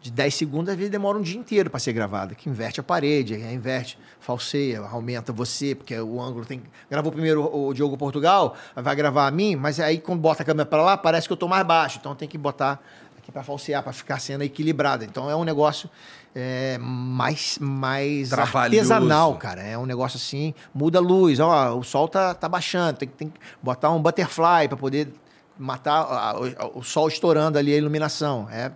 de 10 segundos, às vezes demora um dia inteiro para ser gravada. Que inverte a parede, inverte, falseia, aumenta você, porque o ângulo tem. Gravou primeiro o Diogo Portugal, vai gravar a mim, mas aí quando bota a câmera para lá, parece que eu tô mais baixo. Então tem que botar aqui para falsear, para ficar cena equilibrada. Então é um negócio é, mais, mais Trabalhoso. artesanal, cara. É um negócio assim, muda a luz, ó, o sol tá, tá baixando, tem, que- tem que botar um butterfly para poder matar a- o, o sol estourando ali a iluminação. É.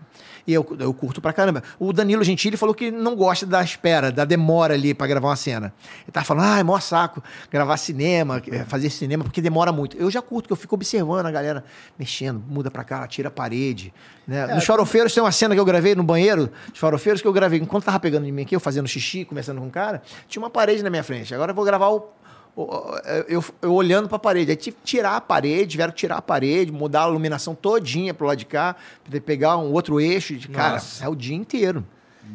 E eu, eu curto pra caramba. O Danilo Gentili falou que não gosta da espera, da demora ali pra gravar uma cena. Ele tava falando, ah, é maior saco gravar cinema, eh, fazer cinema, porque demora muito. Eu já curto, que eu fico observando a galera mexendo, muda pra cá, tira a parede. Né? Nos farofeiros tem uma cena que eu gravei no banheiro, os farofeiros que eu gravei, enquanto tava pegando em mim aqui, eu fazendo xixi, conversando com o cara, tinha uma parede na minha frente. Agora eu vou gravar o, eu, eu olhando pra parede. Aí tive que tirar a parede, tiveram que tirar a parede, mudar a iluminação todinha pro lado de cá, poder pegar um outro eixo. De, cara, Nossa. é o dia inteiro.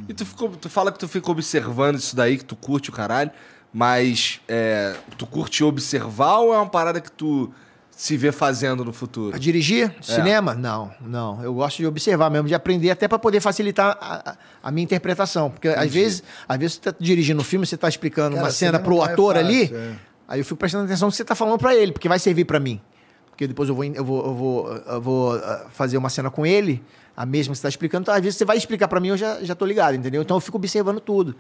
E tu, ficou, tu fala que tu fica observando isso daí, que tu curte o caralho, mas é, tu curte observar ou é uma parada que tu se vê fazendo no futuro? A dirigir? Cinema? Não, não. Eu gosto de observar mesmo, de aprender até para poder facilitar a, a- a minha interpretação. Porque às vezes, às vezes você tá dirigindo um filme, você tá explicando Cara, uma cena pro é ator fácil, ali, é. Aí eu fico prestando atenção no que você tá falando para ele, porque vai servir para mim. Porque depois eu vou, eu vou, eu vou, eu vou ah, fazer uma cena com ele, a mesma que você tá explicando, então às vezes você vai explicar para mim, eu já, já tô ligado, entendeu? Então eu fico observando tudo.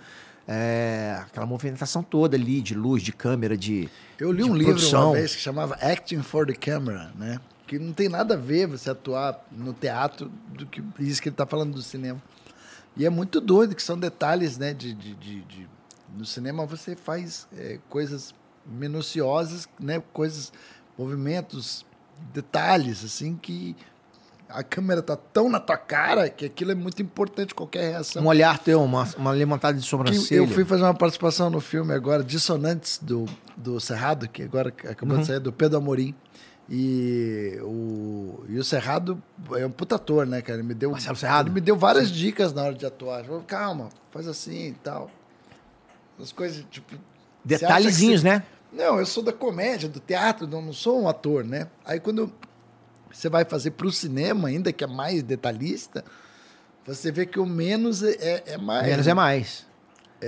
É, aquela movimentação toda ali, de luz, de câmera, de. Eu li de um livro produção. uma vez que chamava Acting for the Camera, né? Que não tem nada a ver você atuar no teatro do que isso que ele está falando do cinema. E é muito doido, que são detalhes, né? De, de, de- de- no cinema você faz é, coisas minuciosas, né? Coisas, movimentos, detalhes, assim, que a câmera tá tão na tua cara que aquilo é muito importante qualquer reação. Um olhar teu, uma, uma levantada de Que sobrancelha. eu fui fazer uma participação no filme agora, Dissonantes, do, do Cerrado, que agora acabou Uhum. de sair, do Pedro Amorim. E o, e o Cerrado é um puta ator, né, cara? Ele me deu, Marcelo Serrado? Ele me deu várias dicas na hora de atuar. Falou, calma, faz assim e tal. As coisas, tipo... que Detalhezinhos, você- né? Não, eu sou da comédia, do teatro, não, não sou um ator, né? Aí quando você vai fazer pro cinema, ainda que é mais detalhista, você vê que o menos é, é- é mais. Menos é mais.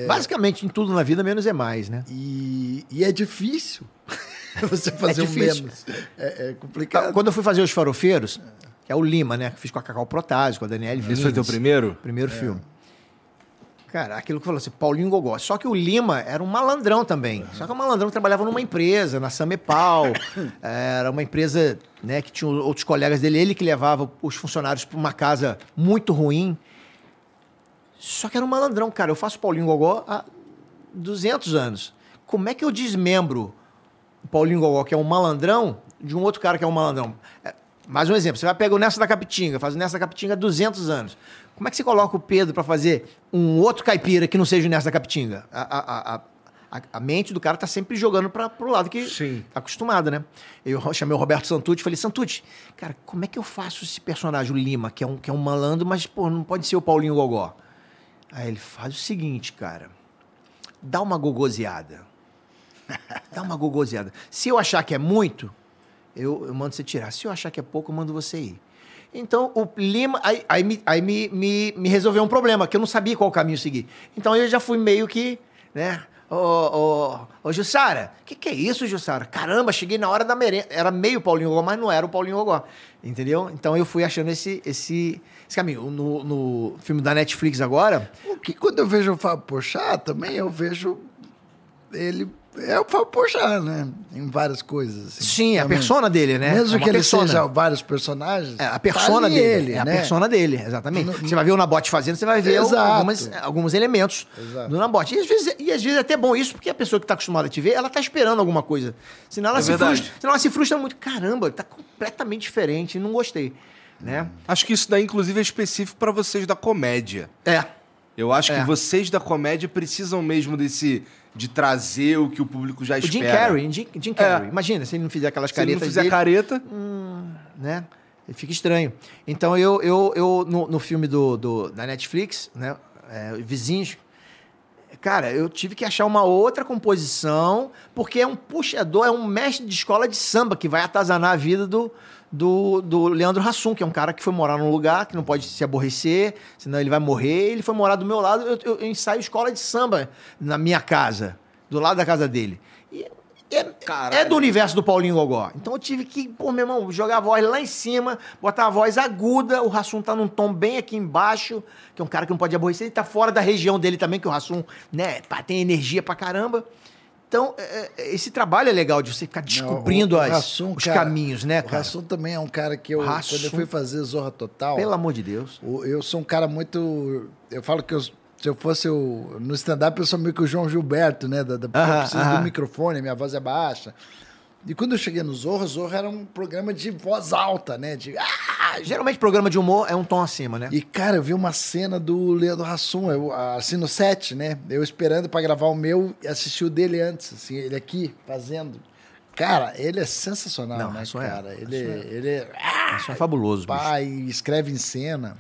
Basicamente, em tudo na vida, menos é mais, né? E, e é difícil você fazer o difícil. menos. É, é complicado. Quando eu fui fazer Os Farofeiros, que é o Lima, né? Que fiz com a Cacau Protásio, com a Daniela Esse foi teu primeiro? Primeiro filme. Cara, aquilo que falou assim, Paulinho Gogó. Só que o Lima era um malandrão também. Só que o malandrão trabalhava numa empresa, na Samepal. era uma empresa né, que tinha outros colegas dele. Ele que levava os funcionários para uma casa muito ruim. Só que era um malandrão, cara. Eu faço Paulinho Gogó há 200 anos. Como é que eu desmembro o Paulinho Gogó, que é um malandrão, de um outro cara que é um malandrão? É, mais um exemplo. Você vai pegar o Nessa da Capitinga, faz o Nessa da Capitinga há 200 anos. Como é que você coloca o Pedro para fazer um outro caipira que não seja o Nessa da Capitinga? A, a, a, a, mente do cara tá sempre jogando para pro lado que Sim. tá acostumado, né? Eu chamei o Roberto Santucci e falei, Santucci, cara, como é que eu faço esse personagem, o Lima, que é um, que é um malandro, mas, pô, não pode ser o Paulinho Gogó? Aí ele faz o seguinte, cara, dá uma gogoseada. Dá uma gogoseada. Se eu achar que é muito, eu, eu mando você tirar. Se eu achar que é pouco, eu mando você ir. Então, o Lima. Aí, aí, me, aí me, me, me resolveu um problema, que eu não sabia qual caminho seguir. Então, eu já fui meio que, né? Ô, ô, Jussara, o que, que é isso, Jussara? Caramba, cheguei na hora da merenda. Era meio Paulinho Gogó, mas não era o Paulinho Gogó. Entendeu? Então, eu fui achando esse, esse, esse caminho. No, no filme da Netflix agora, O que quando eu vejo o Fábio Porchat, também eu vejo ele é o Fábio Porchat, né? Em várias coisas. assim, sim, é a também. persona dele, né? Mesmo É que ele persona. seja vários personagens. É, a persona tá dele. Ele, é a né? persona dele, exatamente. No- Você vai ver o Nabote fazendo, você vai ver algumas, alguns elementos Exato. do Nabote. E às, vezes, e às vezes é até bom isso, porque a pessoa que está acostumada a te ver, ela está esperando alguma coisa. Senão ela, É se verdade. frustra, senão ela se frustra muito. Caramba, tá completamente diferente, não gostei. Né? Acho que isso daí, inclusive, é específico pra vocês da comédia. É. Eu acho É. que vocês da comédia precisam mesmo desse. De trazer o que o público já O espera. Jim Carrey, Jim, Jim Carrey. Imagina, se ele não fizer aquelas Se ele não caretas fizer dele, careta. né? Ele fica estranho. Então eu, eu, eu no, no filme do, do- da Netflix, né? é, Vizinhos, cara, eu tive que achar uma outra composição, porque é um puxador, é um mestre de escola de samba que vai atazanar a vida do, do, do Leandro Hassum, que é um cara que foi morar num lugar que não pode se aborrecer, senão ele vai morrer. Ele foi morar do meu lado, eu, eu- eu ensaio escola de samba na minha casa, do lado da casa dele. É, é do universo do Paulinho Gogó. Então eu tive que, pô, meu irmão, jogar a voz lá em cima, botar a voz aguda, o Rassum tá num tom bem aqui embaixo, que é um cara que não pode aborrecer, ele tá fora da região dele também, que o Rassum, né, tem energia pra caramba. Então, é, é, esse trabalho é legal de você ficar descobrindo Não, o- o as- os cara, caminhos, né, O cara? Hassum também é um cara que eu, Hassum. quando eu fui fazer Zorra Total, Pelo amor de Deus. o- eu sou um cara muito. Eu falo que eu- se eu fosse o, no stand-up, eu sou meio que o João Gilberto, né? Da, da, eu preciso do microfone, minha voz é baixa. E quando eu cheguei no Zorra, Zorra era um programa de voz alta, né? De ah, geralmente programa de humor é um tom acima, né? E, cara, eu vi uma cena do Leandro Hassum, eu, assim, no set, né? Eu esperando pra gravar o meu e assisti o dele antes, assim, ele aqui, fazendo. Cara, ele é sensacional, Não, né, é- cara? ele, Hassum é- ele é... Ah, Isso é fabuloso, bicho. pai, escreve em cena.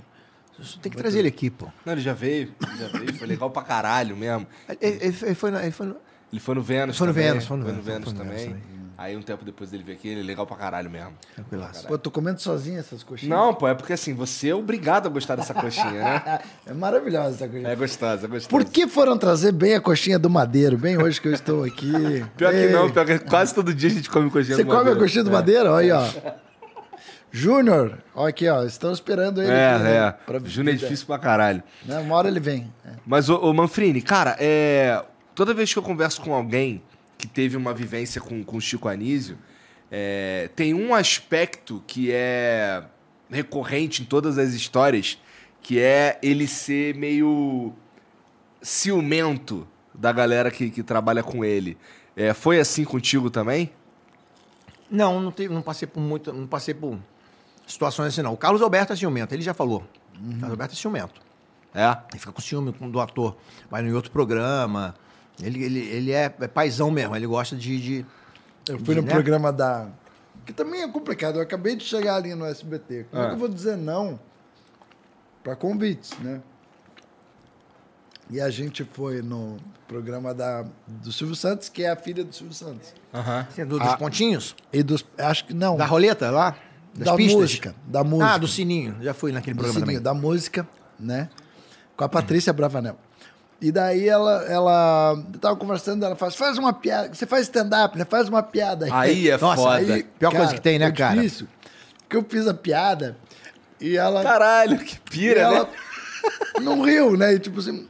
Isso Tem que trazer ele aqui, pô. Não, ele já veio, ele já veio, foi legal pra caralho mesmo. Ele, ele- ele foi, na- ele foi no- Ele foi no Vênus Foi no também. Vênus, foi no Vênus, Vênus foi no Vênus também. também. Aí um tempo depois ele veio aqui, ele é legal pra caralho mesmo. Tranquilaço. Pô, eu tô comendo sozinho essas coxinhas. Não, pô, é porque assim, você é obrigado a gostar dessa coxinha, né? É maravilhosa essa coxinha. É gostosa, é gostosa. Por que foram trazer bem a coxinha do Madeiro? Bem hoje que eu estou aqui. Pior que Ei, não, pior que quase todo dia a gente come coxinha Você do come a coxinha do Madeiro? Olha aí, ó. Júnior, ó aqui, ó. Estão esperando ele. É, aqui, né, é. pra- Júnior é difícil pra caralho. Né, Uma hora ele vem. É. Mas, ô, ô Manfrini, cara, é... toda vez que eu converso com alguém que teve uma vivência com, com o Chico Anísio, é, tem um aspecto que é recorrente em todas as histórias, que é ele ser meio ciumento da galera que, que trabalha com ele. É, foi assim contigo também? Não, não, teve, não passei por muito. Não passei por situações assim, não. O Carlos Alberto é ciumento, ele já falou. O Carlos Alberto é ciumento. É? Ele fica com ciúme com- do ator. Vai em outro programa. Ele, ele, ele é, é paizão mesmo, ele gosta de. de- Eu fui no Né? programa da. Que também é complicado. Eu acabei de chegar ali no SBT. Como é Ah. que eu vou dizer não para convites, né? E a gente foi no programa da, do Silvio Santos, que é a filha do Silvio Santos. Aham. assim, do- dos Ah. pontinhos? E dos. Acho que não. Da roleta lá? Das da pistas? música. Da música. Ah, do sininho. Já fui naquele do programa Sininho, também. da música, né? Com a Patrícia Bravanel. E daí ela, ela eu tava conversando, ela faz, faz uma piada, você faz stand-up, né? Faz uma piada. Aí é Nossa, foda. aí- Pior coisa que tem, né, cara? Difícil, porque eu fiz a piada e ela, Caralho, que pira, ela né? não riu, né? E tipo assim,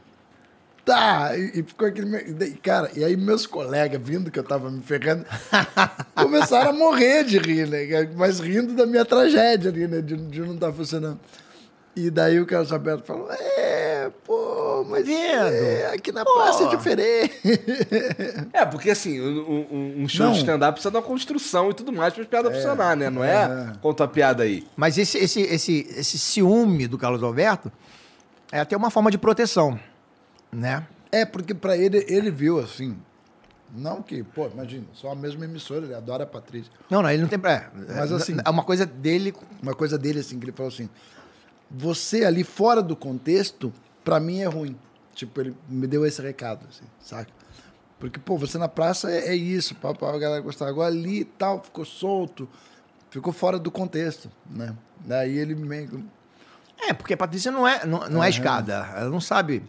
tá. E, e ficou aquele. Cara, e aí meus colegas, vindo que eu tava me ferrando, começaram a morrer de rir, né? Mas rindo da minha tragédia ali, né? De, de não estar funcionando. E daí o Carlos Alberto falou: É, pô, mas é, aqui na praça é diferente. É, porque assim, um, um- um show Não. de stand-up precisa de uma construção e tudo mais pra piada funcionar, né? Não é, é. conta a piada aí. Mas esse, esse, esse, esse ciúme do Carlos Alberto é até uma forma de proteção, né? É, porque pra ele, ele viu assim. Não que, pô, imagina, só a mesma emissora, ele adora a Patrícia. Não, não, ele não tem... É, Mas assim- É uma coisa dele... uma coisa dele assim, que ele falou assim: você ali fora do contexto, pra mim é ruim. Tipo, ele me deu esse recado, assim, saca? Porque, pô, você na praça é, é isso, pá, a galera gostava. Agora ali e tal, ficou solto, ficou fora do contexto, né? Daí ele meio. É, porque a Patrícia não é, não, não é escada. Ela não sabe...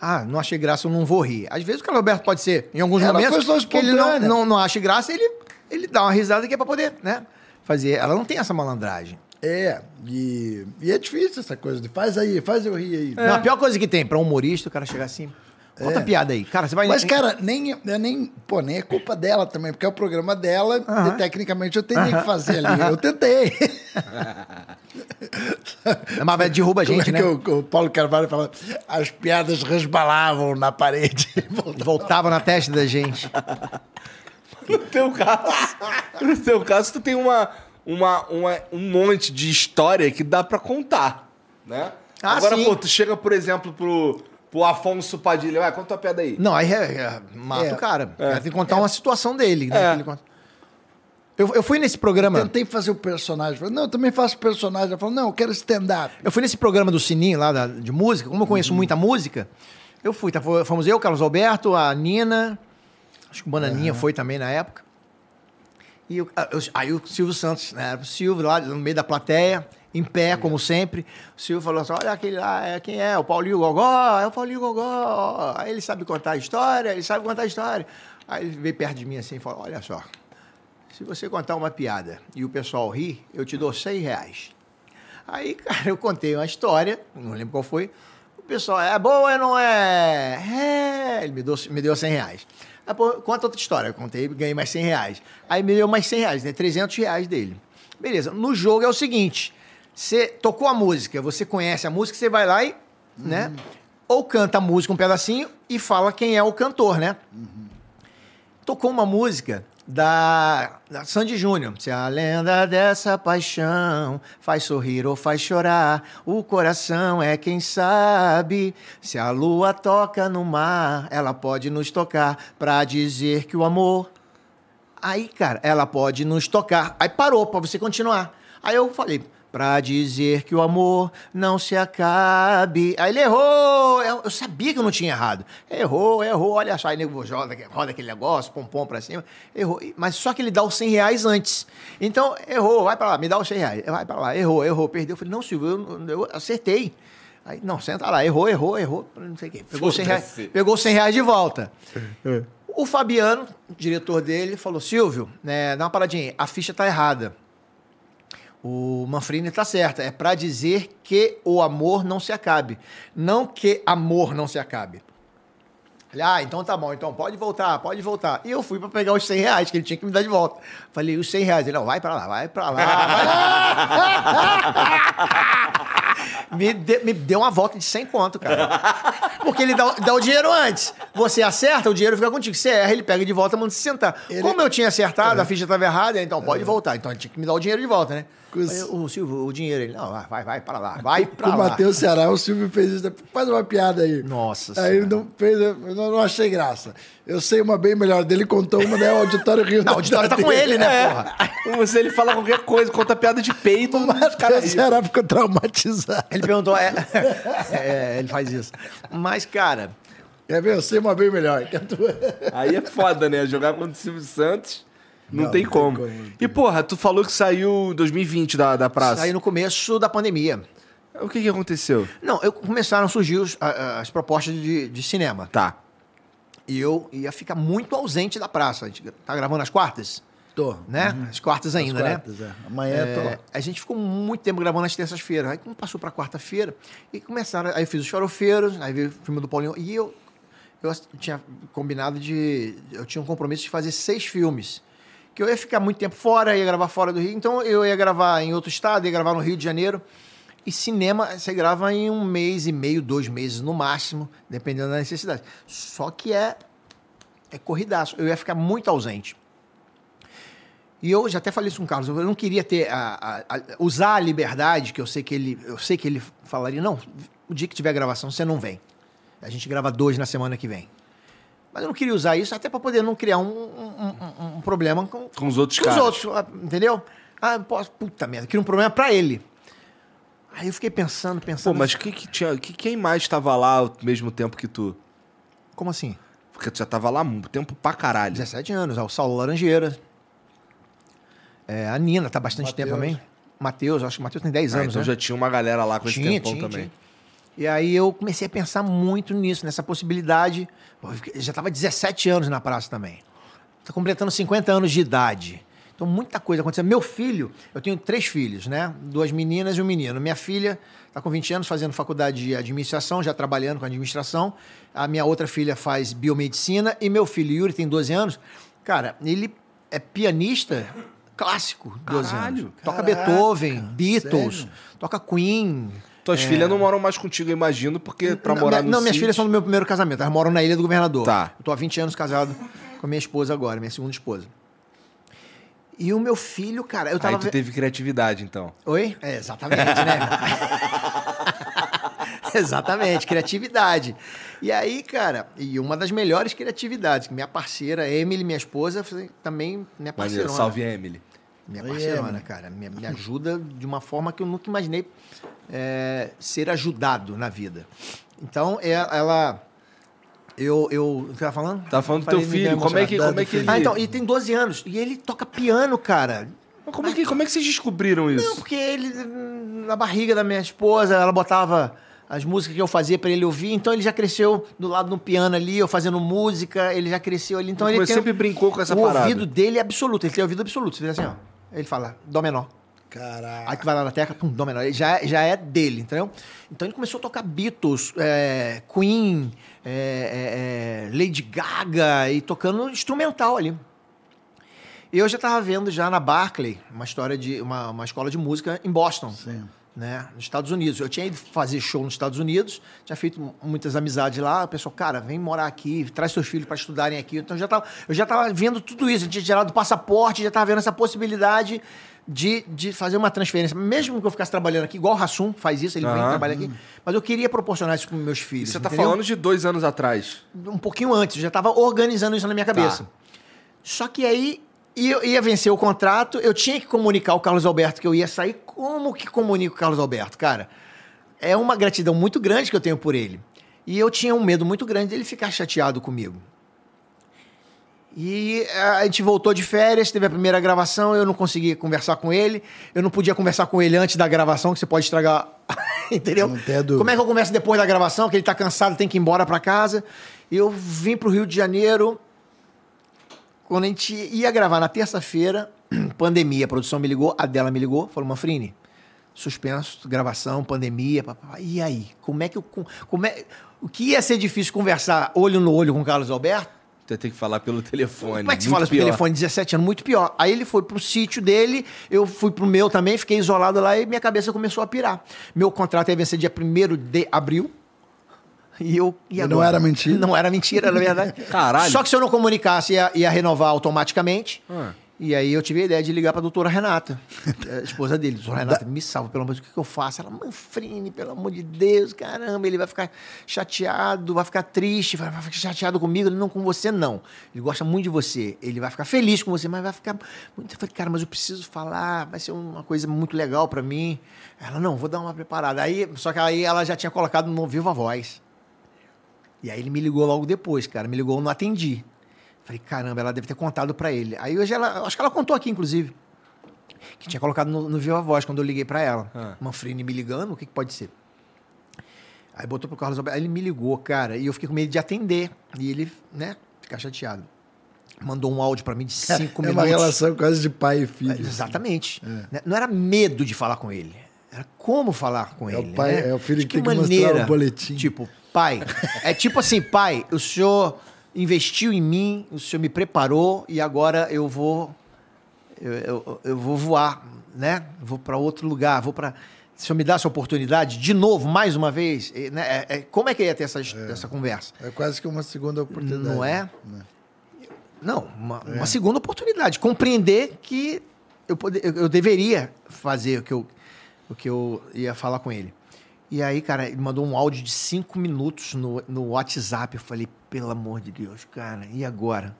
Ah, não achei graça, eu não vou rir. Às vezes o Carlos Alberto pode ser, em alguns Ela momentos, que ele não, não, não acha graça, ele, ele dá uma risada que é pra poder, né? Fazer. Ela não tem essa malandragem. É, e, e é difícil essa coisa de faz aí, faz eu rir aí. Não, a pior coisa que tem pra um humorista, o cara chegar assim... Conta É. piada aí. Cara, você vai... Mas, cara, nem, é nem, pô, nem é culpa dela também, porque é o programa dela Aham. e tecnicamente eu tenho que fazer ali. Eu tentei. Mas derruba a Como gente, é né? que o, o Paulo Carvalho fala? As piadas resbalavam na parede. Voltava na testa da gente. No teu caso, no teu caso, tu tem uma, uma, uma- um monte de história que dá pra contar, né? Ah, Agora, sim. pô, tu chega, por exemplo, pro, pro Afonso Padilha, vai, conta a piada aí. Não, aí é, é, mata É. o cara. Cara tem que contar uma situação dele. Né, É. que ele conta. eu, eu fui nesse programa. Tentei fazer o personagem. Falei, não, eu também faço personagem. Ela falou, não, eu quero stand-up. Eu fui nesse programa do Sininho lá da- de música. Como eu conheço muita música, eu fui. Tá, fomos eu, Carlos Alberto, a Nina. Acho que o Bananinha foi também na época. E eu- a- eu- aí o Silvio Santos, né? O Silvio lá no meio da plateia, em pé, como sempre. O Silvio falou assim: olha aquele lá, é, quem é? O Paulinho Gogó, é o Paulinho Gogó. Aí ele sabe contar a história, ele sabe contar a história. Aí ele veio perto de mim assim e falou: olha só, se você contar uma piada e o pessoal rir, eu te dou 100 reais. Aí, cara, eu contei uma história, não lembro qual foi. O pessoal, é boa ou não é? É. Ele me deu, me deu 100 reais. Aí, pô, conta outra história. Eu contei, ganhei mais 100 reais. Aí me deu mais 100 reais, né? 300 reais dele. Beleza. No jogo é o seguinte: você tocou a música, você conhece a música, você vai lá e, né? Ou canta a música um pedacinho e fala quem é o cantor, né? Tocou uma música da, da Sandy Júnior. Se a lenda dessa paixão faz sorrir ou faz chorar, o coração é quem sabe. Se a lua toca no mar, ela pode nos tocar pra dizer que o amor. Aí, cara, ela pode nos tocar. Aí parou pra você continuar. Aí eu falei. Pra dizer que o amor não se acabe. Aí ele errou. Eu, eu sabia que eu não tinha errado. Errou, errou. Olha só, aí nego roda, roda aquele negócio, pompom pra cima. Errou. Mas só que ele dá os 100 reais antes. Então, errou, vai pra lá, me dá os 100 reais. Vai pra lá, errou, errou, perdeu. Eu falei, não, Silvio, eu, eu acertei. Aí, não, senta lá, errou, errou, errou. Não sei o quê. Pegou os 100 reais, pegou os 100 reais de volta. O Fabiano, diretor dele, falou: Silvio, né, dá uma paradinha aí, a ficha tá errada. O Manfrini tá certo. É pra dizer que o amor não se acabe. Não que amor não se acabe. Ele, ah, então tá bom, então pode voltar, pode voltar. E eu fui pra pegar os 100 reais que ele tinha que me dar de volta. Falei, os 100 reais? Ele, não, vai pra lá, vai pra lá. vai. me, de- me deu uma volta de 100 conto, cara. Porque ele dá, dá o dinheiro antes. Você acerta, o dinheiro fica contigo. Você erra, ele pega de volta, manda se sentar. Ele- Como eu tinha acertado, a ficha estava errada, então pode voltar. Então ele tinha que me dar o dinheiro de volta, né? O Silvio, o dinheiro. Ele, não, vai, vai pra lá, vai pra Com o lá. Matheus Ceará, o Silvio fez isso. Faz uma piada aí. Nossa Aí ele não fez, eu não, achei graça. Eu sei uma bem melhor dele, contou uma, né? O auditório Rio Não, o auditório tá com ele, né, porra? Você ele fala qualquer coisa, conta piada de peito, O Matheus. Ceará ficou traumatizado. Ele perguntou, é, é, ele faz isso. Mas, cara, Quer ver? Eu sei uma bem melhor. que a tua. Aí é foda, né? Jogar contra o Silvio Santos não, Não, tem, não como. como. E, porra, tu falou que saiu em 2020 da, da praça. aí no começo da pandemia. O que que aconteceu? Não, eu, começaram a surgir os- a- as propostas de, de cinema. Tá. E eu ia ficar muito ausente da praça. A gente tá gravando as quartas, Tô. né? As quartas ainda, né? Quartas, é. Amanhã tô É, lá. a gente ficou muito tempo gravando nas terças-feiras. Aí como passou pra quarta-feira, e começaram. Aí eu fiz os farofeiros, aí veio o filme do Paulinho. E eu, eu tinha combinado de. Eu tinha um compromisso de fazer seis filmes. Eu ia ficar muito tempo fora, ia gravar fora do Rio. Então eu ia gravar em outro estado, ia gravar no Rio de Janeiro. E cinema, você grava em um mês e meio, dois meses no máximo, dependendo da necessidade. Só que é, é corridaço. Eu ia ficar muito ausente. E eu já até falei isso com o Carlos, eu não queria ter a, a- a- usar a liberdade que eu sei que ele, eu sei que ele falaria, não, o dia que tiver gravação você não vem. A gente grava dois na semana que vem. Mas eu não queria usar isso até para poder não criar um, um- um- um problema com, Com os outros com os caras. outros, ah, entendeu? Ah, posso, puta merda, cria um problema para ele. Aí eu fiquei pensando, Pô, pensando. mas que que tinha, que, quem mais tava lá ao mesmo tempo que tu? Como assim? Porque tu já tava lá um tempo pra caralho. 17 anos, ó, o Saulo Laranjeira. É, a Nina tá há bastante Mateus. tempo também. Matheus, acho que o Matheus tem 10 Ah, anos, então né? já tinha uma galera lá com esse Tinha, tempão tinha, também. tinha. E aí eu comecei a pensar muito nisso, nessa possibilidade. Pô, já estava 17 anos na praça também. Tô completando 50 anos de idade. Então muita coisa aconteceu. Meu filho, eu tenho três filhos, né? Duas meninas e um menino. Minha filha está com 20 anos fazendo faculdade de administração, já trabalhando com administração. A minha outra filha faz biomedicina e meu filho Yuri tem 12 anos. Cara, ele é pianista clássico, 12 Caralho. anos. Toca Caraca, Beethoven, Beatles, sério? toca Queen, Tuas filhas não moram mais contigo, eu imagino, porque pra não, morar minha- no Não, minhas sítio- filhas são do meu primeiro casamento. Elas moram na Ilha do Governador. Tá. Eu tô há 20 anos casado com a minha esposa agora, minha segunda esposa. E o meu filho, cara, eu tava... Aí tu ve- teve criatividade, então. Oi? É, exatamente, né? exatamente, criatividade. E aí, cara, e uma das melhores criatividades, que minha parceira, Emily, minha esposa, foi também minha parceira. salve Emily. Minha parceirona, cara. Me, me ajuda de uma forma que eu nunca imaginei é, ser ajudado na vida. Então, é- ela. Eu. eu o que tava falando? Tá falando do teu filho, como é que, como é que ele... Ah, então, e tem 12 anos. E ele toca piano, cara. Mas como, é que, como é que vocês descobriram Não, isso? porque ele, hum, na barriga da minha esposa, ela botava as músicas que eu fazia pra ele ouvir, então ele já cresceu do lado do piano ali, eu fazendo música, ele já cresceu ali. Então Mas ele sempre brincou com essa o parada. ouvido dele é absoluto, ele tem ouvido absoluto. Você vê assim, ó. Ele fala, dó menor. Caraca. Aí tu vai lá na tecla, pum, dó menor. Ele já, é- já é dele, entendeu? Então ele começou a tocar Beatles, é, Queen, é, é, é, Lady Gaga e tocando instrumental ali. E eu já estava vendo já na Barclay uma história de uma, uma escola de música em Boston. Sim. né? Nos Estados Unidos. Eu tinha ido fazer show nos Estados Unidos, tinha feito muitas amizades lá. O pessoal, cara, vem morar aqui, traz seus filhos para estudarem aqui. Então eu já tava, eu já tava vendo tudo isso. A gente tinha tirado o passaporte, já estava vendo essa possibilidade de, de fazer uma transferência. Mesmo que eu ficasse trabalhando aqui, igual o Rassum faz isso, ele vem Aham. trabalhar aqui. Mas eu queria proporcionar isso para meus filhos. Você tá entendeu? falando de dois anos atrás. um pouquinho antes, eu já estava organizando isso na minha cabeça. Só que aí ia, ia vencer o contrato, eu tinha que comunicar ao Carlos Alberto que eu ia sair. Como que comunico o Carlos Alberto, cara? É uma gratidão muito grande que eu tenho por ele. E eu tinha um medo muito grande dele ficar chateado comigo. E eh, a gente voltou de férias, teve a primeira gravação, eu não consegui conversar com ele. Eu não podia conversar com ele antes da gravação, que você pode estragar. Entendeu? Como é que eu converso depois da gravação, que ele tá cansado, tem que ir embora pra casa? Eu vim pro Rio de Janeiro. Quando a gente ia gravar na terça-feira, pandemia, a produção me ligou, a dela me ligou, falou, Manfrini, suspenso, gravação, pandemia. E aí? Como é que eu. Como é, o que ia ser difícil conversar olho no olho com o Carlos Alberto? Você tem que falar pelo telefone. Como é que se fala pior. telefone? 17 anos, muito pior. Aí ele foi pro sítio dele, eu fui pro meu também, fiquei isolado lá e minha cabeça começou a pirar. Meu contrato ia vencer dia 1 de abril. E eu. E, agora? não era mentira? Não era mentira, na verdade. Caralho. Só que se eu não comunicasse, ia, ia renovar automaticamente. Ah. E aí eu tive a ideia de ligar pra doutora Renata, a esposa dele. Doutora Renata, me salva, pelo amor de Deus, o que, eu faço? Ela, Manfrini, pelo amor de Deus, caramba, ele vai ficar chateado, vai ficar triste, vai, ficar chateado comigo. Ele, não, com você não. Ele gosta muito de você. Ele vai ficar feliz com você, mas vai ficar muito. Eu falei, cara, mas eu preciso falar, vai ser uma coisa muito legal pra mim. Ela, não, vou dar uma preparada. Aí, só que aí ela já tinha colocado no Viva Voz. E aí ele me ligou logo depois, cara. Me ligou, eu não atendi. Falei, caramba, ela deve ter contado pra ele. Aí hoje ela, acho que ela contou aqui, inclusive. Que tinha colocado no, no Viva Voz quando eu liguei pra ela. Ah. Manfrini me ligando, o que, que pode ser? Aí botou pro Carlos Alberto. Aí ele me ligou, cara, e eu fiquei com medo de atender. E ele, né, ficar chateado. Mandou um áudio pra mim de cinco é minutos. uma relação quase de pai e filho. Exatamente. Né? Não era medo de falar com ele. Era como falar com É o ele. pai- né? é o filho De que tem que mostrar o boletim. Tipo, pai. É tipo assim, pai, o senhor investiu em mim, o senhor me preparou e agora eu vou. Eu, eu, eu vou voar, né? Vou para outro lugar, vou para. Se o senhor me dá essa oportunidade, de novo, mais uma vez, né? É- é- como é que ia ter essa, essa conversa? É quase que uma segunda oportunidade. Não é? Né? Não, uma, uma segunda oportunidade. Compreender que eu, pode- eu, eu deveria fazer o que, eu, o que eu ia falar com ele. E aí, cara, ele mandou um áudio de cinco minutos no, no WhatsApp. Eu falei, pelo amor de Deus, cara, e agora?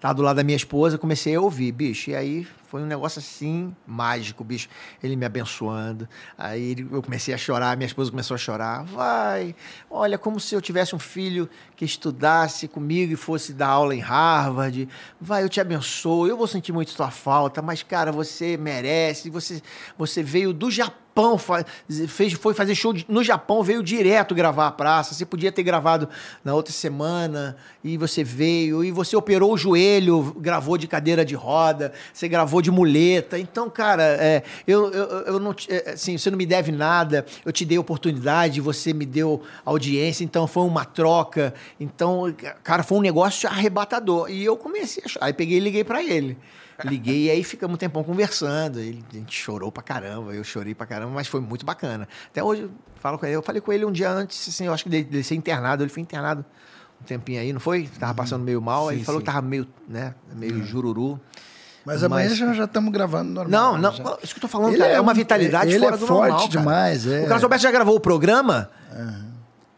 Tava do lado da minha esposa, comecei a ouvir, bicho. E aí foi um negócio assim, mágico, bicho. Ele me abençoando. Aí eu comecei a chorar, minha esposa começou a chorar. Vai, olha, como se eu tivesse um filho que estudasse comigo e fosse dar aula em Harvard. Vai, eu te abençoo, eu vou sentir muito tua falta, mas, cara, você merece. Você, você veio do Japão, fa- fez, foi fazer show no Japão, veio direto gravar a praça. Você podia ter gravado na outra semana e você veio. E você operou o joelho, gravou de cadeira de roda, você gravou de muleta. Então, cara, é, eu, eu, eu não, é, assim, você não me deve nada. Eu te dei oportunidade, você me deu audiência. Então, foi uma troca. Então, cara, foi um negócio arrebatador. E eu comecei a chorar. Aí peguei e liguei pra ele. Liguei e aí ficamos um tempão conversando. Ele, a gente chorou pra caramba, eu chorei pra caramba, mas foi muito bacana. Até hoje eu falo com ele. Eu falei com ele um dia antes, assim, eu acho que dele, dele ser internado. Ele foi internado um tempinho aí, não foi? Tava passando meio mal. aí ele falou que tava meio, né, meio jururu. Mas amanhã Mas- já estamos gravando normal. Não, não, já. isso que eu tô falando, Ele cara, é, é uma um- vitalidade ele fora é do forte normal, demais, é. O Carlos Alberto já gravou o programa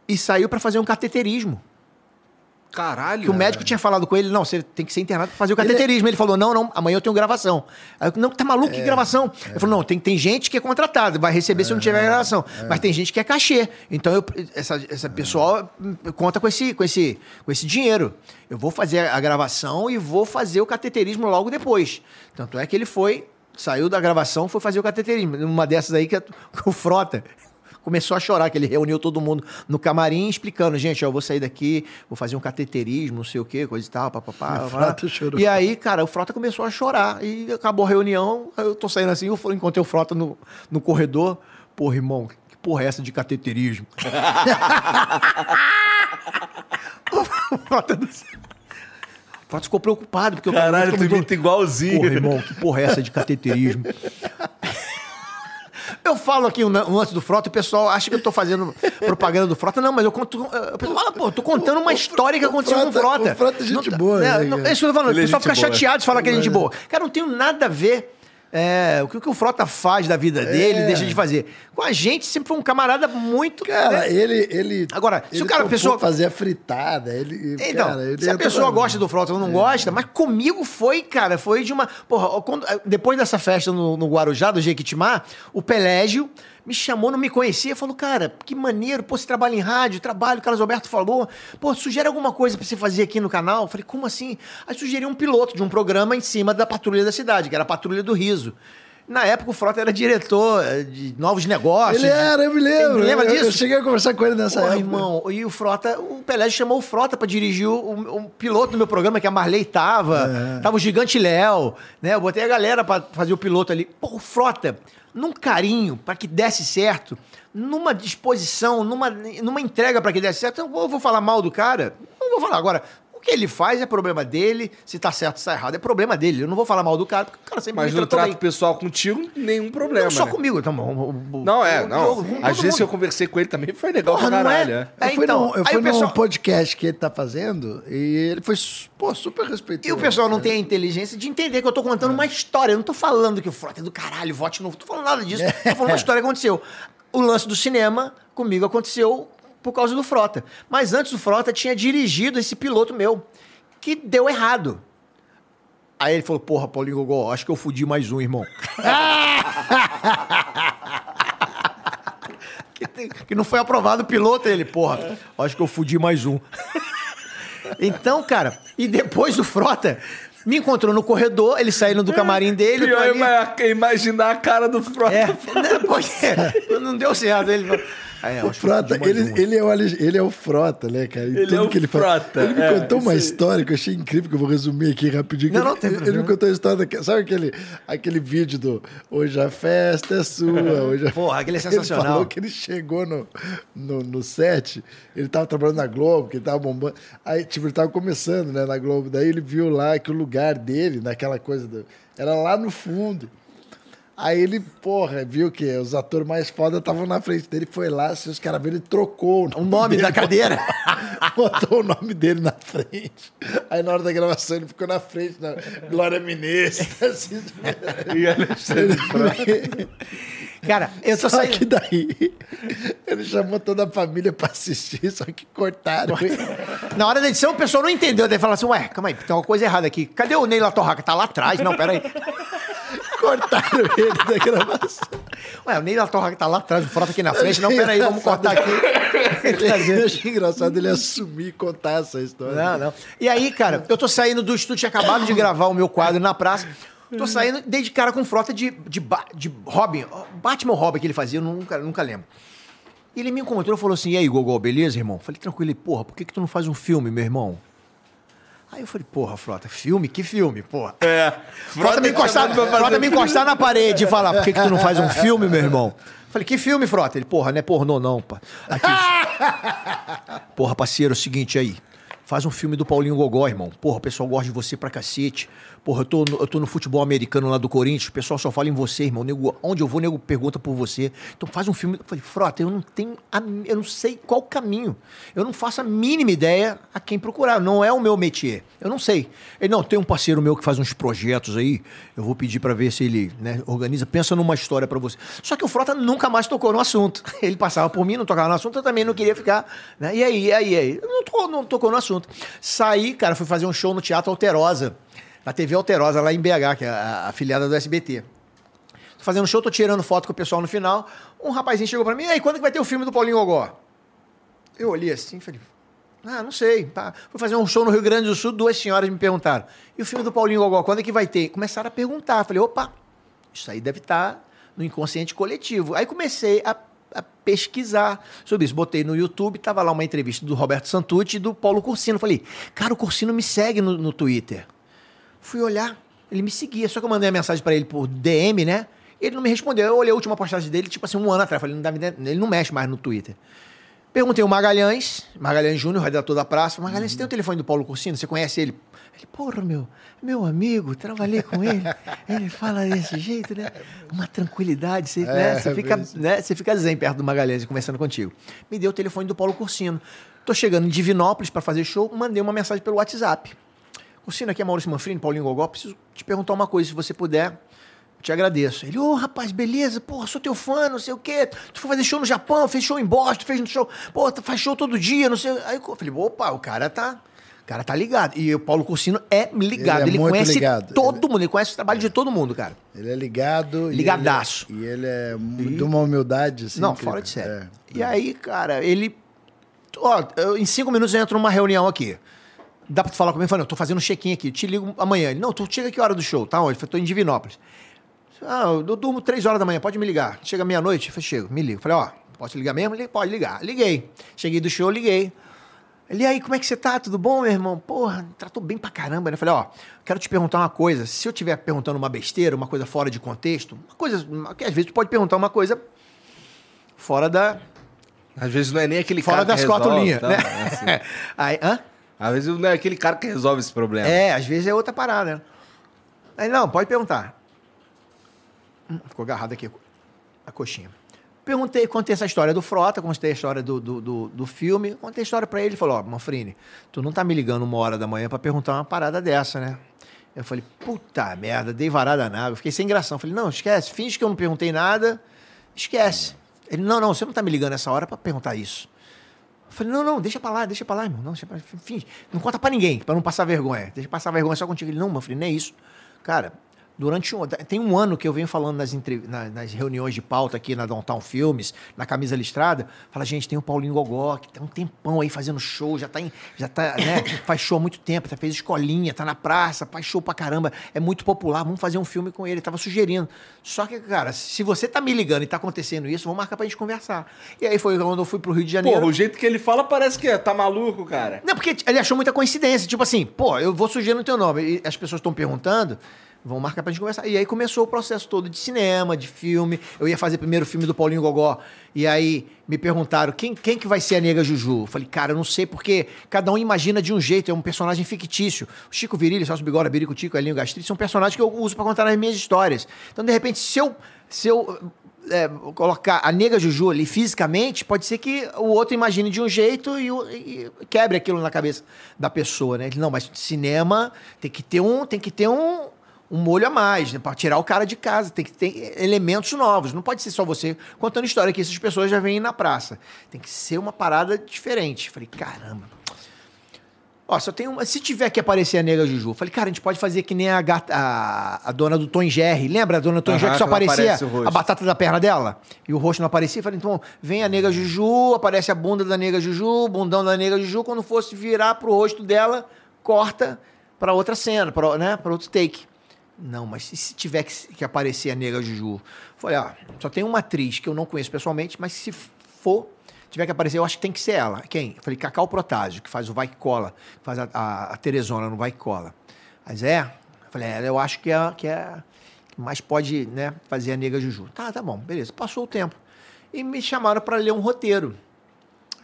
e saiu pra fazer um cateterismo. Caralho. Que o médico tinha falado com ele, não, você tem que ser internado pra fazer o cateterismo. Ele, falou, não, não, amanhã eu tenho gravação. Aí eu, não, tá maluco, que gravação? Ele falou, não, tem, tem gente que é contratada, vai receber se não tiver gravação. Mas tem gente que é cachê. Então, eu, essa, essa pessoa conta com esse, com, esse, com esse dinheiro. Eu vou fazer a gravação e vou fazer o cateterismo logo depois. Tanto é que ele foi, saiu da gravação, foi fazer o cateterismo. Uma dessas aí que o Frota começou a chorar, que ele reuniu todo mundo no camarim explicando, gente, ó, eu vou sair daqui, vou fazer um cateterismo, não sei o quê, coisa e tal, papapá. E aí, cara, o Frota começou a chorar. E acabou a reunião, eu tô saindo assim, eu encontrei o Frota no, no corredor. Porra, irmão, que porra é essa de cateterismo? o Frota sei. O Frota ficou preocupado, porque o Caralho, tu imita igualzinho. Porra, irmão, que porra é essa de cateterismo? Eu falo aqui um, um lance do Frota, o pessoal acha que eu tô fazendo propaganda do Frota. Não, mas eu conto. eh, O pessoal fala, pô, eu tô contando uma história que o aconteceu com o Frota- Frota. o Frota é gente Não- boa, é, né, não, cara? é isso que eu tô falando. Ele é o pessoal fica boa. chateado de falar que é gente boa. Cara, não tem nada a ver. É, o que, o que o Frota faz da vida dele, É. deixa de fazer. Com a gente, sempre foi um camarada muito. Cara, né? ele, ele. Agora, se ele o cara- a pessoa- fazer a fritada, ele. Então, cara, ele se a pessoa gosta do Frota ou não gosta, mas comigo foi, cara, foi de uma. Porra, quando- depois dessa festa no, no Guarujá, do Jequitimá, o Pelégio me chamou, não me conhecia, falou, cara, que maneiro, pô, você trabalha em rádio, trabalho, o Carlos Alberto falou, pô, sugere alguma coisa pra você fazer aqui no canal? Eu falei, como assim? Aí sugeri um piloto de um programa em cima da Patrulha da Cidade, que era a Patrulha do Riso. Na época, o Frota era diretor eh, de novos negócios. Ele era, eu me lembro. Lembra Eu- disso? Eu cheguei a conversar com ele nessa Porra, época. irmão, e o Frota, o Pelé chamou o Frota pra dirigir o, o- o piloto do meu programa, que a Marley tava. É. Tava o Gigante Léo, né? Eu botei a galera pra fazer o piloto ali. Pô, o Frota, num carinho pra que desse certo, numa disposição, numa, numa entrega pra que desse certo. Eu vou, vou falar mal do cara? Não vou falar. Agora, que ele faz é problema dele, se tá certo ou tá errado, é problema dele. Eu não vou falar mal do cara, porque o cara sempre Mas me no trato bem. pessoal contigo, nenhum problema. Não só né? comigo, o- o- Não, é, o- não. Às vezes mundo. eu conversei com ele também, foi legal Porra, pra não é? caralho. é. É, Eu fui, então, num, eu aí fui o pessoal- num podcast que ele tá fazendo e ele foi pô, super respeitoso. E o pessoal não tem a inteligência de entender que eu tô contando uma história. Eu não tô falando que o Frota é do caralho, vote novo. Não tô falando nada disso. Tô falando uma história que aconteceu. O lance do cinema comigo aconteceu por causa do Frota. Mas antes o Frota tinha dirigido esse piloto meu, que deu errado. Aí ele falou, porra, Paulinho Gogó, acho que eu fudi mais um, irmão. que, tem- que não foi aprovado o piloto, ele, porra, acho que eu fudi mais um. Então, cara, e depois do Frota me encontrou no corredor, ele saindo do camarim dele. eu Pior é imaginar a cara do Frota. É, né, porque não deu certo. Ele falou, "Ah, é, O Frota, ele, um." ele, é o, ele é o Frota, né, cara? Ele tudo é o que ele. Frota, Ele me é, contou uma história que eu achei incrível, que eu vou resumir aqui rapidinho. Não, não, ele, tem ele problema. me contou a história daquele. Sabe aquele, aquele vídeo do Hoje a festa é sua, hoje a... Porra, aquele é sensacional. Ele falou que ele chegou no, no, no set, ele tava trabalhando na Globo, que ele tava bombando. Aí, tipo, ele tava começando, né, na Globo. Daí ele viu lá que o lugar dele, naquela coisa, do, era lá no fundo. Aí ele, porra, viu que os atores mais foda estavam na frente dele, foi lá, se os caras viram, ele trocou O nome dele, da cadeira. Botou o nome dele na frente. Aí na hora da gravação ele ficou na frente, na Glória Menezes. Assim, E Alexandre. Cara, eu tô só saindo. que daí ele chamou toda a família pra assistir, só que cortaram. Na hora da edição, o pessoal não entendeu. Daí fala assim: ué, calma aí, tem uma coisa errada aqui. Cadê o Ney Torraca? Tá lá atrás. Não, pera aí. Cortaram ele da gravação. Ué, o Ney Torraca tá lá atrás, o Frota aqui na frente. Não, pera aí, vamos cortar aqui. Eu achei engraçado ele assumir e contar essa história. Não, não. E aí, cara, eu tô saindo do estúdio, tinha acabado de gravar o meu quadro na praça. Tô saindo, dei de cara com frota de, de, de Robin. Batman Robin que ele fazia, eu nunca, nunca lembro. E ele me encontrou e falou assim: E aí, Gogol, beleza, irmão? Falei, tranquilo. Ele, porra, por que, que tu não faz um filme, meu irmão? Aí eu falei, porra, Frota, filme? Que filme, porra? É. Frota me encostar, Frota me encostar na parede e falar, por que, que tu não faz um filme, meu irmão? Falei, que filme, Frota? Ele, porra, não é pornô não, pá. Aqui. porra, parceiro, é o seguinte aí. Faz um filme do Paulinho Gogó, irmão. Porra, o pessoal gosta de você pra cacete. Porra, eu tô, no, eu tô no futebol americano lá do Corinthians, o pessoal só fala em você, irmão. Nego, onde eu vou, nego pergunta por você. Então faz um filme. Eu falei, Frota, eu não tenho. a- eu não sei qual caminho. Eu não faço a mínima ideia a quem procurar. Não é o meu métier. Eu não sei. Ele, não, tem um parceiro meu que faz uns projetos aí. Eu vou pedir pra ver se ele né, organiza. Pensa numa história pra você. Só que o Frota nunca mais tocou no assunto. Ele passava por mim, não tocava no assunto, eu também não queria ficar. Né? E aí, e aí, e aí? Não tocou, não tocou no assunto. Saí, cara, fui fazer um show no Teatro Alterosa. Na TV Alterosa, lá em BH, que é a a afiliada do SBT. Tô fazendo show, tô tirando foto com o pessoal no final. Um rapazinho chegou pra mim, e aí, quando que vai ter o filme do Paulinho Gogó? Eu olhei assim falei, ah, não sei. Tá. Fui fazer um show no Rio Grande do Sul, duas senhoras me perguntaram, e o filme do Paulinho Gogó, quando é que vai ter? Começaram a perguntar. Falei, opa, isso aí deve estar no inconsciente coletivo. Aí comecei a, a pesquisar sobre isso. Botei no YouTube, tava lá uma entrevista do Roberto Santucci e do Paulo Cursino. Falei, cara, o Cursino me segue no, no Twitter. Fui olhar, ele me seguia, só que eu mandei a mensagem pra ele por DM, né? Ele não me respondeu. Eu olhei a última postagem dele, tipo assim, um ano atrás. Falei, não dá, ele não mexe mais no Twitter. Perguntei o Magalhães, Magalhães Júnior, redator da praça. Magalhães, você tem o telefone do Paulo Cursino? Você conhece ele? Ele, porra, meu, meu amigo, trabalhei com ele. ele fala desse jeito, né? Uma tranquilidade, você, né? você, fica, mesmo. né? você fica zen perto do Magalhães conversando contigo. Me deu o telefone do Paulo Cursino. Tô chegando em Divinópolis para fazer show, mandei uma mensagem pelo WhatsApp. Cursino, aqui é Maurício Manfrini, Paulinho Gogó. Preciso te perguntar uma coisa, se você puder. eu Te agradeço. Ele, ô rapaz, beleza, porra, sou teu fã, não sei o quê. Tu foi fazer show no Japão, fez show em Boston, fez no show. Pô, faz show todo dia, não sei. Aí eu falei, opa, o cara tá. O cara tá ligado. E o Paulo Cursino é ligado. Ele Ele, é muito conhece ligado. todo Ele- mundo, ele conhece o trabalho de todo mundo, cara. Ele é ligado. e Ligadaço. ele- E ele é, de uma humildade, assim. não, incrível. fora de sério. É. E aí, cara, ele. Ó, eu- em cinco minutos eu entro numa reunião aqui. Dá pra tu falar comigo? Eu falei, não, eu tô fazendo um check-in aqui, te ligo amanhã. Ele, não, tu chega que hora do show? Tá onde? Eu falei, tô em Divinópolis. Ah, eu durmo três horas da manhã, pode me ligar. Chega meia-noite? Eu falei, chego, me liga. Eu falei, ó, posso ligar mesmo? Ele, pode ligar. Liguei. Cheguei do show, liguei. Ele, aí, como é que você tá? Tudo bom, meu irmão? Porra, tratou bem pra caramba, né? Eu falei, ó, quero te perguntar uma coisa. Se eu estiver perguntando uma besteira, uma coisa fora de contexto, uma coisa. Que às vezes tu pode perguntar uma coisa fora da. Às vezes não é nem aquele Fora cara das quatro linhas, tá? né? Assim. aí, hã? Às vezes não é aquele cara que resolve esse problema. É, às vezes é outra parada. né? Aí, não, pode perguntar. Hum, Ficou agarrado aqui a coxinha. Perguntei, contei essa história do Frota, contei a história do, do, do, do filme, contei a história pra ele. Ele falou: Ó, Manfrini, tu não tá me ligando uma hora da manhã pra perguntar uma parada dessa, né? Eu falei: Puta merda, dei varada na água. Fiquei sem gração. Eu falei: Não, esquece, finge que eu não perguntei nada, esquece. Ele: Não, não, você não tá me ligando essa hora pra perguntar isso. Falei, não, não, deixa pra lá, deixa pra lá, irmão. Não, deixa pra, finge. Não conta pra ninguém, pra não passar vergonha. Deixa passar vergonha só contigo. Ele, não, meu filho, nem é isso. Cara, durante um... Tem um ano que eu venho falando nas, entre- na- nas reuniões de pauta aqui na Downtown Filmes, na Camisa Listrada, fala, gente, tem o Paulinho Gogó, que tem um tempão aí fazendo show, já tá, em, já tá, né, faz show há muito tempo, tá, fez escolinha, tá na praça, faz show pra caramba, é muito popular, vamos fazer um filme com ele, tava sugerindo. Só que, cara, se você tá me ligando e tá acontecendo isso, vamos marcar pra gente conversar. E aí foi quando eu fui pro Rio de Janeiro. Porra, o jeito que ele fala parece que é, tá maluco, cara. Não, porque ele achou muita coincidência. Tipo assim, pô, eu vou sugerir no teu nome. E as pessoas estão perguntando, vão marcar pra gente conversar. E aí começou o processo todo de cinema, de filme. Eu ia fazer primeiro o filme do Paulinho Gogó. E aí me perguntaram, quem, quem que vai ser a Nega Juju? Eu falei, cara, eu não sei, porque cada um imagina de um jeito, é um personagem fictício. O Chico Virilli, Celso Bigora, Birico Tico, Elinho Gastrite, são personagens que eu uso pra contar nas minhas histórias. Então, de repente, se eu... Se eu é, colocar a nega Juju ali fisicamente, pode ser que o outro imagine de um jeito e, e quebre aquilo na cabeça da pessoa, né? Não, mas cinema tem que ter um, tem que ter um, um molho a mais, né? Para tirar o cara de casa, tem que ter elementos novos. Não pode ser só você contando história que essas pessoas já vêm na praça. Tem que ser uma parada diferente. Falei, caramba. Ó, só tem uma. Se tiver que aparecer a nega Juju, falei, cara, a gente pode fazer que nem a, gata, a, a dona do Tom Jerry. Lembra a dona do Tom Aham, Jerry que só aparecia a batata da perna dela? E o rosto não aparecia? Falei, então, vem a nega Juju, aparece a bunda da nega Juju, bundão da nega Juju. Quando fosse virar pro rosto dela, corta pra outra cena, pra, né, pra outro take. Não, mas se tiver que, que aparecer a nega Juju? Falei, ah, só tem uma atriz que eu não conheço pessoalmente, mas se for, tiver que aparecer, eu acho que tem que ser ela. Quem? Falei, Cacau Protásio, que faz o Vai que Cola, que faz a, a, a Teresona no Vai que Cola. Mas é? Falei, ela eu acho que é, que é que mais pode né, fazer a nega Juju. Tá, tá bom, beleza. Passou o tempo. E me chamaram para ler um roteiro.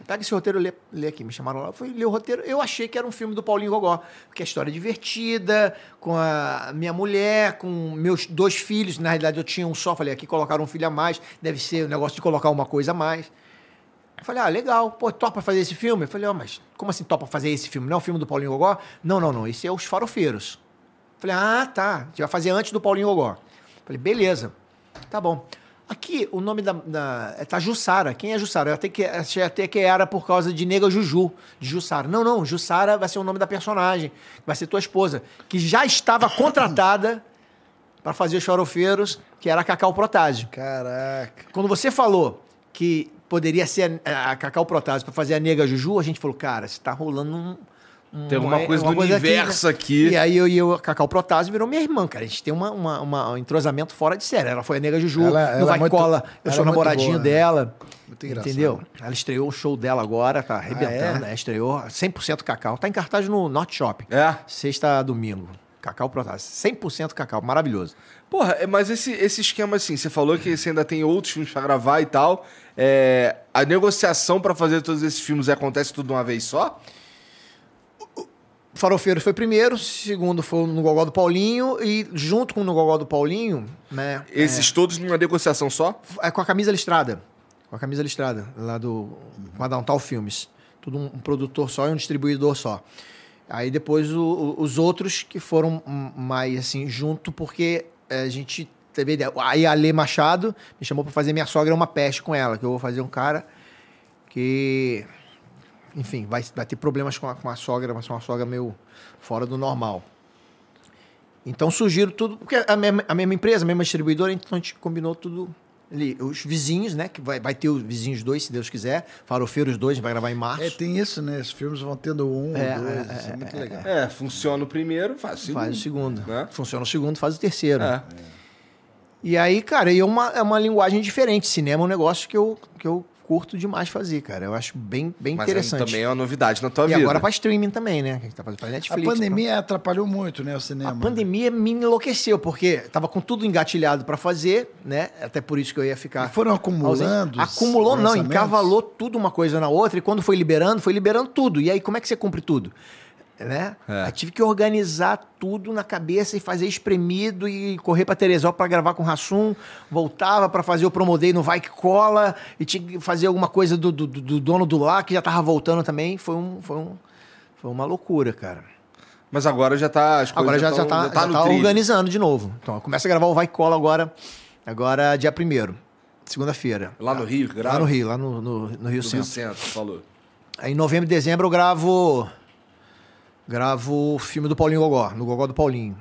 Pega esse roteiro lê, lê aqui. Me chamaram lá, fui ler o roteiro. Eu achei que era um filme do Paulinho Gogó, porque a história é divertida, com a minha mulher, com meus dois filhos. Na realidade, eu tinha um só. Falei, aqui colocaram um filho a mais. Deve ser o negócio de colocar uma coisa a mais. Eu falei, ah, legal. Pô, topa fazer esse filme? Eu falei, ó, mas como assim topa fazer esse filme? Não é o filme do Paulinho Gogó? Não, não, não. Esse é Os Farofeiros. Eu falei, ah, tá. A gente vai fazer antes do Paulinho Gogó. Falei, beleza. Tá bom. Aqui, o nome da. da é, tá Jussara. Quem é Jussara? Eu até que, achei até que era por causa de Nega Juju, de Jussara. Não, não. Jussara vai ser o nome da personagem. Vai ser tua esposa. Que já estava contratada para fazer os farofeiros, que era a Cacau Protásio. Caraca. Quando você falou que poderia ser a, a Cacau Protásio para fazer a Nega Juju, a gente falou, cara, você tá rolando um. Tem alguma coisa do aqui, universo né? aqui. E aí eu e eu, a Cacau Protásio virou minha irmã, cara. A gente tem uma, uma- uma- um entrosamento fora de série. Ela foi a Nega Juju, Ela- ela no é Vai muito- Cola, eu ela sou é namoradinho boa, né? dela. Muito engraçado. Entendeu? Ela estreou o show dela agora, tá arrebentando, é? né? Estreou 100% Cacau. Tá em cartaz no Norte Shop. É? Sexta domingo. Cacau Protásio. 100% cacau, maravilhoso. Porra, é, mas esse, esse esquema assim, você falou que você ainda tem outros filmes pra gravar e tal. É, a negociação pra fazer todos esses filmes acontece tudo de uma vez só? Farofeiros foi primeiro, segundo foi no Gogó do Paulinho, e junto com o No Gogó do Paulinho, né? Esses todos numa negociação só? É com a camisa listrada. Com a camisa listrada, lá do. Com a Downtown Filmes. Tudo um, um produtor só e um distribuidor só. Aí depois o- o- os outros que foram mais assim, junto, porque eh, a gente teve ideia. Aí a Lê Machado me chamou pra fazer Minha Sogra é uma Peste com ela, que eu vou fazer um cara que. Enfim, vai, vai ter problemas com a, com a sogra, vai ser uma sogra meio fora do normal. Então surgiram tudo, porque a mesma, a mesma empresa, a mesma distribuidora, então a gente combinou tudo ali. Os vizinhos, né? Que vai, vai ter os vizinhos dois, se Deus quiser. Farofeiros dois, a gente vai gravar em março. É, tem isso, né? Os filmes vão tendo um, É, dois, é, isso é, muito legal. É, funciona o primeiro, faz o segundo. Faz o segundo. Né? Funciona o segundo, faz o terceiro. É. E aí, cara, e é uma, é uma linguagem diferente. Cinema é um negócio que eu, que eu curto demais fazer, cara. Eu acho bem, bem Mas é- interessante. também é uma novidade na tua e vida. agora pra streaming também, né? Que a gente tá fazendo pra A Netflix. pandemia atrapalhou muito, né, o pra- cinema. A pandemia me enlouqueceu, porque tava com tudo engatilhado pra fazer, né? Até por isso que eu ia ficar. E foram acumulando Acumulou, não, encavalou tudo uma coisa na outra, e quando foi liberando, foi liberando tudo. E aí, como é que você cumpre tudo? Né? É. Aí tive que organizar tudo na cabeça e fazer espremido e correr pra Teresópolis pra gravar com o Rassum, voltava pra fazer o Promodei no Vai Que Cola e tinha que fazer alguma coisa do, do, do dono do lá, que já tava voltando também. Foi, um, foi, um, foi uma loucura, cara. Mas agora já tá. As Agora já, já tão- tá, já tá trilho. organizando de novo. Então, começa a gravar o Vai Que Cola agora, agora dia 1 segunda-feira. Lá no Rio, que grava? Lá no Rio, lá no, no, no Rio No Rio Centro. Centro, falou. Aí em novembro e dezembro eu gravo. Gravo o filme do Paulinho Gogó, no Gogó do Paulinho.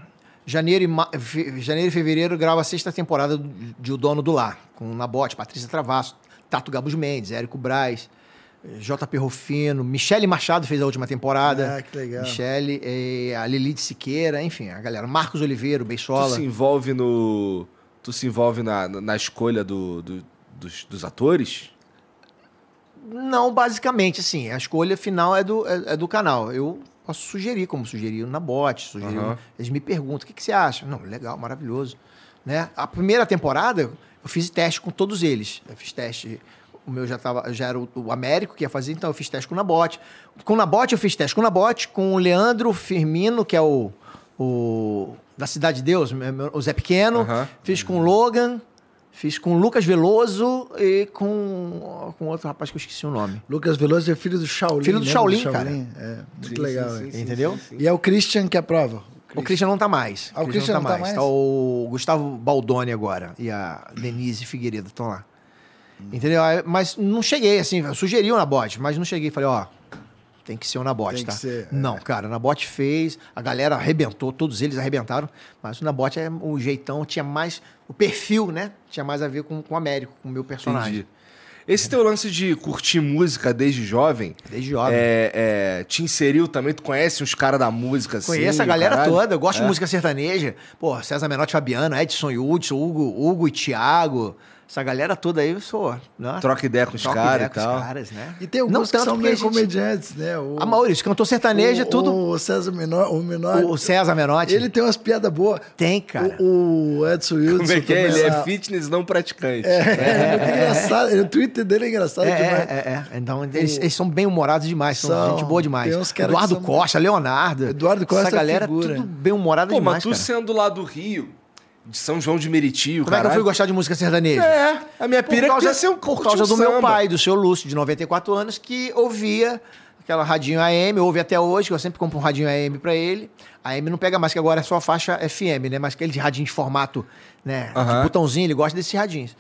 Janeiro e, ma- fe- Janeiro e fevereiro gravo a sexta temporada de O Dono do Lar, com Nabote, Patrícia Travasso, Tato Gabos Mendes, Érico Braz, JP Rufino, Michele Machado fez a última temporada. Ah, que legal. Michele, eh, a Lili de Siqueira, enfim, a galera. Marcos Oliveiro, Tu Beisola. se envolve no. Tu se envolve na, na escolha do, do- dos, dos atores? Não, basicamente, assim, a escolha final é do, é, é do canal. Eu posso sugerir, como sugeri na bot, sugeri. Aham. Eles me perguntam, o que, que você acha? Não, legal, maravilhoso. Né? A primeira temporada, eu fiz teste com todos eles. Eu fiz teste, o meu já, tava, já era o, o Américo que ia fazer, então eu fiz teste com o Nabote. Com o Nabote, eu fiz teste com o Nabote, com o Leandro Firmino, que é o, o da Cidade de Deus, o Zé Pequeno. Fiz com o Logan, fiz com o Lucas Veloso e com, com outro rapaz que eu esqueci o nome. Lucas Veloso é filho do Shaolin. Filho do lembra Shaolin, cara. É, muito Sim, legal. sim, é. sim, Entendeu? sim, sim. E é o Christian que aprova. O Christian não tá mais. Ah, o Christian não tá mais? Tá o Gustavo Baldoni agora e a Denise Figueiredo estão lá. Entendeu? Aí, Mas não cheguei, assim, eu sugeri o Nabote, mas não cheguei. Falei, ó, tem que ser o Nabote, Tem tá? que ser, é. Não, cara, o Nabote fez, a galera arrebentou, todos eles arrebentaram, mas o Nabote é o jeitão, tinha mais, o perfil, né? Tinha mais a ver com, com o Américo, com o meu personagem. Entendi. Esse teu lance de curtir música desde jovem. Desde jovem. É, é, te inseriu também? Tu conhece uns caras da música assim? Conheço a galera caralho? toda, eu gosto É? de música sertaneja. Pô, César Menotti Fabiano, Edson e Hudson, Hugo, Hugo e Thiago. Essa galera toda aí, eu sou. Nossa, Troca ideia com os caras e com os tal. caras, né? E tem alguns que são porque meio gente- comediantes, né? O, A Maurício, cantor sertanejo, o, tudo. O César Menor, o Menor. O, César Menotti. Ele tem umas piadas boas. tem, cara. O, o Edson Wilson. Como é que é? Ele é fitness não praticante. É, é muito engraçado. O Twitter dele é engraçado É, demais. é, é, é. Então, eles, eles são bem humorados demais, são, São. gente boa demais. Tem uns caras Eduardo que são- Costa, Leonardo. Eduardo Costa Essa é galera, figura. tudo bem humorada Pô, demais, mas tu cara. sendo lá do Rio, de São João de Meriti, o Como é que eu fui caralho. gostar de música sertaneja? É, a minha pira por causa, é que ser um por causa um do meu samba. pai, do seu Lúcio, de 94 anos, que ouvia aquela radinho AM, ouve até hoje, que eu sempre compro um radinho AM pra ele. A AM não pega mais, que agora é só faixa FM, né? Mas aquele radinho de formato, né? De botãozinho, ele gosta desses radinhos.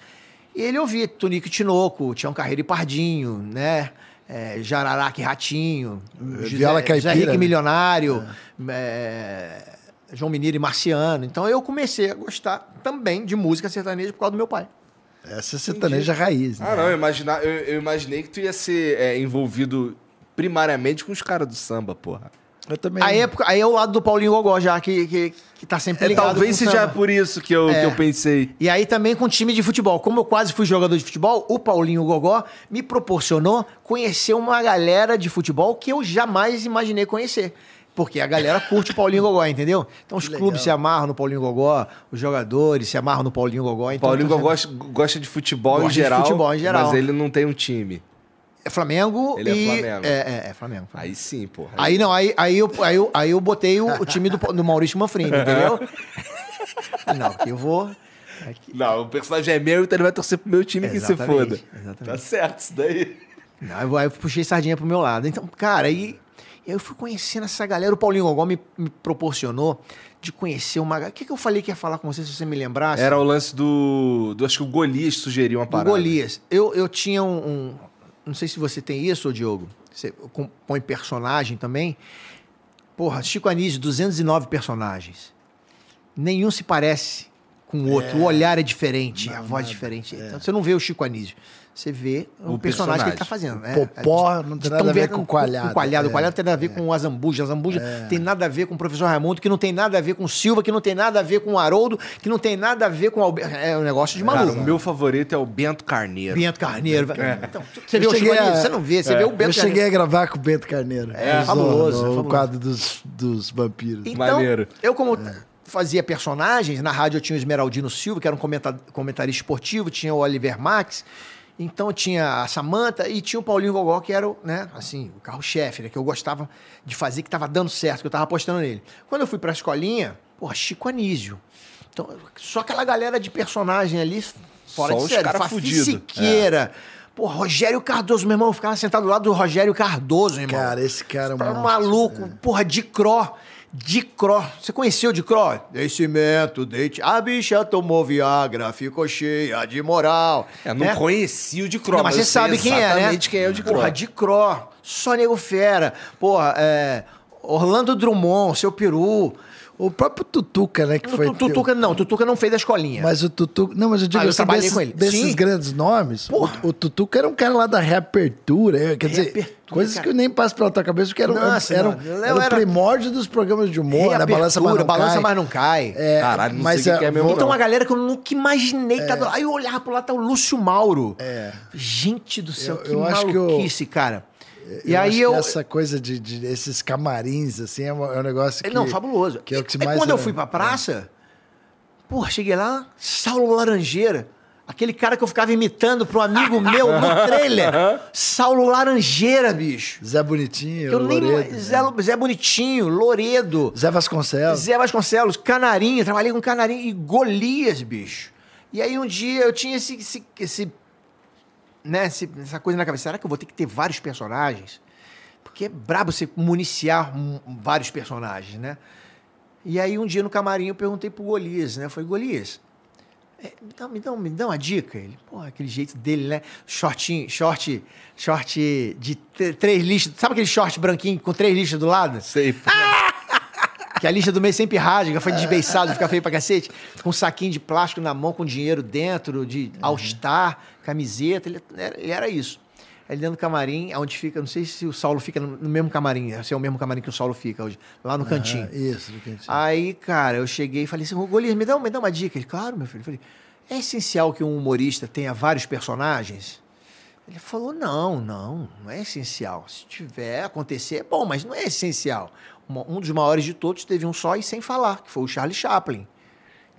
E ele ouvia Tonico e Tinoco, Tião Carreiro e Pardinho, né? É, Jararaca e Ratinho, Viola José Caipira, Henrique né? Milionário, é, João Mineiro e Marciano. Então eu comecei a gostar também de música sertaneja por causa do meu pai. Essa é sertaneja raiz. Né? Ah, não, eu, imagina, eu, eu imaginei que tu ia ser é, envolvido primariamente com os caras do samba, porra. Eu também. A época, aí é o lado do Paulinho Gogó já, que, que, que tá sempre É, ligado talvez com o seja samba. por isso que eu, É. que eu pensei. E aí também com time de futebol. Como eu quase fui jogador de futebol, o Paulinho Gogó me proporcionou conhecer uma galera de futebol que eu jamais imaginei conhecer. Porque a galera curte o Paulinho Gogó, entendeu? Então os Que clubes legal. se amarram no Paulinho Gogó, os jogadores se amarram no Paulinho Gogó. Então, Paulinho então, gosta, gosta de futebol Gosta em de geral. futebol em geral. Mas ele não tem um time. É Flamengo Ele é e... Flamengo. É, é, é Flamengo. Aí sim, porra. Aí não, aí, aí, eu, aí, eu, aí eu botei o, o time do, do Maurício Manfrini, entendeu? não, eu vou... aqui- Não, o personagem é meu, então ele vai torcer pro meu time que se Exatamente, foda. exatamente. Tá certo isso daí. Não, eu, aí eu puxei sardinha pro meu lado. Então, cara, aí eu fui conhecendo essa galera. O Paulinho Gogó me, me proporcionou de conhecer uma... O que, que eu falei que ia falar com você, se você me lembrasse? Era o lance do. do acho que o Golias sugeriu uma parada. Golias. Eu, eu tinha um, um- Não sei se você tem isso, Diogo. Você compõe personagem também. Porra, Chico Anísio, 209 personagens. Nenhum se parece com o outro. O olhar é diferente, a voz é diferente. Então você não vê o Chico Anísio. Você vê o, O personagem, que ele personagem. tá fazendo. né? Popó não tem nada a ver com o Coalhado. Com coalhado. É, O coalhado tem nada a ver com o Azambuja. O Azambuja tem nada a ver com o professor Raimundo, que não tem nada a ver com o Silva, que não tem nada a ver com o Haroldo, que não tem nada a ver com o Alberto. É um negócio de Cara, maluco. o meu favorito é o Bento Carneiro. Bento Carneiro. Então, você Eu vê o Chico cheguei a-? Você não vê, você vê o Eu Bento cheguei Carneiro. a gravar com o Bento Carneiro. É, No- fabuloso, fabuloso. quadro dos, dos vampiros. Então, Maneiro. eu como fazia personagens, na rádio eu tinha o Esmeraldino Silva, que era um comenta- comentarista esportivo, tinha o Oliver Max, então tinha a Samanta e tinha o Paulinho Gogó, que era o, né, assim, o carro-chefe, né, que eu gostava de fazer, que tava dando certo, que eu tava apostando nele. Quando eu fui pra escolinha, porra, Chico Anísio. Então, só aquela galera de personagem ali, fora Só de série. Fafi fudido. É. Siqueira. Pô, Rogério Cardoso, meu irmão, eu ficava sentado do lado do Rogério Cardoso, irmão. Cara, esse cara é um Tá maluco, porra, de Cro. De Cro. Você conheceu de Cro? Descimento, deite. A bicha tomou Viagra, ficou cheia de moral. É, não né? conhecia o de Cro, Não, mas eu você sabe quem é, né? quem é o de Cro. Porra, de Cro. Só nego fera. Porra, é... Orlando Drummond, seu peru. O próprio Tutuca, né? Que foi. O Tutuca, não, o Tutuca não fez a escolinha. Mas o Tutuca. Não, mas eu digo Ah, eu assim, trabalhei desses, com ele. desses grandes nomes, Porra. o, o Tutuca era um cara lá da reapertura. é, Quer dizer, Reapertura, coisas cara. que eu nem passo pela tua cabeça, porque era, Nossa, era, não, eu era, o era- primórdio dos programas de humor, né? Balança mais não balança cai. mas não cai. É, Caralho, não mas sei o que é, que é mesmo, Então, uma galera que eu nunca imaginei que tá. Aí eu olhava pro lado, tá o Lúcio Mauro. É. Gente do céu, Eu- que eu acho que eu- maluquice, cara. E eu aí eu. essa coisa de, de esses camarins, assim, é um, é um negócio que... Não, fabuloso. Que é o que Aí mais... quando eu é- fui pra praça, porra, cheguei lá, Saulo Laranjeira. Aquele cara que eu ficava imitando pro amigo meu no trailer. Saulo Laranjeira, bicho. Zé Bonitinho, Que eu nem. Loredo, Zé, Zé Bonitinho, Loredo. Zé Vasconcelos. Zé Vasconcelos, Canarinho, trabalhei com Canarinho e Golias, bicho. E aí um dia eu tinha esse, esse, esse, né, essa coisa na cabeça. Será que eu vou ter que ter vários personagens? Porque é brabo você municiar vários personagens, né? E aí um dia no camarim eu perguntei pro Golias, né? Eu falei, Golias, é, me, dá, me, dá, me dá uma dica. Ele, pô, aquele jeito dele, né? Shortinho, short, short de três lixas. Sabe aquele short branquinho com três lixas do lado? Sei. pô. Que a lixa do meio sempre rasga, foi desbeiçado, fica feio pra cacete. Com um saquinho de plástico na mão, com dinheiro dentro, de All-Star, camiseta. Ele era, ele era isso. Aí dentro do camarim, onde fica, não sei se o Saulo fica no, mesmo camarim, se é o mesmo camarim que o Saulo fica hoje, lá no cantinho. Ah, isso, no cantinho. Aí, cara, eu cheguei e falei assim, "Ô, Golias, me dá, me dá uma dica. Ele, claro, meu filho. Eu falei, é essencial que um humorista tenha vários personagens? Ele falou, não, não, não é essencial. Se tiver, acontecer, é bom, mas não é essencial. Um dos maiores de todos teve um só e sem falar, que foi o Charlie Chaplin.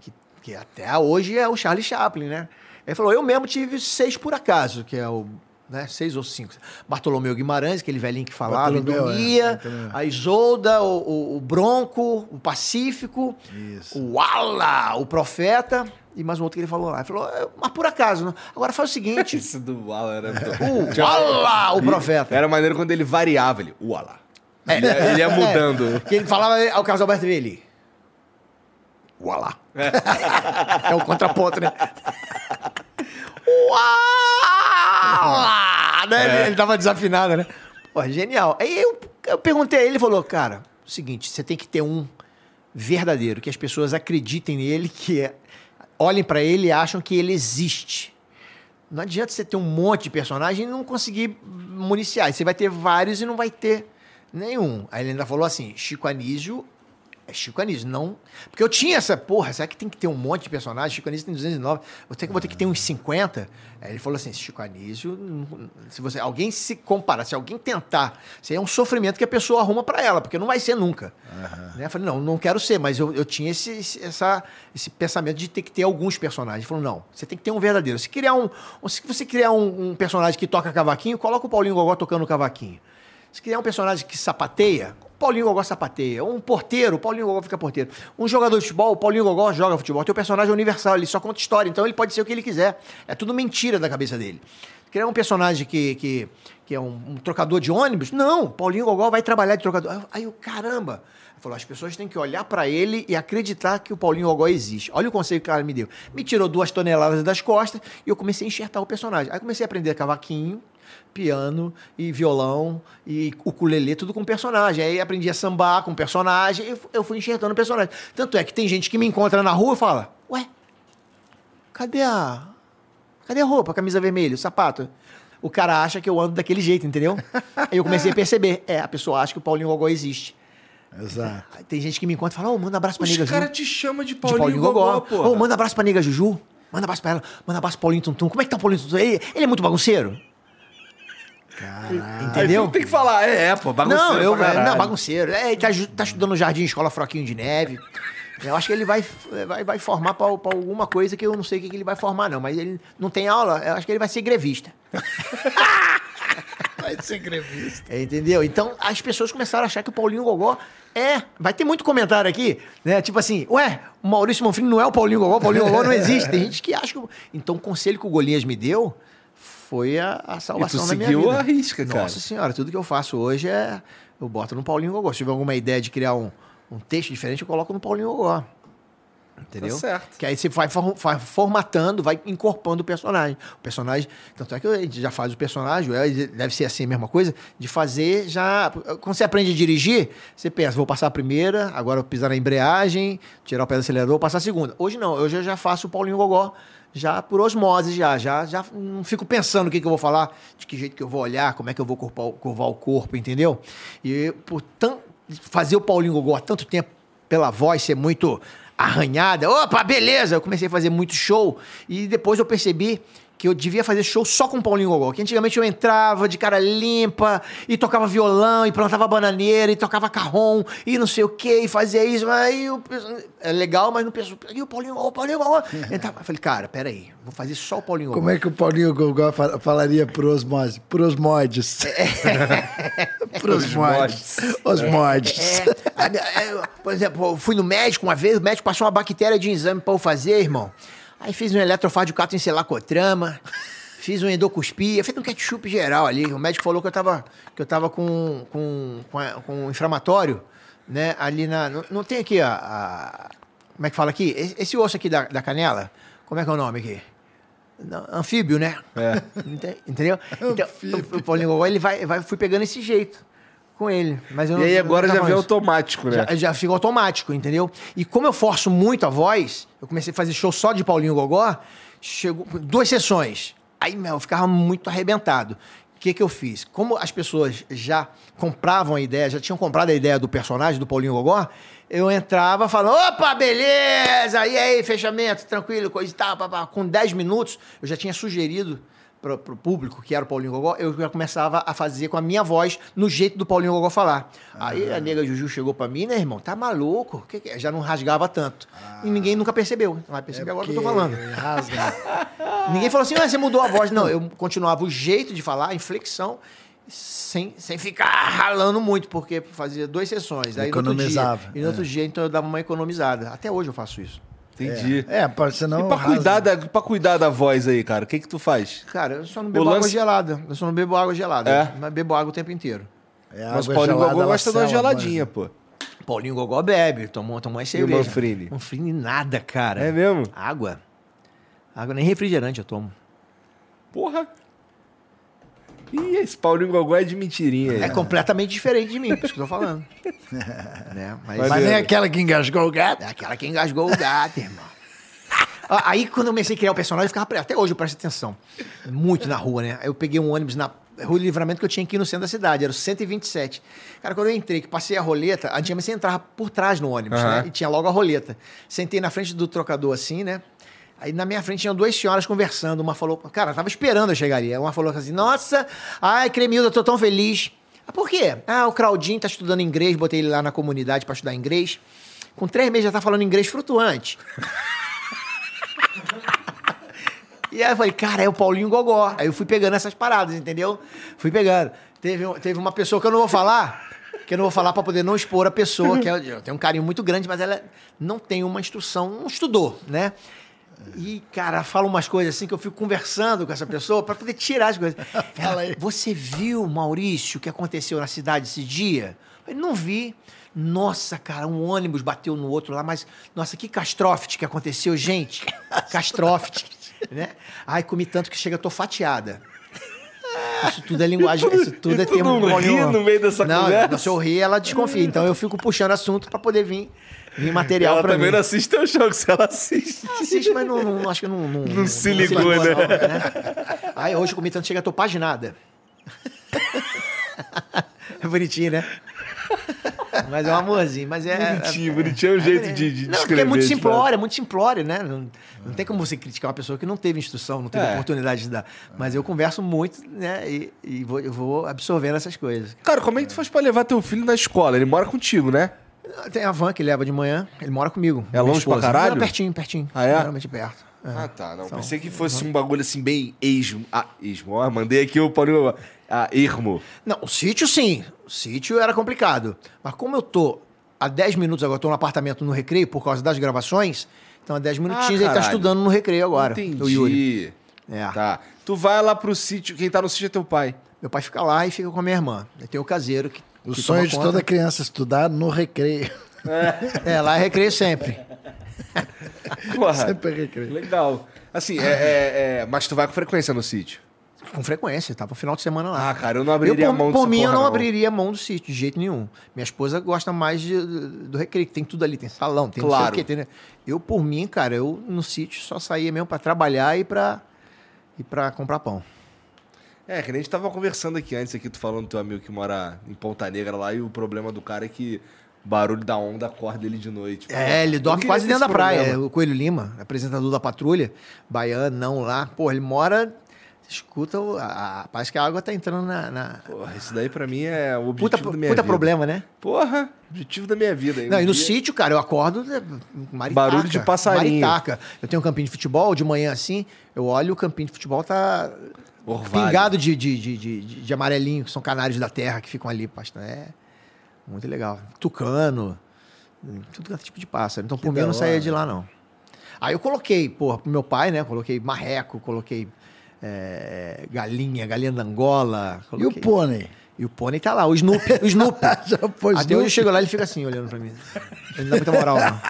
Que, que até hoje é o Charlie Chaplin, né? Ele falou, eu mesmo tive seis por acaso, que é o... Né, seis ou cinco. Bartolomeu Guimarães, aquele velhinho que falava e Bartolomeu, é, dormia. Bartolomeu. A Isolda, o, o- o Bronco, o Pacífico, Isso. o Ala, o Profeta, e mais um outro que ele falou lá. Ele falou, "É, mas por acaso, né? Agora faz o seguinte: Isso do Wala era. o Ala, o Profeta. Era maneiro quando ele variava, ele. Wala. Ele, ia- ele ia mudando. É, que ele falava ao Carlos Alberto Veli. Ualá. É o contraponto, né? Ualá! Né? Ele, ele tava desafinado, né? Pô, genial. Aí eu, eu perguntei a ele, ele falou, cara, o seguinte, você tem que ter um verdadeiro, que as pessoas acreditem nele, que é- olhem pra ele e acham que ele existe. Não adianta você ter um monte de personagem e não conseguir municiar. Você vai ter vários e não vai ter nenhum. Aí ele ainda falou assim: Chico Anísio é Chico Anísio, não. Porque eu tinha essa, porra, será que tem que ter um monte de personagens? Chico Anísio tem 209, vou ter que, vou ter, que ter uns 50. Aí ele falou assim: Chico Anísio, se você, alguém se comparar, se alguém tentar, isso aí é um sofrimento que a pessoa arruma pra ela, porque não vai ser nunca. Né? Eu falei: não, não quero ser, mas eu, eu tinha esse, esse- essa, esse pensamento de ter que ter alguns personagens. Ele falou: não, você tem que ter um verdadeiro. Se, criar um, se você criar um, um personagem que toca cavaquinho, coloca o Paulinho Gogó tocando cavaquinho. Se criar um personagem que sapateia, Paulinho Gogó sapateia. Um porteiro, Paulinho Gogó fica porteiro. Um jogador de futebol, Paulinho Gogó joga futebol. Teu personagem é universal, ele só conta história. Então ele pode ser o que ele quiser. É tudo mentira da cabeça dele. Criar um personagem que, que, que é um, um trocador de ônibus, não, Paulinho Gogó vai trabalhar de trocador. Aí o caramba. Falou, as pessoas têm que olhar pra ele e acreditar que o Paulinho Gogó existe. Olha o conselho que o cara me deu. Me tirou duas toneladas das costas e eu comecei a enxertar o personagem. Aí comecei a aprender cavaquinho, piano e violão e ukulele, tudo com personagem. Aí aprendi a sambar com personagem e eu fui enxertando o personagem. Tanto é que tem gente que me encontra na rua e fala, ué, cadê a... Cadê a roupa, a camisa vermelha, o sapato? O cara acha que eu ando daquele jeito, entendeu? Aí eu comecei a perceber. É, a pessoa acha que o Paulinho Gogó existe. Exato. Aí Tem gente que me encontra e fala, ô, manda abraço pra Os nega caras Juju. te chamam de De Paulinho, Paulinho Gogó, Gogó. pô. Ô, manda abraço pra nega Juju. Manda abraço pra ela. Manda abraço pro Paulinho Tuntum. Como é que tá o Paulinho Tuntum? Ele, ele é muito bagunceiro. Aí Entendeu? tem que falar, é, é, pô, bagunceiro Não, eu, caralho. não, bagunceiro. É, ele tá, tá estudando no jardim, escola Froquinho de Neve. Eu acho que ele vai, vai, vai formar pra, pra alguma coisa que eu não sei o que, que ele vai formar, não. Mas ele não tem aula, eu acho que ele vai ser grevista. Vai ser grevista. É, entendeu? Então as pessoas começaram a achar que o Paulinho Gogó é. Vai ter muito comentário aqui, né? Tipo assim, ué, o Maurício Monfrini não é o Paulinho Gogó, o Paulinho Gogó não existe. Tem gente que acha que. Então o conselho que o Golias me deu foi a, a salvação E tu da minha seguiu vida. a risca, cara. Nossa senhora, tudo que eu faço hoje é. Eu boto no Paulinho Gogó. Se tiver alguma ideia de criar um, um texto diferente, eu coloco no Paulinho Gogó. Entendeu? Tá certo. Que aí você vai, vai formatando, vai incorporando o personagem. O personagem. Tanto é que a gente já faz o personagem, é, deve ser assim a mesma coisa, de fazer já. Quando você aprende a dirigir, você pensa, vou passar a primeira, agora eu pisar na embreagem, tirar o pé do acelerador, passar a segunda. Hoje não, hoje eu já faço o Paulinho Gogó. Já por osmose, já, já, já não fico pensando o que, que eu vou falar, de que jeito que eu vou olhar, como é que eu vou corpar- curvar o corpo, entendeu? E por tan- fazer o Paulinho Gogó há tanto tempo pela voz ser muito arranhada. Opa, beleza! Eu comecei a fazer muito show e depois eu percebi que eu devia fazer show só com o Paulinho Gogó. Que antigamente eu entrava de cara limpa e tocava violão e plantava bananeira e tocava carrom e não sei o que e fazia isso. Aí eu, é legal, mas não penso. E o Paulinho Gogó, o Paulinho Gogó. Entrava, eu falei, cara, peraí, vou fazer só o Paulinho Gogó. Como é que o Paulinho Gogó fa- falaria por osmose? Por osmodes. por osmodes. Osmodes. É, é, por exemplo, eu fui no médico uma vez, o médico passou uma bactéria de exame pra eu fazer, irmão. Aí fiz um eletrofardicato em celacotrama, fiz um endocuspia, fiz um ketchup geral ali. O médico falou que eu tava, que eu tava com, com, com, a- com um inflamatório, né? Ali na. Não, não tem aqui a, a- Como é que fala aqui? Esse, esse osso aqui da, da canela, como é que é o nome aqui? Anfíbio, né? É. Ente- Entendeu? Então, o, o Paulinho Gogó, ele vai, vai, fui pegando esse jeito com ele. Mas eu E não- aí agora já vem mais- automático, né? já, já fica automático, entendeu? E como eu forço muito a voz, eu comecei a fazer show só de Paulinho Gogó, chegou duas sessões. Aí, meu, eu ficava muito arrebentado. O que, que eu fiz? Como as pessoas já compravam a ideia, já tinham comprado a ideia do personagem do Paulinho Gogó, eu entrava falando, opa, beleza! E aí, fechamento, tranquilo, coisa e tal, papá. Com 10 minutos, eu já tinha sugerido pro, pro público, que era o Paulinho Gogó, eu já começava a fazer com a minha voz, no jeito do Paulinho Gogó falar. Aí a nega Juju chegou pra mim, né, irmão? Tá maluco? Que que é? Já não rasgava tanto. E ninguém nunca percebeu. Vai perceber agora o que eu tô falando. É Rasga. Ninguém falou assim, ah, você mudou a voz. Não, eu continuava o jeito de falar, a inflexão, sem, sem ficar ralando muito, porque fazia duas sessões. Aí no outro dia- Economizava, e no outro dia, então, eu dava uma economizada. Até hoje eu faço isso. Entendi. É, pra, senão E pra cuidar, da, pra cuidar da voz aí, cara, o que que tu faz? Cara, eu só não bebo O água lance- gelada. Eu só não bebo água gelada. É? Mas bebo água o tempo inteiro. É, Mas o água Paulinho gelada, ela gosta de uma sela, geladinha, pô. Paulinho Gogó bebe, tomou, tomou mais cerveja. Manfrini? Manfrini nada, cara. É mesmo? Água. Água nem refrigerante eu tomo. Porra. Ih, esse Paulinho Gogó é de mentirinha. É completamente diferente de mim, por isso que eu tô falando. né? Mas, Mas nem aquela que engasgou o gato. é aquela que engasgou o gato, irmão. Aí, quando eu comecei a criar o personagem, eu ficava. Até hoje eu presto atenção. Muito na rua, né? Aí Eu peguei um ônibus na Rua do Livramento que eu tinha que ir no centro da cidade, era o 127. Cara, quando eu entrei, que passei a roleta, antigamente você entrava por trás no ônibus, Aham. né? E tinha logo a roleta. Sentei na frente do trocador assim, né? Aí na minha frente tinham duas senhoras conversando. Uma falou, cara, tava esperando eu chegaria. Uma falou assim: Nossa, ai, Cremilda, tô tão feliz. Ah, por quê? Ah, o Claudinho tá estudando inglês, botei ele lá na comunidade pra estudar inglês. Com três meses já tá falando inglês flutuante. E aí eu falei, cara, é o Paulinho Gogó. Aí eu fui pegando essas paradas, entendeu? Fui pegando. Teve, teve uma pessoa que eu não vou falar, que eu não vou falar pra poder não expor a pessoa, que eu, eu tenho um carinho muito grande, mas ela não tem uma instrução, não estudou, né? E, cara, fala umas coisas assim que eu fico conversando com essa pessoa pra poder tirar as coisas. Ela, aí. Você viu, Maurício, o que aconteceu na cidade esse dia? Eu falei, não vi. Nossa, cara, um ônibus bateu no outro lá, mas, nossa, que catástrofe que aconteceu, gente. Catástrofe, né? Ai, comi tanto que chega, eu tô fatiada. Isso tudo é linguagem, isso tudo é termo não ri no meio dessa não, conversa? Se eu rir, ela desconfia. Então eu fico puxando assunto pra poder vir, vir material Ela pra também mim. não assiste teu show, que se ela assiste. Assiste, mas não, não- acho que não... Não, Não se ligou, né? não, Aí hoje comi tanto chega, eu tô paginada. É bonitinho, né? Mas é um amorzinho, mas é... Bonitinho, bonitinho é um jeito de, de Não, porque descrever. é muito simplório, é muito simplório, né? Não, não tem como você criticar uma pessoa que não teve instrução, não teve É. oportunidade de dar. Mas eu converso muito, né? E, e vou, eu vou absorvendo essas coisas. Cara, como é que tu faz pra levar teu filho na escola? Ele mora contigo, né? Tem a van que leva de manhã, ele mora comigo. É longe pra esposa. caralho? Não, pertinho, pertinho. Ah, é? Realmente perto. É. Ah, tá. Não, São- pensei que fosse um bagulho assim, bem esmo. Ah, esmo. Ó, mandei aqui o Paulinho. Ah, ermo. Não, o sítio sim. O sítio era complicado. Mas como eu tô há 10 minutos agora, eu tô no apartamento no recreio por causa das gravações, então há 10 minutinhos ele tá estudando no recreio agora. Entendi. O Yuri. É. Tá. Tu vai lá pro sítio. Quem tá no sítio é teu pai. Meu pai fica lá e fica com a minha irmã. Tem o caseiro que. O sonho de conta. toda criança é estudar no recreio. É, lá é recreio sempre. Porra. Sempre é recreio. Legal. Assim, é, é- é- Mas tu vai com frequência no sítio. Com frequência, tá pro final de semana lá. Ah, cara, eu não abriria eu, a mão por dessa mim, eu porra, não, não. abriria a mão do sítio, de jeito nenhum. Minha esposa gosta mais de- do recreio, que tem tudo ali, tem salão, tem não sei Claro. o quê. Tem, né? eu, por mim, cara, eu no sítio só saía mesmo pra trabalhar e pra, e pra comprar pão. É, que nem a gente tava conversando aqui antes, aqui, tu falando do teu amigo que mora em Ponta Negra lá, e o problema do cara é que o barulho da onda acorda ele de noite. É, ele dorme quase ter dentro da praia. problema. O Coelho Lima, apresentador da patrulha, baiano, não lá. Pô, ele mora. Escuta, a, que a água tá entrando na. na- Porra, isso daí pra mim é o Puta, objetivo da minha puta vida. problema, né? Porra, objetivo da minha vida. Não, Um e no dia- sítio, cara, eu acordo. né, Maritaca, Barulho de passarinho. Maritaca. Eu tenho um campinho de futebol, de manhã assim, eu olho o campinho de futebol, tá Orvalho. pingado de, de, de, de, de- amarelinho, que são canários da terra que ficam ali pastando. É muito legal. Tucano, tudo que é tipo de pássaro. Então, por mim, eu não saía de lá, não. Aí eu coloquei, porra, pro meu pai, né? Coloquei marreco, coloquei é, galinha, galinha da Angola. E o coloquei- pônei? E o pônei tá lá, o Snoopy. O Snoopy. Já pôs Até hoje eu chego lá e ele fica assim, olhando pra mim. Ele não dá muita moral, não.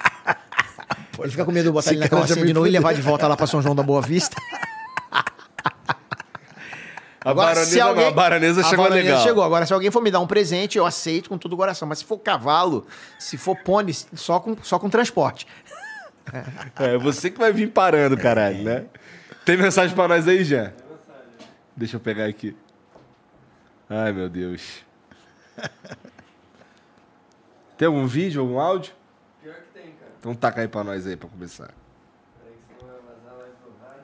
Ele fica com medo de botar ele na carrocinha me de novo e levar de volta lá pra São João da Boa Vista. A baronesa, não, a baronesa a chegou baronesa legal. chegou. Agora, se alguém for me dar um presente, eu aceito com todo o coração. Mas se for cavalo, se for pônei, só com, só com transporte. É, você que vai vir parando, caralho, né? Tem mensagem pra nós aí, Jean? Deixa eu pegar aqui. Ai, meu Deus. Tem algum vídeo, algum áudio? Pior que tem, cara. Então taca aí pra nós aí, pra começar. Peraí que senão vai vazar, vai pro rádio.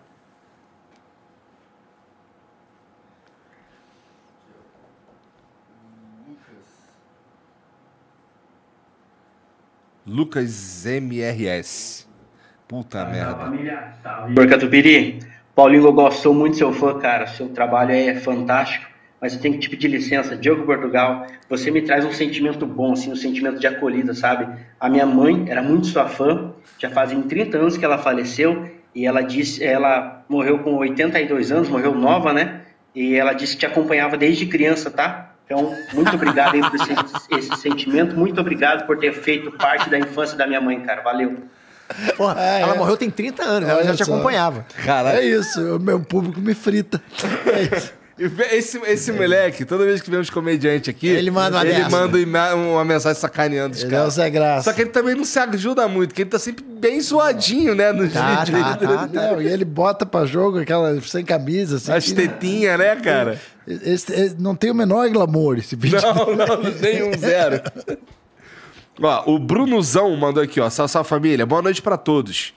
Lucas. Lucas MRS. Puta merda. Família, salve. Catupiry, Paulinho Gogó, sou muito seu fã, cara. Seu trabalho é fantástico, mas eu tenho que te pedir licença. Diogo Portugal, você me traz um sentimento bom, assim, um sentimento de acolhida, sabe? A minha mãe era muito sua fã, já fazem 30 anos que ela faleceu e ela disse, ela morreu com 82 anos, morreu nova, né? E ela disse que te acompanhava desde criança, tá? Então, muito obrigado aí por esse, esse sentimento, muito obrigado por ter feito parte da infância da minha mãe, cara. Valeu. Porra, Ah, é. ela morreu tem 30 anos, ela Olha já te só. acompanhava. Caralho. É isso, o meu público me frita. É isso. Esse, esse moleque, toda vez que vem uns comediantes aqui, Ele manda uma ele manda uma, mensagem sacaneando os é caras. Zé Graça. Só que ele também não se ajuda muito, porque ele tá sempre bem zoadinho, né? Nos Tá, vídeos. tá, tá, tá. Não, e ele bota pra jogo aquela sem camisa, assim. As tetinhas, né, cara? Esse- esse- não tem o menor glamour esse vídeo. Não, não, nenhum zero. Ó, o Brunozão mandou aqui, ó. Salve, salve família. Boa noite pra todos.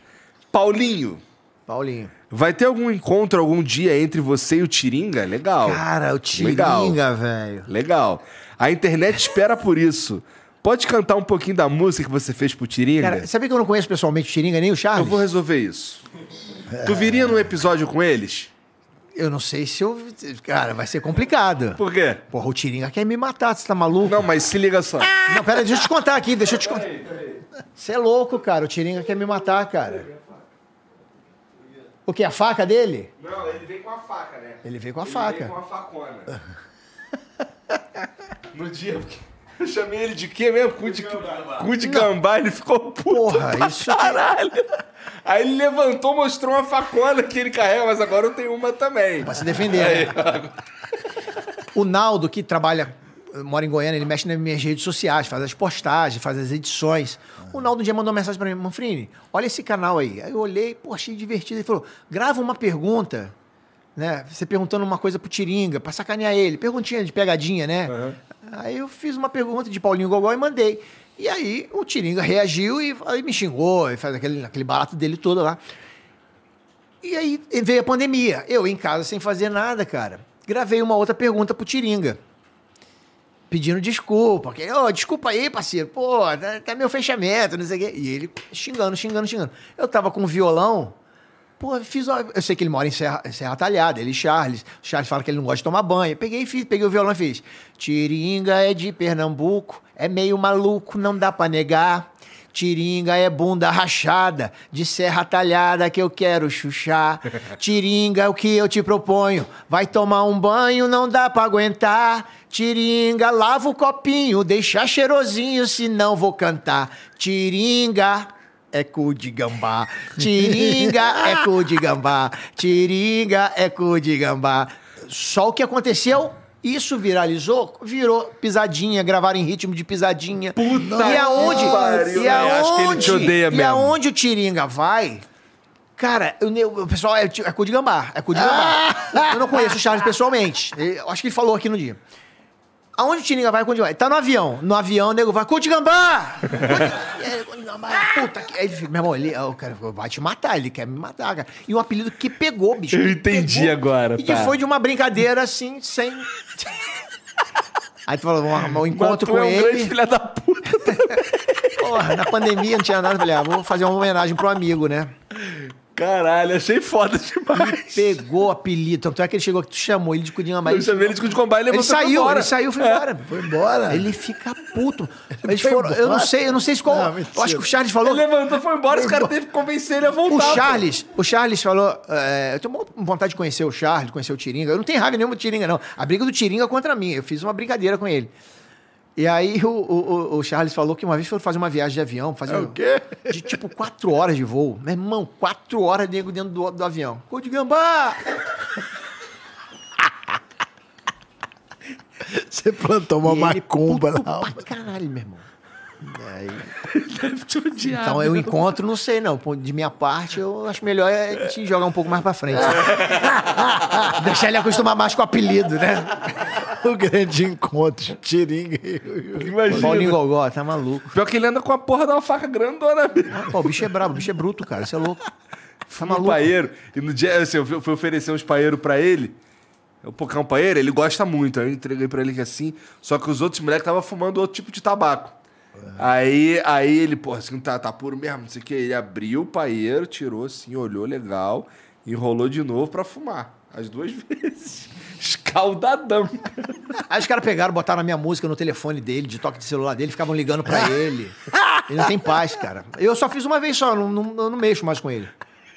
Paulinho, Paulinho. Vai ter algum encontro algum dia entre você e o Tiringa? Legal. Cara, o. Tiringa, velho. Legal. A internet espera por isso. Pode cantar um pouquinho da música que você fez pro Tiringa? Cara, sabia que eu não conheço pessoalmente o Tiringa nem o Eu Charles? vou resolver isso. Tu viria num episódio com eles? Eu não sei se eu. Cara, vai ser complicado. Por quê? Porra, o Tiringa quer me matar, você tá maluco? Não, mas se liga só. Não, pera, deixa eu te contar aqui, deixa eu te contar. Você é louco, cara. O Tiringa quer me matar, cara. O que? A faca dele? Não, ele vem com a faca, né? Ele veio com a faca. a facona. no dia. Eu chamei ele de quê mesmo? Cu de, cu de gambá, ele ficou puto. Porra, pra isso Caralho. Aí ele levantou, mostrou uma facona que ele carrega, mas agora eu tenho uma também. Pra se defender, né? O Naldo, que trabalha, mora em Goiânia, ele mexe nas minhas redes sociais, faz as postagens, faz as edições. O Naldo um dia mandou uma mensagem pra mim, Manfrini, olha esse canal aí. Aí eu olhei, pô, achei divertido. Ele falou, grava uma pergunta, né? Você perguntando uma coisa pro Tiringa, pra sacanear ele. Perguntinha de pegadinha, né? Aí eu fiz uma pergunta de Paulinho Gogó e mandei. E aí o Tiringa reagiu e aí me xingou, e faz aquele, aquele barato dele todo lá. E aí veio a pandemia. Eu em casa sem fazer nada, cara. Gravei uma outra pergunta pro Tiringa. Pedindo desculpa. Que, Ô, desculpa aí, parceiro. Pô, tá, tá meu fechamento, não sei o quê. E ele xingando, xingando, xingando. Eu tava com um violão. Pô, fiz. Eu sei que ele mora em Serra, Serra Talhada, ele e Charles. O Charles fala que ele não gosta de tomar banho. Peguei fiz, peguei o violão e fiz. Tiringa é de Pernambuco, é meio maluco, não dá pra negar. Tiringa é bunda rachada, de serra talhada que eu quero chuchar. Tiringa é o que eu te proponho. Vai tomar um banho, não dá pra aguentar. Tiringa, lava o copinho, deixa cheirosinho, senão vou cantar. Tiringa é cu de gambá. Tiringa é cu de gambá. Tiringa é cu de gambá. Só o que aconteceu? Isso viralizou, virou pisadinha, gravaram em ritmo de pisadinha. Puta e aonde? pariu, e aonde? Acho que ele te odeia e mesmo. aonde o Tiringa vai? Cara, eu, ne- o pessoal é, é cu de gambá, é cu de gambá. Eu não conheço o Charles pessoalmente. Eu acho que ele falou aqui no dia. Aonde o Tiringa vai, gambá? Ele tá no avião. No avião, o nego vai, cu de gambá! Puta que... Aí ele fica, meu irmão, ele o cara vai te matar, ele quer me matar, cara. E um apelido que pegou, bicho. Eu entendi pegou. agora, E que tá. foi de uma brincadeira, assim, sem... Aí tu falou, vamos arrumar um encontro com é um ele. grande filho da puta. Porra, na pandemia não tinha nada. eu Falei, ah, vou fazer uma homenagem pro amigo, né? Caralho, achei foda demais. Pegou o apelido. Tanto é que ele chegou que tu chamou ele de Cudinha mais. Eu chamei ele de cu de gambá e Ele levantou e foi saiu, embora. ele saiu, foi É. embora. Foi embora. Ele fica puto. Eles foi foram, eu não sei, eu não sei se qual. Não, eu acho que o Charles falou. Ele levantou, foi embora, os caras teve que convencer ele a O voltar. pô. Charles, o Charles falou. é, eu tenho vontade de conhecer o Charles, conhecer o Tiringa. Eu não tenho raiva nenhuma do Tiringa, não. A briga do Tiringa é contra mim. Eu fiz uma brincadeira com ele. E aí o, o, o- Charles falou que uma vez foi fazer uma viagem de avião, fazer É o quê? de tipo quatro horas de voo. Meu irmão, quatro horas nego dentro do, do avião. Cu de gambá! Você plantou uma E ele macumba puto na alma. pra caralho, meu irmão. Então eu encontro, não sei não. De minha parte, eu acho melhor é te jogar um pouco mais pra frente. Deixar ele acostumar mais com o apelido, né? O grande encontro. Tiringa e Imagina. Paulinho Gogó, tá maluco. Pior que ele anda com a porra de uma faca grandona mesmo. Pô, o bicho é brabo, o bicho é bruto, cara. Você é louco. Tá Fuma um maluco? paeiro. E no dia, assim, eu fui oferecer uns paeiros pra ele. Eu pôr um paeiro, ele gosta muito. Aí eu entreguei pra ele que assim. Só que os outros moleques estavam fumando outro tipo de tabaco. Aí, aí ele, pô, assim, tá, tá puro mesmo, não sei o que. Ele abriu o paeiro, tirou assim, olhou legal, enrolou de novo pra fumar. As duas vezes. Escaldadão. Aí os caras pegaram, botaram a minha música no telefone dele, de toque de celular dele, ficavam ligando pra ele. Ele não tem paz, cara. Eu só fiz uma vez só, não, não, eu não mexo mais com ele.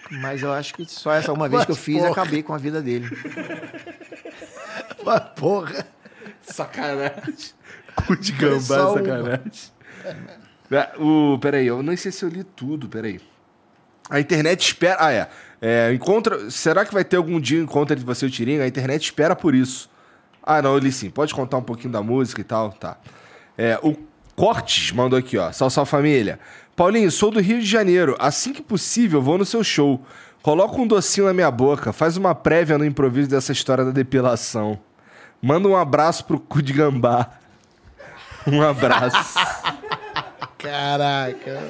Mas eu acho que só essa uma vez que eu Mas, fiz, porra. acabei com a vida dele. Mas, porra. Sacanagem. Cu de gambá, sacanagem. É, O, peraí, eu não sei se eu li tudo, peraí. A internet espera. Ah, é. É, encontra. Será que vai ter algum dia encontro entre você e o Tiringa? A internet espera por isso. Ah, não, ele sim. Pode contar um pouquinho da música e tal? Tá. É, o Cortes mandou aqui, ó. Sal, sal, família. Paulinho, sou do Rio de Janeiro. Assim que possível, vou no seu show. Coloca um docinho na minha boca. Faz uma prévia no improviso dessa história da depilação. Manda um abraço pro cu de gambá. Um abraço. Caraca.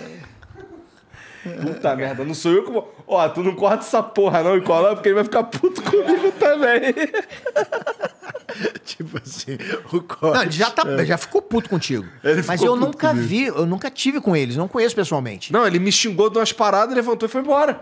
Puta merda, não sou eu que vou. Ó, tu não corta essa porra não e cola, porque ele vai ficar puto comigo também. tipo assim, o corte. Não, ele já, tá, já ficou puto contigo. Ele Mas eu nunca comigo. vi, eu nunca tive com eles, não conheço pessoalmente. Não, ele me xingou de umas paradas, levantou e foi embora.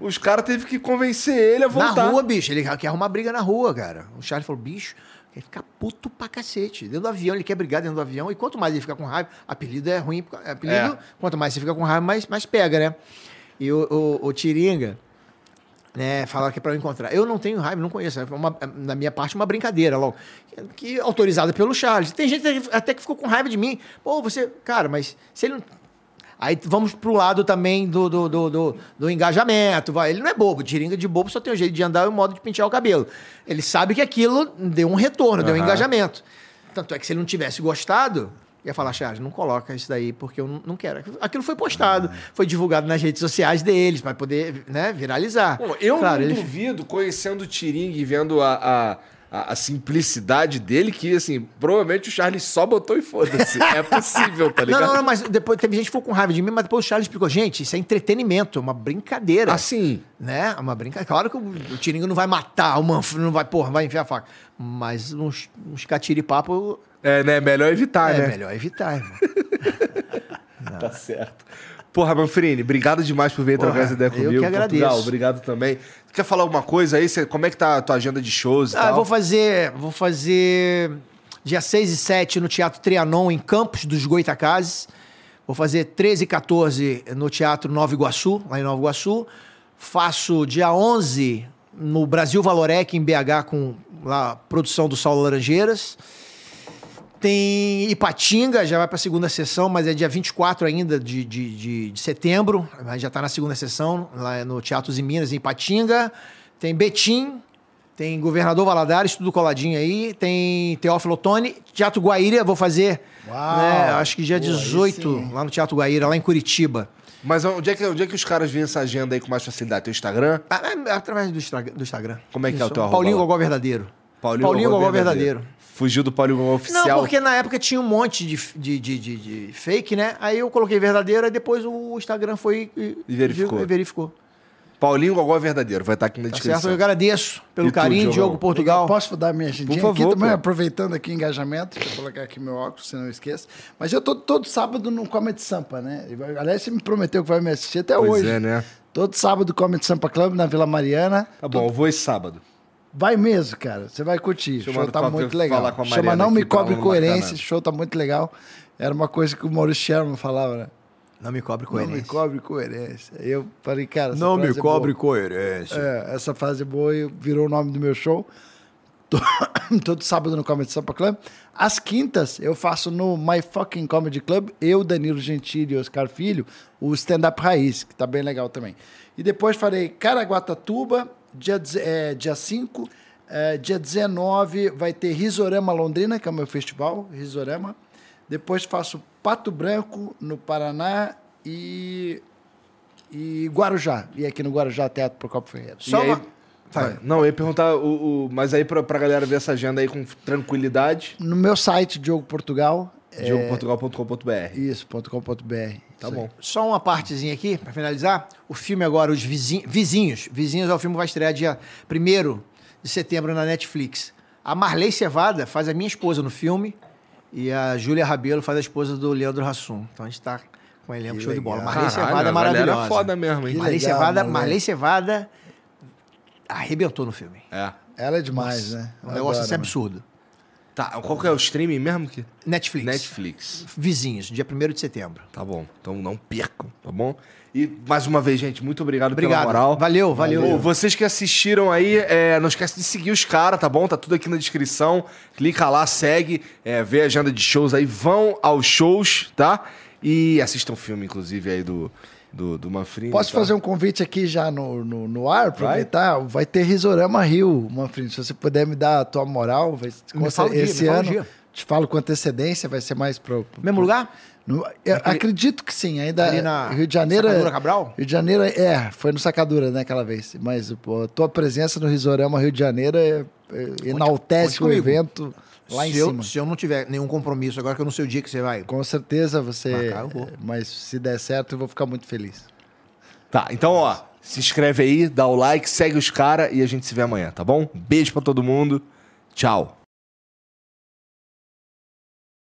Os caras teve que convencer ele a Na voltar. rua, bicho, ele quer arrumar briga na rua, cara. O Charles falou, bicho, ele fica puto pra cacete. Dentro do avião, ele quer brigar dentro do avião. E quanto mais ele fica com raiva, apelido é ruim. Apelido, É. quanto mais você fica com raiva, mais, mais pega, né? E o, o, o Tiringa, né, falaram que é pra eu encontrar. Eu não tenho raiva, não conheço. É uma, na minha parte, uma brincadeira logo. Que, autorizada pelo Charles. Tem gente até que ficou com raiva de mim. Pô, você. Cara, mas se ele não. Aí vamos pro lado também do, do, do, do, do engajamento. Vai. Ele não é bobo. Tiringa de bobo só tem o jeito de andar e o modo de pentear o cabelo. Ele sabe que aquilo deu um retorno, deu um engajamento. Tanto é que se ele não tivesse gostado, ia falar, Charles, não coloca isso daí porque eu não, quero. Aquilo foi postado, foi divulgado nas redes sociais deles para poder né, viralizar. Bom, eu Claro, não ele- duvido, conhecendo o Tiringue e vendo a, a, a- a simplicidade dele, que, assim, provavelmente o Charles só botou e foda-se. É possível, tá Não, ligado? não, não, mas depois teve gente que ficou com raiva de mim, mas depois o Charles explicou, gente, isso é entretenimento, é uma brincadeira. Assim, né? É uma brincadeira. Claro que o, o Tiringa não vai matar, o Manfred não vai, porra, vai enfiar a faca. Mas uns, uns catiripapo é, né? Melhor evitar, é né? melhor evitar, irmão. Tá certo. Porra, Manfrini, obrigado demais por vir trocar Porra, essa ideia eu comigo. que agradeço. Portugal, obrigado também. Quer falar alguma coisa aí? Como é que tá a tua agenda de shows e Ah, tal? eu vou fazer, vou fazer dia 6 e 7 no Teatro Trianon, em Campos dos Goitacazes. Vou fazer 13 e 14 no Teatro Nova Iguaçu, lá em Nova Iguaçu. Faço dia 11 no Brasil Valorec, em BH, com lá, produção do Saulo Laranjeiras. Tem Ipatinga, já vai para a segunda sessão, mas é dia 24 ainda de, de, de, de setembro. Mas já está na segunda sessão, lá no Teatros em Minas, em Ipatinga. Tem Betim, tem Governador Valadares, tudo coladinho aí. Tem Teófilo Otoni. Teatro Guaíra, vou fazer, Uau! né, acho que dia aí 18, sim. lá no Teatro Guaíra, lá em Curitiba. Mas onde é, que, onde é que os caras veem essa agenda aí com mais facilidade? Teu Instagram? Ah, é Através do Instagram. Como é que é o teu arroba Paulinho lá? Gogó Verdadeiro. Paulinho, Paulinho Gogó Gogó Verdadeiro. Fugiu do Paulinho Gogó oficial. Não, porque na época tinha um monte de, de, de, de- de fake, né? Aí eu coloquei verdadeiro, aí depois o Instagram foi e, E verificou. e verificou. Paulinho Gogó verdadeiro, vai estar aqui na Tá descrição. certo? Eu agradeço pelo E carinho, Diogão? Diogo Portugal. Posso dar minha agendinha Por aqui favor, também, pô. aproveitando aqui o engajamento, deixa eu colocar aqui meu óculos, se não esqueça. Mas eu tô todo sábado no Comedy Sampa, né? Aliás, você me prometeu que vai me assistir até Pois hoje. é, né? Todo sábado Comedy Sampa Club na Vila Mariana. Tá bom, eu vou esse sábado. Vai mesmo, cara. Você vai curtir. Deixa eu O show tá muito legal. com a Chama Não Me Cobre Coerência. show tá muito legal. Era uma coisa que o Maurício Sherman falava, né? Não me cobre Não me coerência. cobre coerência. Eu falei, cara, essa Não me é cobre boa. coerência. É, essa frase é boa e virou o nome do meu show. Todo sábado no Comedy Sampa Club. Às quintas, eu faço no My Fucking Comedy Club, eu, Danilo Gentili e Oscar Filho, o stand-up raiz, que tá bem legal também. E depois farei Caraguatatuba, dia 5, é, dia, 5, é, dia 19 vai ter Risorama Londrina, que é o meu festival, Risorama. Depois faço Pato Branco, no Paraná, e, e Guarujá. E aqui no Guarujá, Teatro Procopio Ferreira. Só aí- uma- Vai. Não, eu ia perguntar, o, o- mas aí pra, pra galera ver essa agenda aí com tranquilidade, No meu site, Diogo Portugal, é, diogoportugal.com.br. isso, .com.br. Tá bom. Só uma partezinha aqui, pra finalizar. O filme agora, Os Vizinhos. Vizinhos. Vizinhos é o filme que vai estrear dia 1 de setembro na Netflix. A Marley Cevada faz a minha esposa no filme e a Júlia Rabelo faz a esposa do Leandro Hassum. Então a gente tá com o elenco Que show de bola. legal. Marley Caralho, Cevada é galera maravilhosa. foda mesmo, hein? Que Marley legal, Cevada, Marley. Cevada arrebentou no filme. É. Ela é demais, né? Um Eu negócio assim né? absurdo. Tá, qual que é o streaming mesmo? Que... Netflix. Netflix. Vizinhos, dia 1 de setembro. Tá bom, então não percam, tá bom? E mais uma vez, gente, muito obrigado, Obrigado. pela moral. Valeu, valeu. Pô, vocês que assistiram aí, é, não esquece de seguir os caras, tá bom? Tá tudo aqui na descrição. Clica lá, segue, é, vê a agenda de shows aí, vão aos shows, tá? E assistam o filme, inclusive, aí do, do, do Manfrini. Posso tá? fazer um convite aqui já no, no, no ar, aproveitar? Vai, ter Risorama Rio, Manfrini. Se você puder me dar a tua moral, vai, Me fala dia, esse me fala ano. dia. Te falo com antecedência, vai ser mais pro. pro- Mesmo lugar? no- eu acredito que sim, ainda. Ali na Rio de Janeiro. Sacadura Cabral? Rio de Janeiro é, foi no Sacadura, né, aquela vez. Mas pô, a tua presença no Risorama Rio de Janeiro é, é, enaltece o comigo. evento lá em se, eu, cima. se eu não tiver nenhum compromisso, agora que eu não sei o dia que você vai. Com certeza você. Marcar, eu vou. Mas se der certo, eu vou ficar muito feliz. Tá, então, ó, se inscreve aí, dá o like, segue os caras e a gente se vê amanhã, tá bom? Beijo pra todo mundo. Tchau.